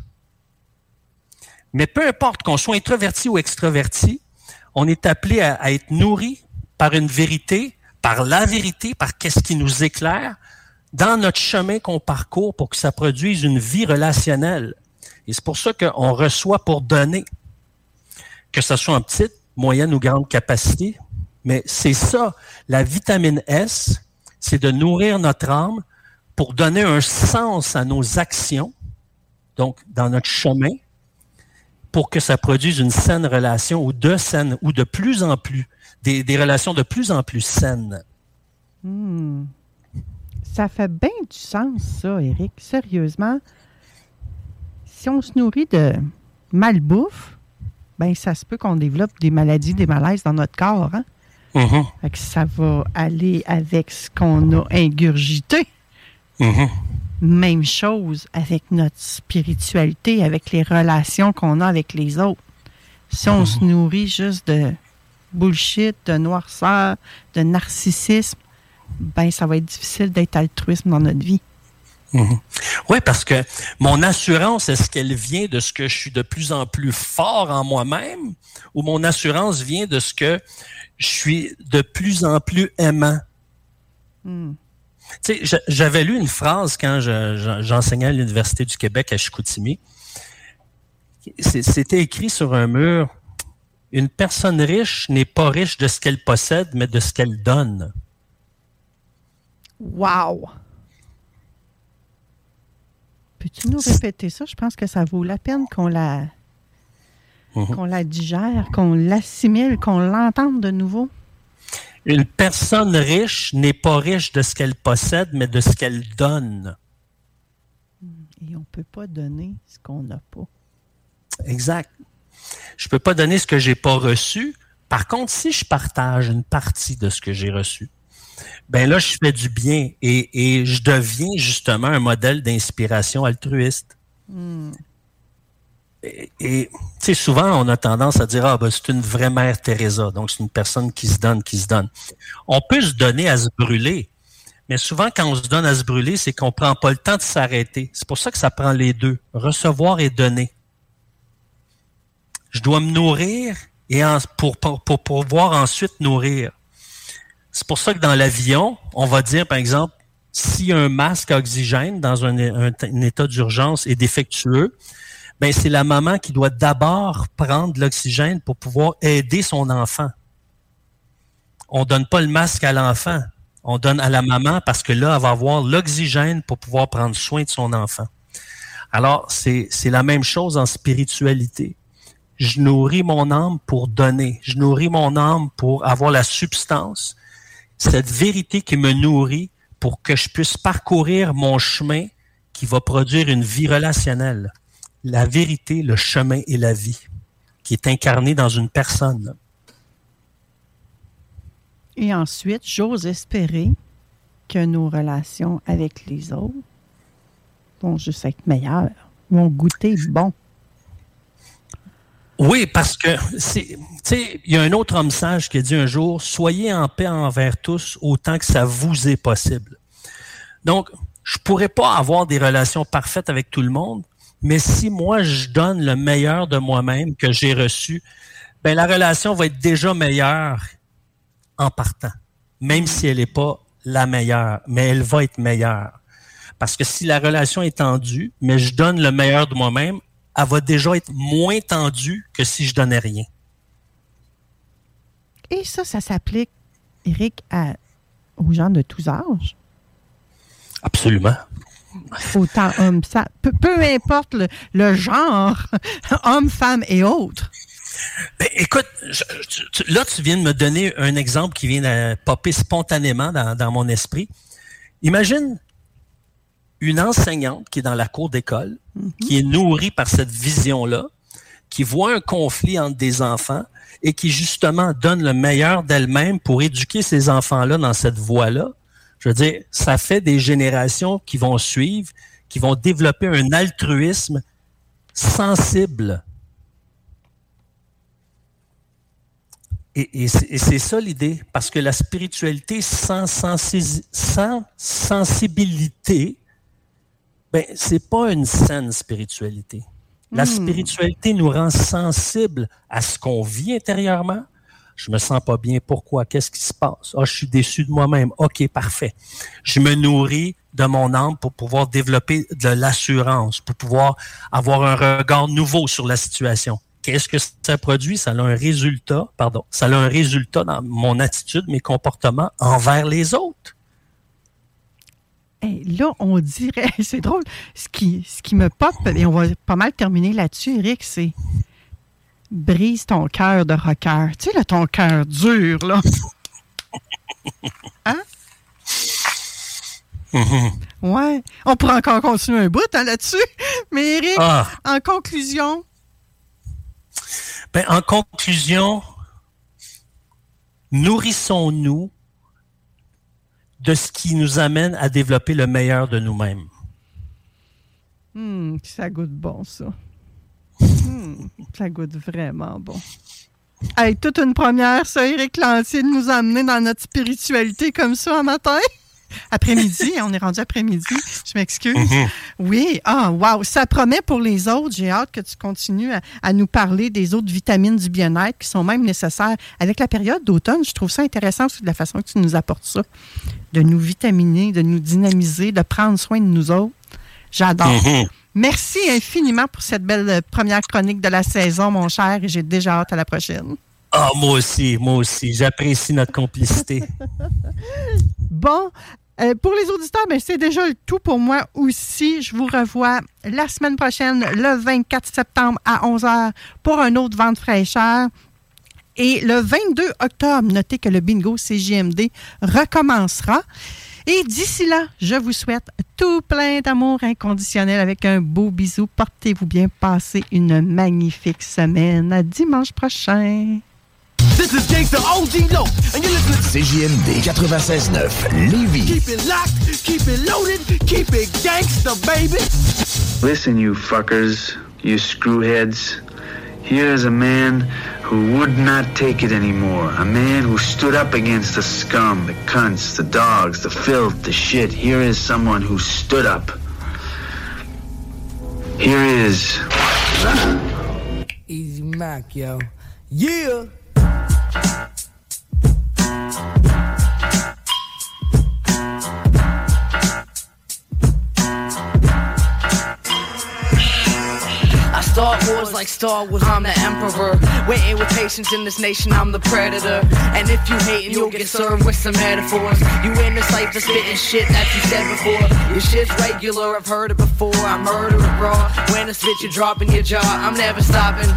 Mais peu importe qu'on soit introverti ou extraverti, on est appelé à, être nourri par une vérité, par la vérité, par qu'est-ce qui nous éclaire dans notre chemin qu'on parcourt pour que ça produise une vie relationnelle. Et c'est pour ça qu'on reçoit pour donner que ce soit en petite, moyenne ou grande capacité. Mais c'est ça, la vitamine S, c'est de nourrir notre âme pour donner un sens à nos actions, donc dans notre chemin, pour que ça produise une saine relation ou de saines, ou de plus en plus, des, relations de plus en plus saines. Hmm. Ça fait bien du sens, ça, Eric. Sérieusement, si on se nourrit de malbouffe, ben ça se peut qu'on développe des maladies, des malaises dans notre corps. Hein? Mm-hmm. ça va aller avec ce qu'on a ingurgité. Mm-hmm. Même chose avec notre spiritualité, avec les relations qu'on a avec les autres. Si on se nourrit juste de bullshit, de noirceur, de narcissisme, ben ça va être difficile d'être altruiste dans notre vie. Mhm. Oui, parce que mon assurance, est-ce qu'elle vient de ce que je suis de plus en plus fort en moi-même ou mon assurance vient de ce que je suis de plus en plus aimant? Hmm. J'avais lu une phrase quand j'enseignais à l'Université du Québec à Chicoutimi. C'était écrit sur un mur Une personne riche n'est pas riche de ce qu'elle possède, mais de ce qu'elle donne. Wow! Peux-tu nous répéter ça? Je pense que ça vaut la peine qu'on la, mhm. qu'on la digère, qu'on l'assimile, qu'on l'entende de nouveau. Une personne riche n'est pas riche de ce qu'elle possède, mais de ce qu'elle donne. Et on ne peut pas donner ce qu'on n'a pas. Exact. Je ne peux pas donner ce que je n'ai pas reçu. Par contre, si je partage une partie de ce que j'ai reçu, ben là, je fais du bien et, je deviens justement un modèle d'inspiration altruiste. Hmm. Et, tu sais, souvent, on a tendance à dire, ah, ben, c'est une vraie mère Teresa. Donc, c'est une personne qui se donne, qui se donne. On peut se donner à se brûler. Mais souvent, quand on se donne à se brûler, c'est qu'on prend pas le temps de s'arrêter. C'est pour ça que ça prend les deux. Recevoir et donner. Je dois me nourrir et pour pouvoir ensuite nourrir. C'est pour ça que dans l'avion, on va dire, par exemple, si un masque à oxygène dans un, état d'urgence est défectueux, ben c'est la maman qui doit d'abord prendre l'oxygène pour pouvoir aider son enfant. On donne pas le masque à l'enfant, on donne à la maman parce que là, elle va avoir l'oxygène pour pouvoir prendre soin de son enfant. Alors, c'est la même chose en spiritualité. Je nourris mon âme pour donner. Je nourris mon âme pour avoir la substance cette vérité qui me nourrit pour que je puisse parcourir mon chemin qui va produire une vie relationnelle. La vérité, le chemin et la vie qui est incarné dans une personne. Et ensuite, j'ose espérer que nos relations avec les autres vont juste être meilleures, vont goûter bon. Oui, parce que c'est, tu sais, il y a un autre homme sage qui a dit un jour soyez en paix envers tous autant que ça vous est possible. Donc, je pourrais pas avoir des relations parfaites avec tout le monde, mais si moi je donne le meilleur de moi-même que j'ai reçu, ben la relation va être déjà meilleure en partant, même si elle n'est pas la meilleure, mais elle va être meilleure. Parce que si la relation est tendue, mais je donne le meilleur de moi-même, elle va déjà être moins tendue que si je donnais rien. Et ça, ça s'applique, Eric, à, aux gens de tous âges? Absolument. Autant homme, ça, peu, peu importe le, le genre, homme, femme et autres. Ben, écoute, je- tu- là, tu viens de me donner un exemple qui vient de popper spontanément dans, dans mon esprit. Imagine une enseignante qui est dans la cour d'école, qui est nourrie par cette vision-là, qui voit un conflit entre des enfants et qui justement donne le meilleur d'elle-même pour éduquer ces enfants-là dans cette voie-là. Je veux dire, ça fait des générations qui vont suivre, qui vont développer un altruisme sensible Et, et c'est ça l'idée, parce que la spiritualité sans, sensi- sans sensibilité, ben, c'est pas une saine spiritualité. La Hmm. spiritualité nous rend sensibles à ce qu'on vit intérieurement. Je me sens pas bien. Pourquoi? Qu'est-ce qui se passe? Ah, je suis déçu de moi-même. OK, parfait. Je me nourris de mon âme pour pouvoir développer de l'assurance, pour pouvoir avoir un regard nouveau sur la situation. Qu'est-ce que ça produit? Ça a un résultat, pardon, ça a un résultat dans mon attitude, mes comportements envers les autres. Là, on dirait, c'est drôle, ce qui, ce qui me pop, et on va pas mal terminer là-dessus, Eric, c'est brise ton cœur de rocker. Tu sais, là, ton cœur dur, là. Hein? Ouais. On pourrait encore continuer un bout hein, là-dessus. Mais Eric, Ah. en conclusion, Ben, en conclusion, nourrissons-nous de ce qui nous amène à développer le meilleur de nous-mêmes. hmm, ça goûte bon, ça. Hmm, ça goûte vraiment bon. Hey, toute une première, ça, Eric Lantier, de nous amener dans notre spiritualité comme ça un matin. Après-midi, on est rendu après-midi. Je m'excuse. Mhm. Oui, ah, wow. Ça promet pour les autres. J'ai hâte que tu continues à, à nous parler des autres vitamines du bien-être qui sont même nécessaires. Avec la période d'automne, je trouve ça intéressant aussi de la façon que tu nous apportes ça. De nous vitaminer, de nous dynamiser, de prendre soin de nous autres. J'adore. Mhm. Merci infiniment pour cette belle euh, première chronique de la saison, mon cher, et j'ai déjà hâte à la prochaine. Ah, moi aussi, moi aussi. J'apprécie notre complicité. Bon, euh, pour les auditeurs, ben, c'est déjà le tout pour moi aussi. Je vous revois la semaine prochaine, le 24 septembre à 11h, pour un autre vent de fraîcheur. Et le 22 octobre, notez que le bingo CJMD recommencera. Et d'ici là, je vous souhaite tout plein d'amour inconditionnel avec un beau bisou. Portez-vous bien, passez une magnifique semaine. À dimanche prochain. This is Gangsta OG Low, and you're listening to CJMD 96.9 Lévis. Keep it locked, keep it loaded, keep it gangsta, baby. Listen, you fuckers, you screwheads. Here is a man who would not take it anymore. A man who stood up against the scum, the cunts, the dogs, the filth, the shit. Here is someone who stood up. Here is. Easy Mac, yo. Yeah. Like Star Wars, I'm the Emperor. Waiting with patience in this nation, I'm the predator. And if you hating, you'll get served with some metaphors. You in the cipher spitting shit that you said before. Your shit's regular, I've heard it before. I murder it raw. When I spit, you're dropping your jaw. I'm never stopping.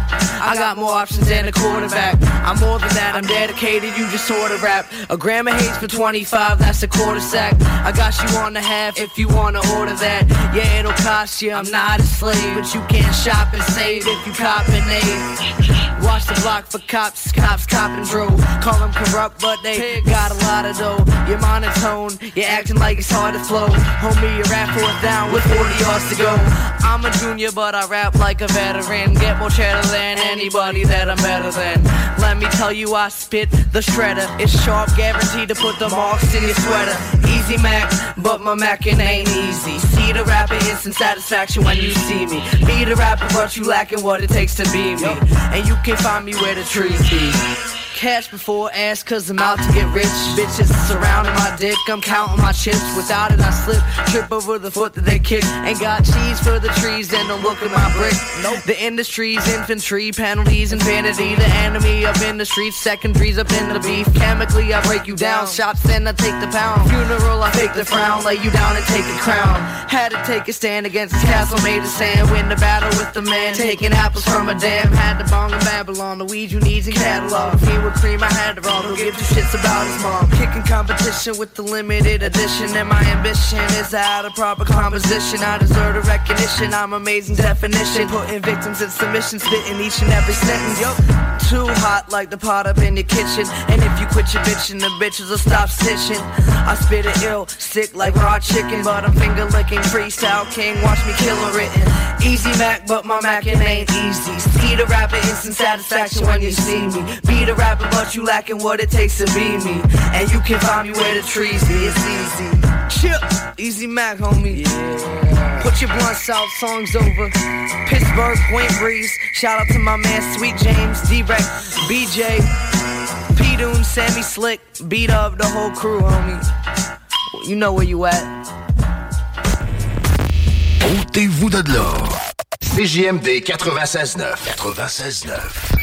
I got more options than a quarterback. I'm more than that, I'm dedicated, you just sort of rap. A gram of for 25, that's a quarter sack. I got you on the half if you wanna order that. Yeah, it'll cost you, I'm not a slave, but you can shop and save if you copping eight. Watch the block for cops, cops copping drove. Call them corrupt, but they got a lot of dough. You're monotone, you're acting like it's hard to flow. Homie, you're at fourth down with 40 yards to go. I'm a junior, but I rap like a veteran. Get more cheddar than anybody that I'm better than. Let me tell you, I spit the shredder. It's sharp, guaranteed to put the marks in your sweater. Easy Mac, but my Mackin' ain't easy. See the rapper, instant satisfaction when you see me. Be the rapper, but you lacking what it takes to be me. And you can find me where the trees be. Cash before ass, cause I'm out to get rich. Bitches surrounding my dick, I'm counting my chips. Without it, I slip, trip over the foot that they kick. Ain't got cheese for the trees, and don't look at my brick. Nope. The industry's infantry, penalties, and vanity. The enemy up in the streets, second secondaries up in the beef. Chemically, I break you down. Shots, then I take the pound. Funeral, I take the frown. Lay you down and take a crown. Had to take a stand against this castle made of sand. Win the battle with the man. Taking apples from a dam. Had to bong in Babylon. The weed you need's in catalog. Cream, I had it all. Who gives two shits about his mom? Kicking competition with the limited edition. And my ambition is out of proper composition. I deserve the recognition. I'm amazing definition. Putting victims in submission. Spitting each and every sentence. Yo, too hot like the pot up in your kitchen. And if you quit your bitching, the bitches will stop stitching. I spit it ill, sick like raw chicken. But I'm finger licking freestyle king. Watch me kill a written. Easy Mac, but my Mackin' ain't easy. See the rapper, instant satisfaction when you see me. Be the rapper, but you lacking what it takes to be me. And you can find me where the trees be. It's easy. Chip, Easy Mac, homie. Put your blunts out, songs over. Pittsburgh, Point Breeze. Shout out to my man Sweet James, D-Rex, BJ, P-Doon, Sammy Slick, beat up the whole crew, homie. You know where you at. Ôtez-vous de là. CJMD 96.9. 96.9.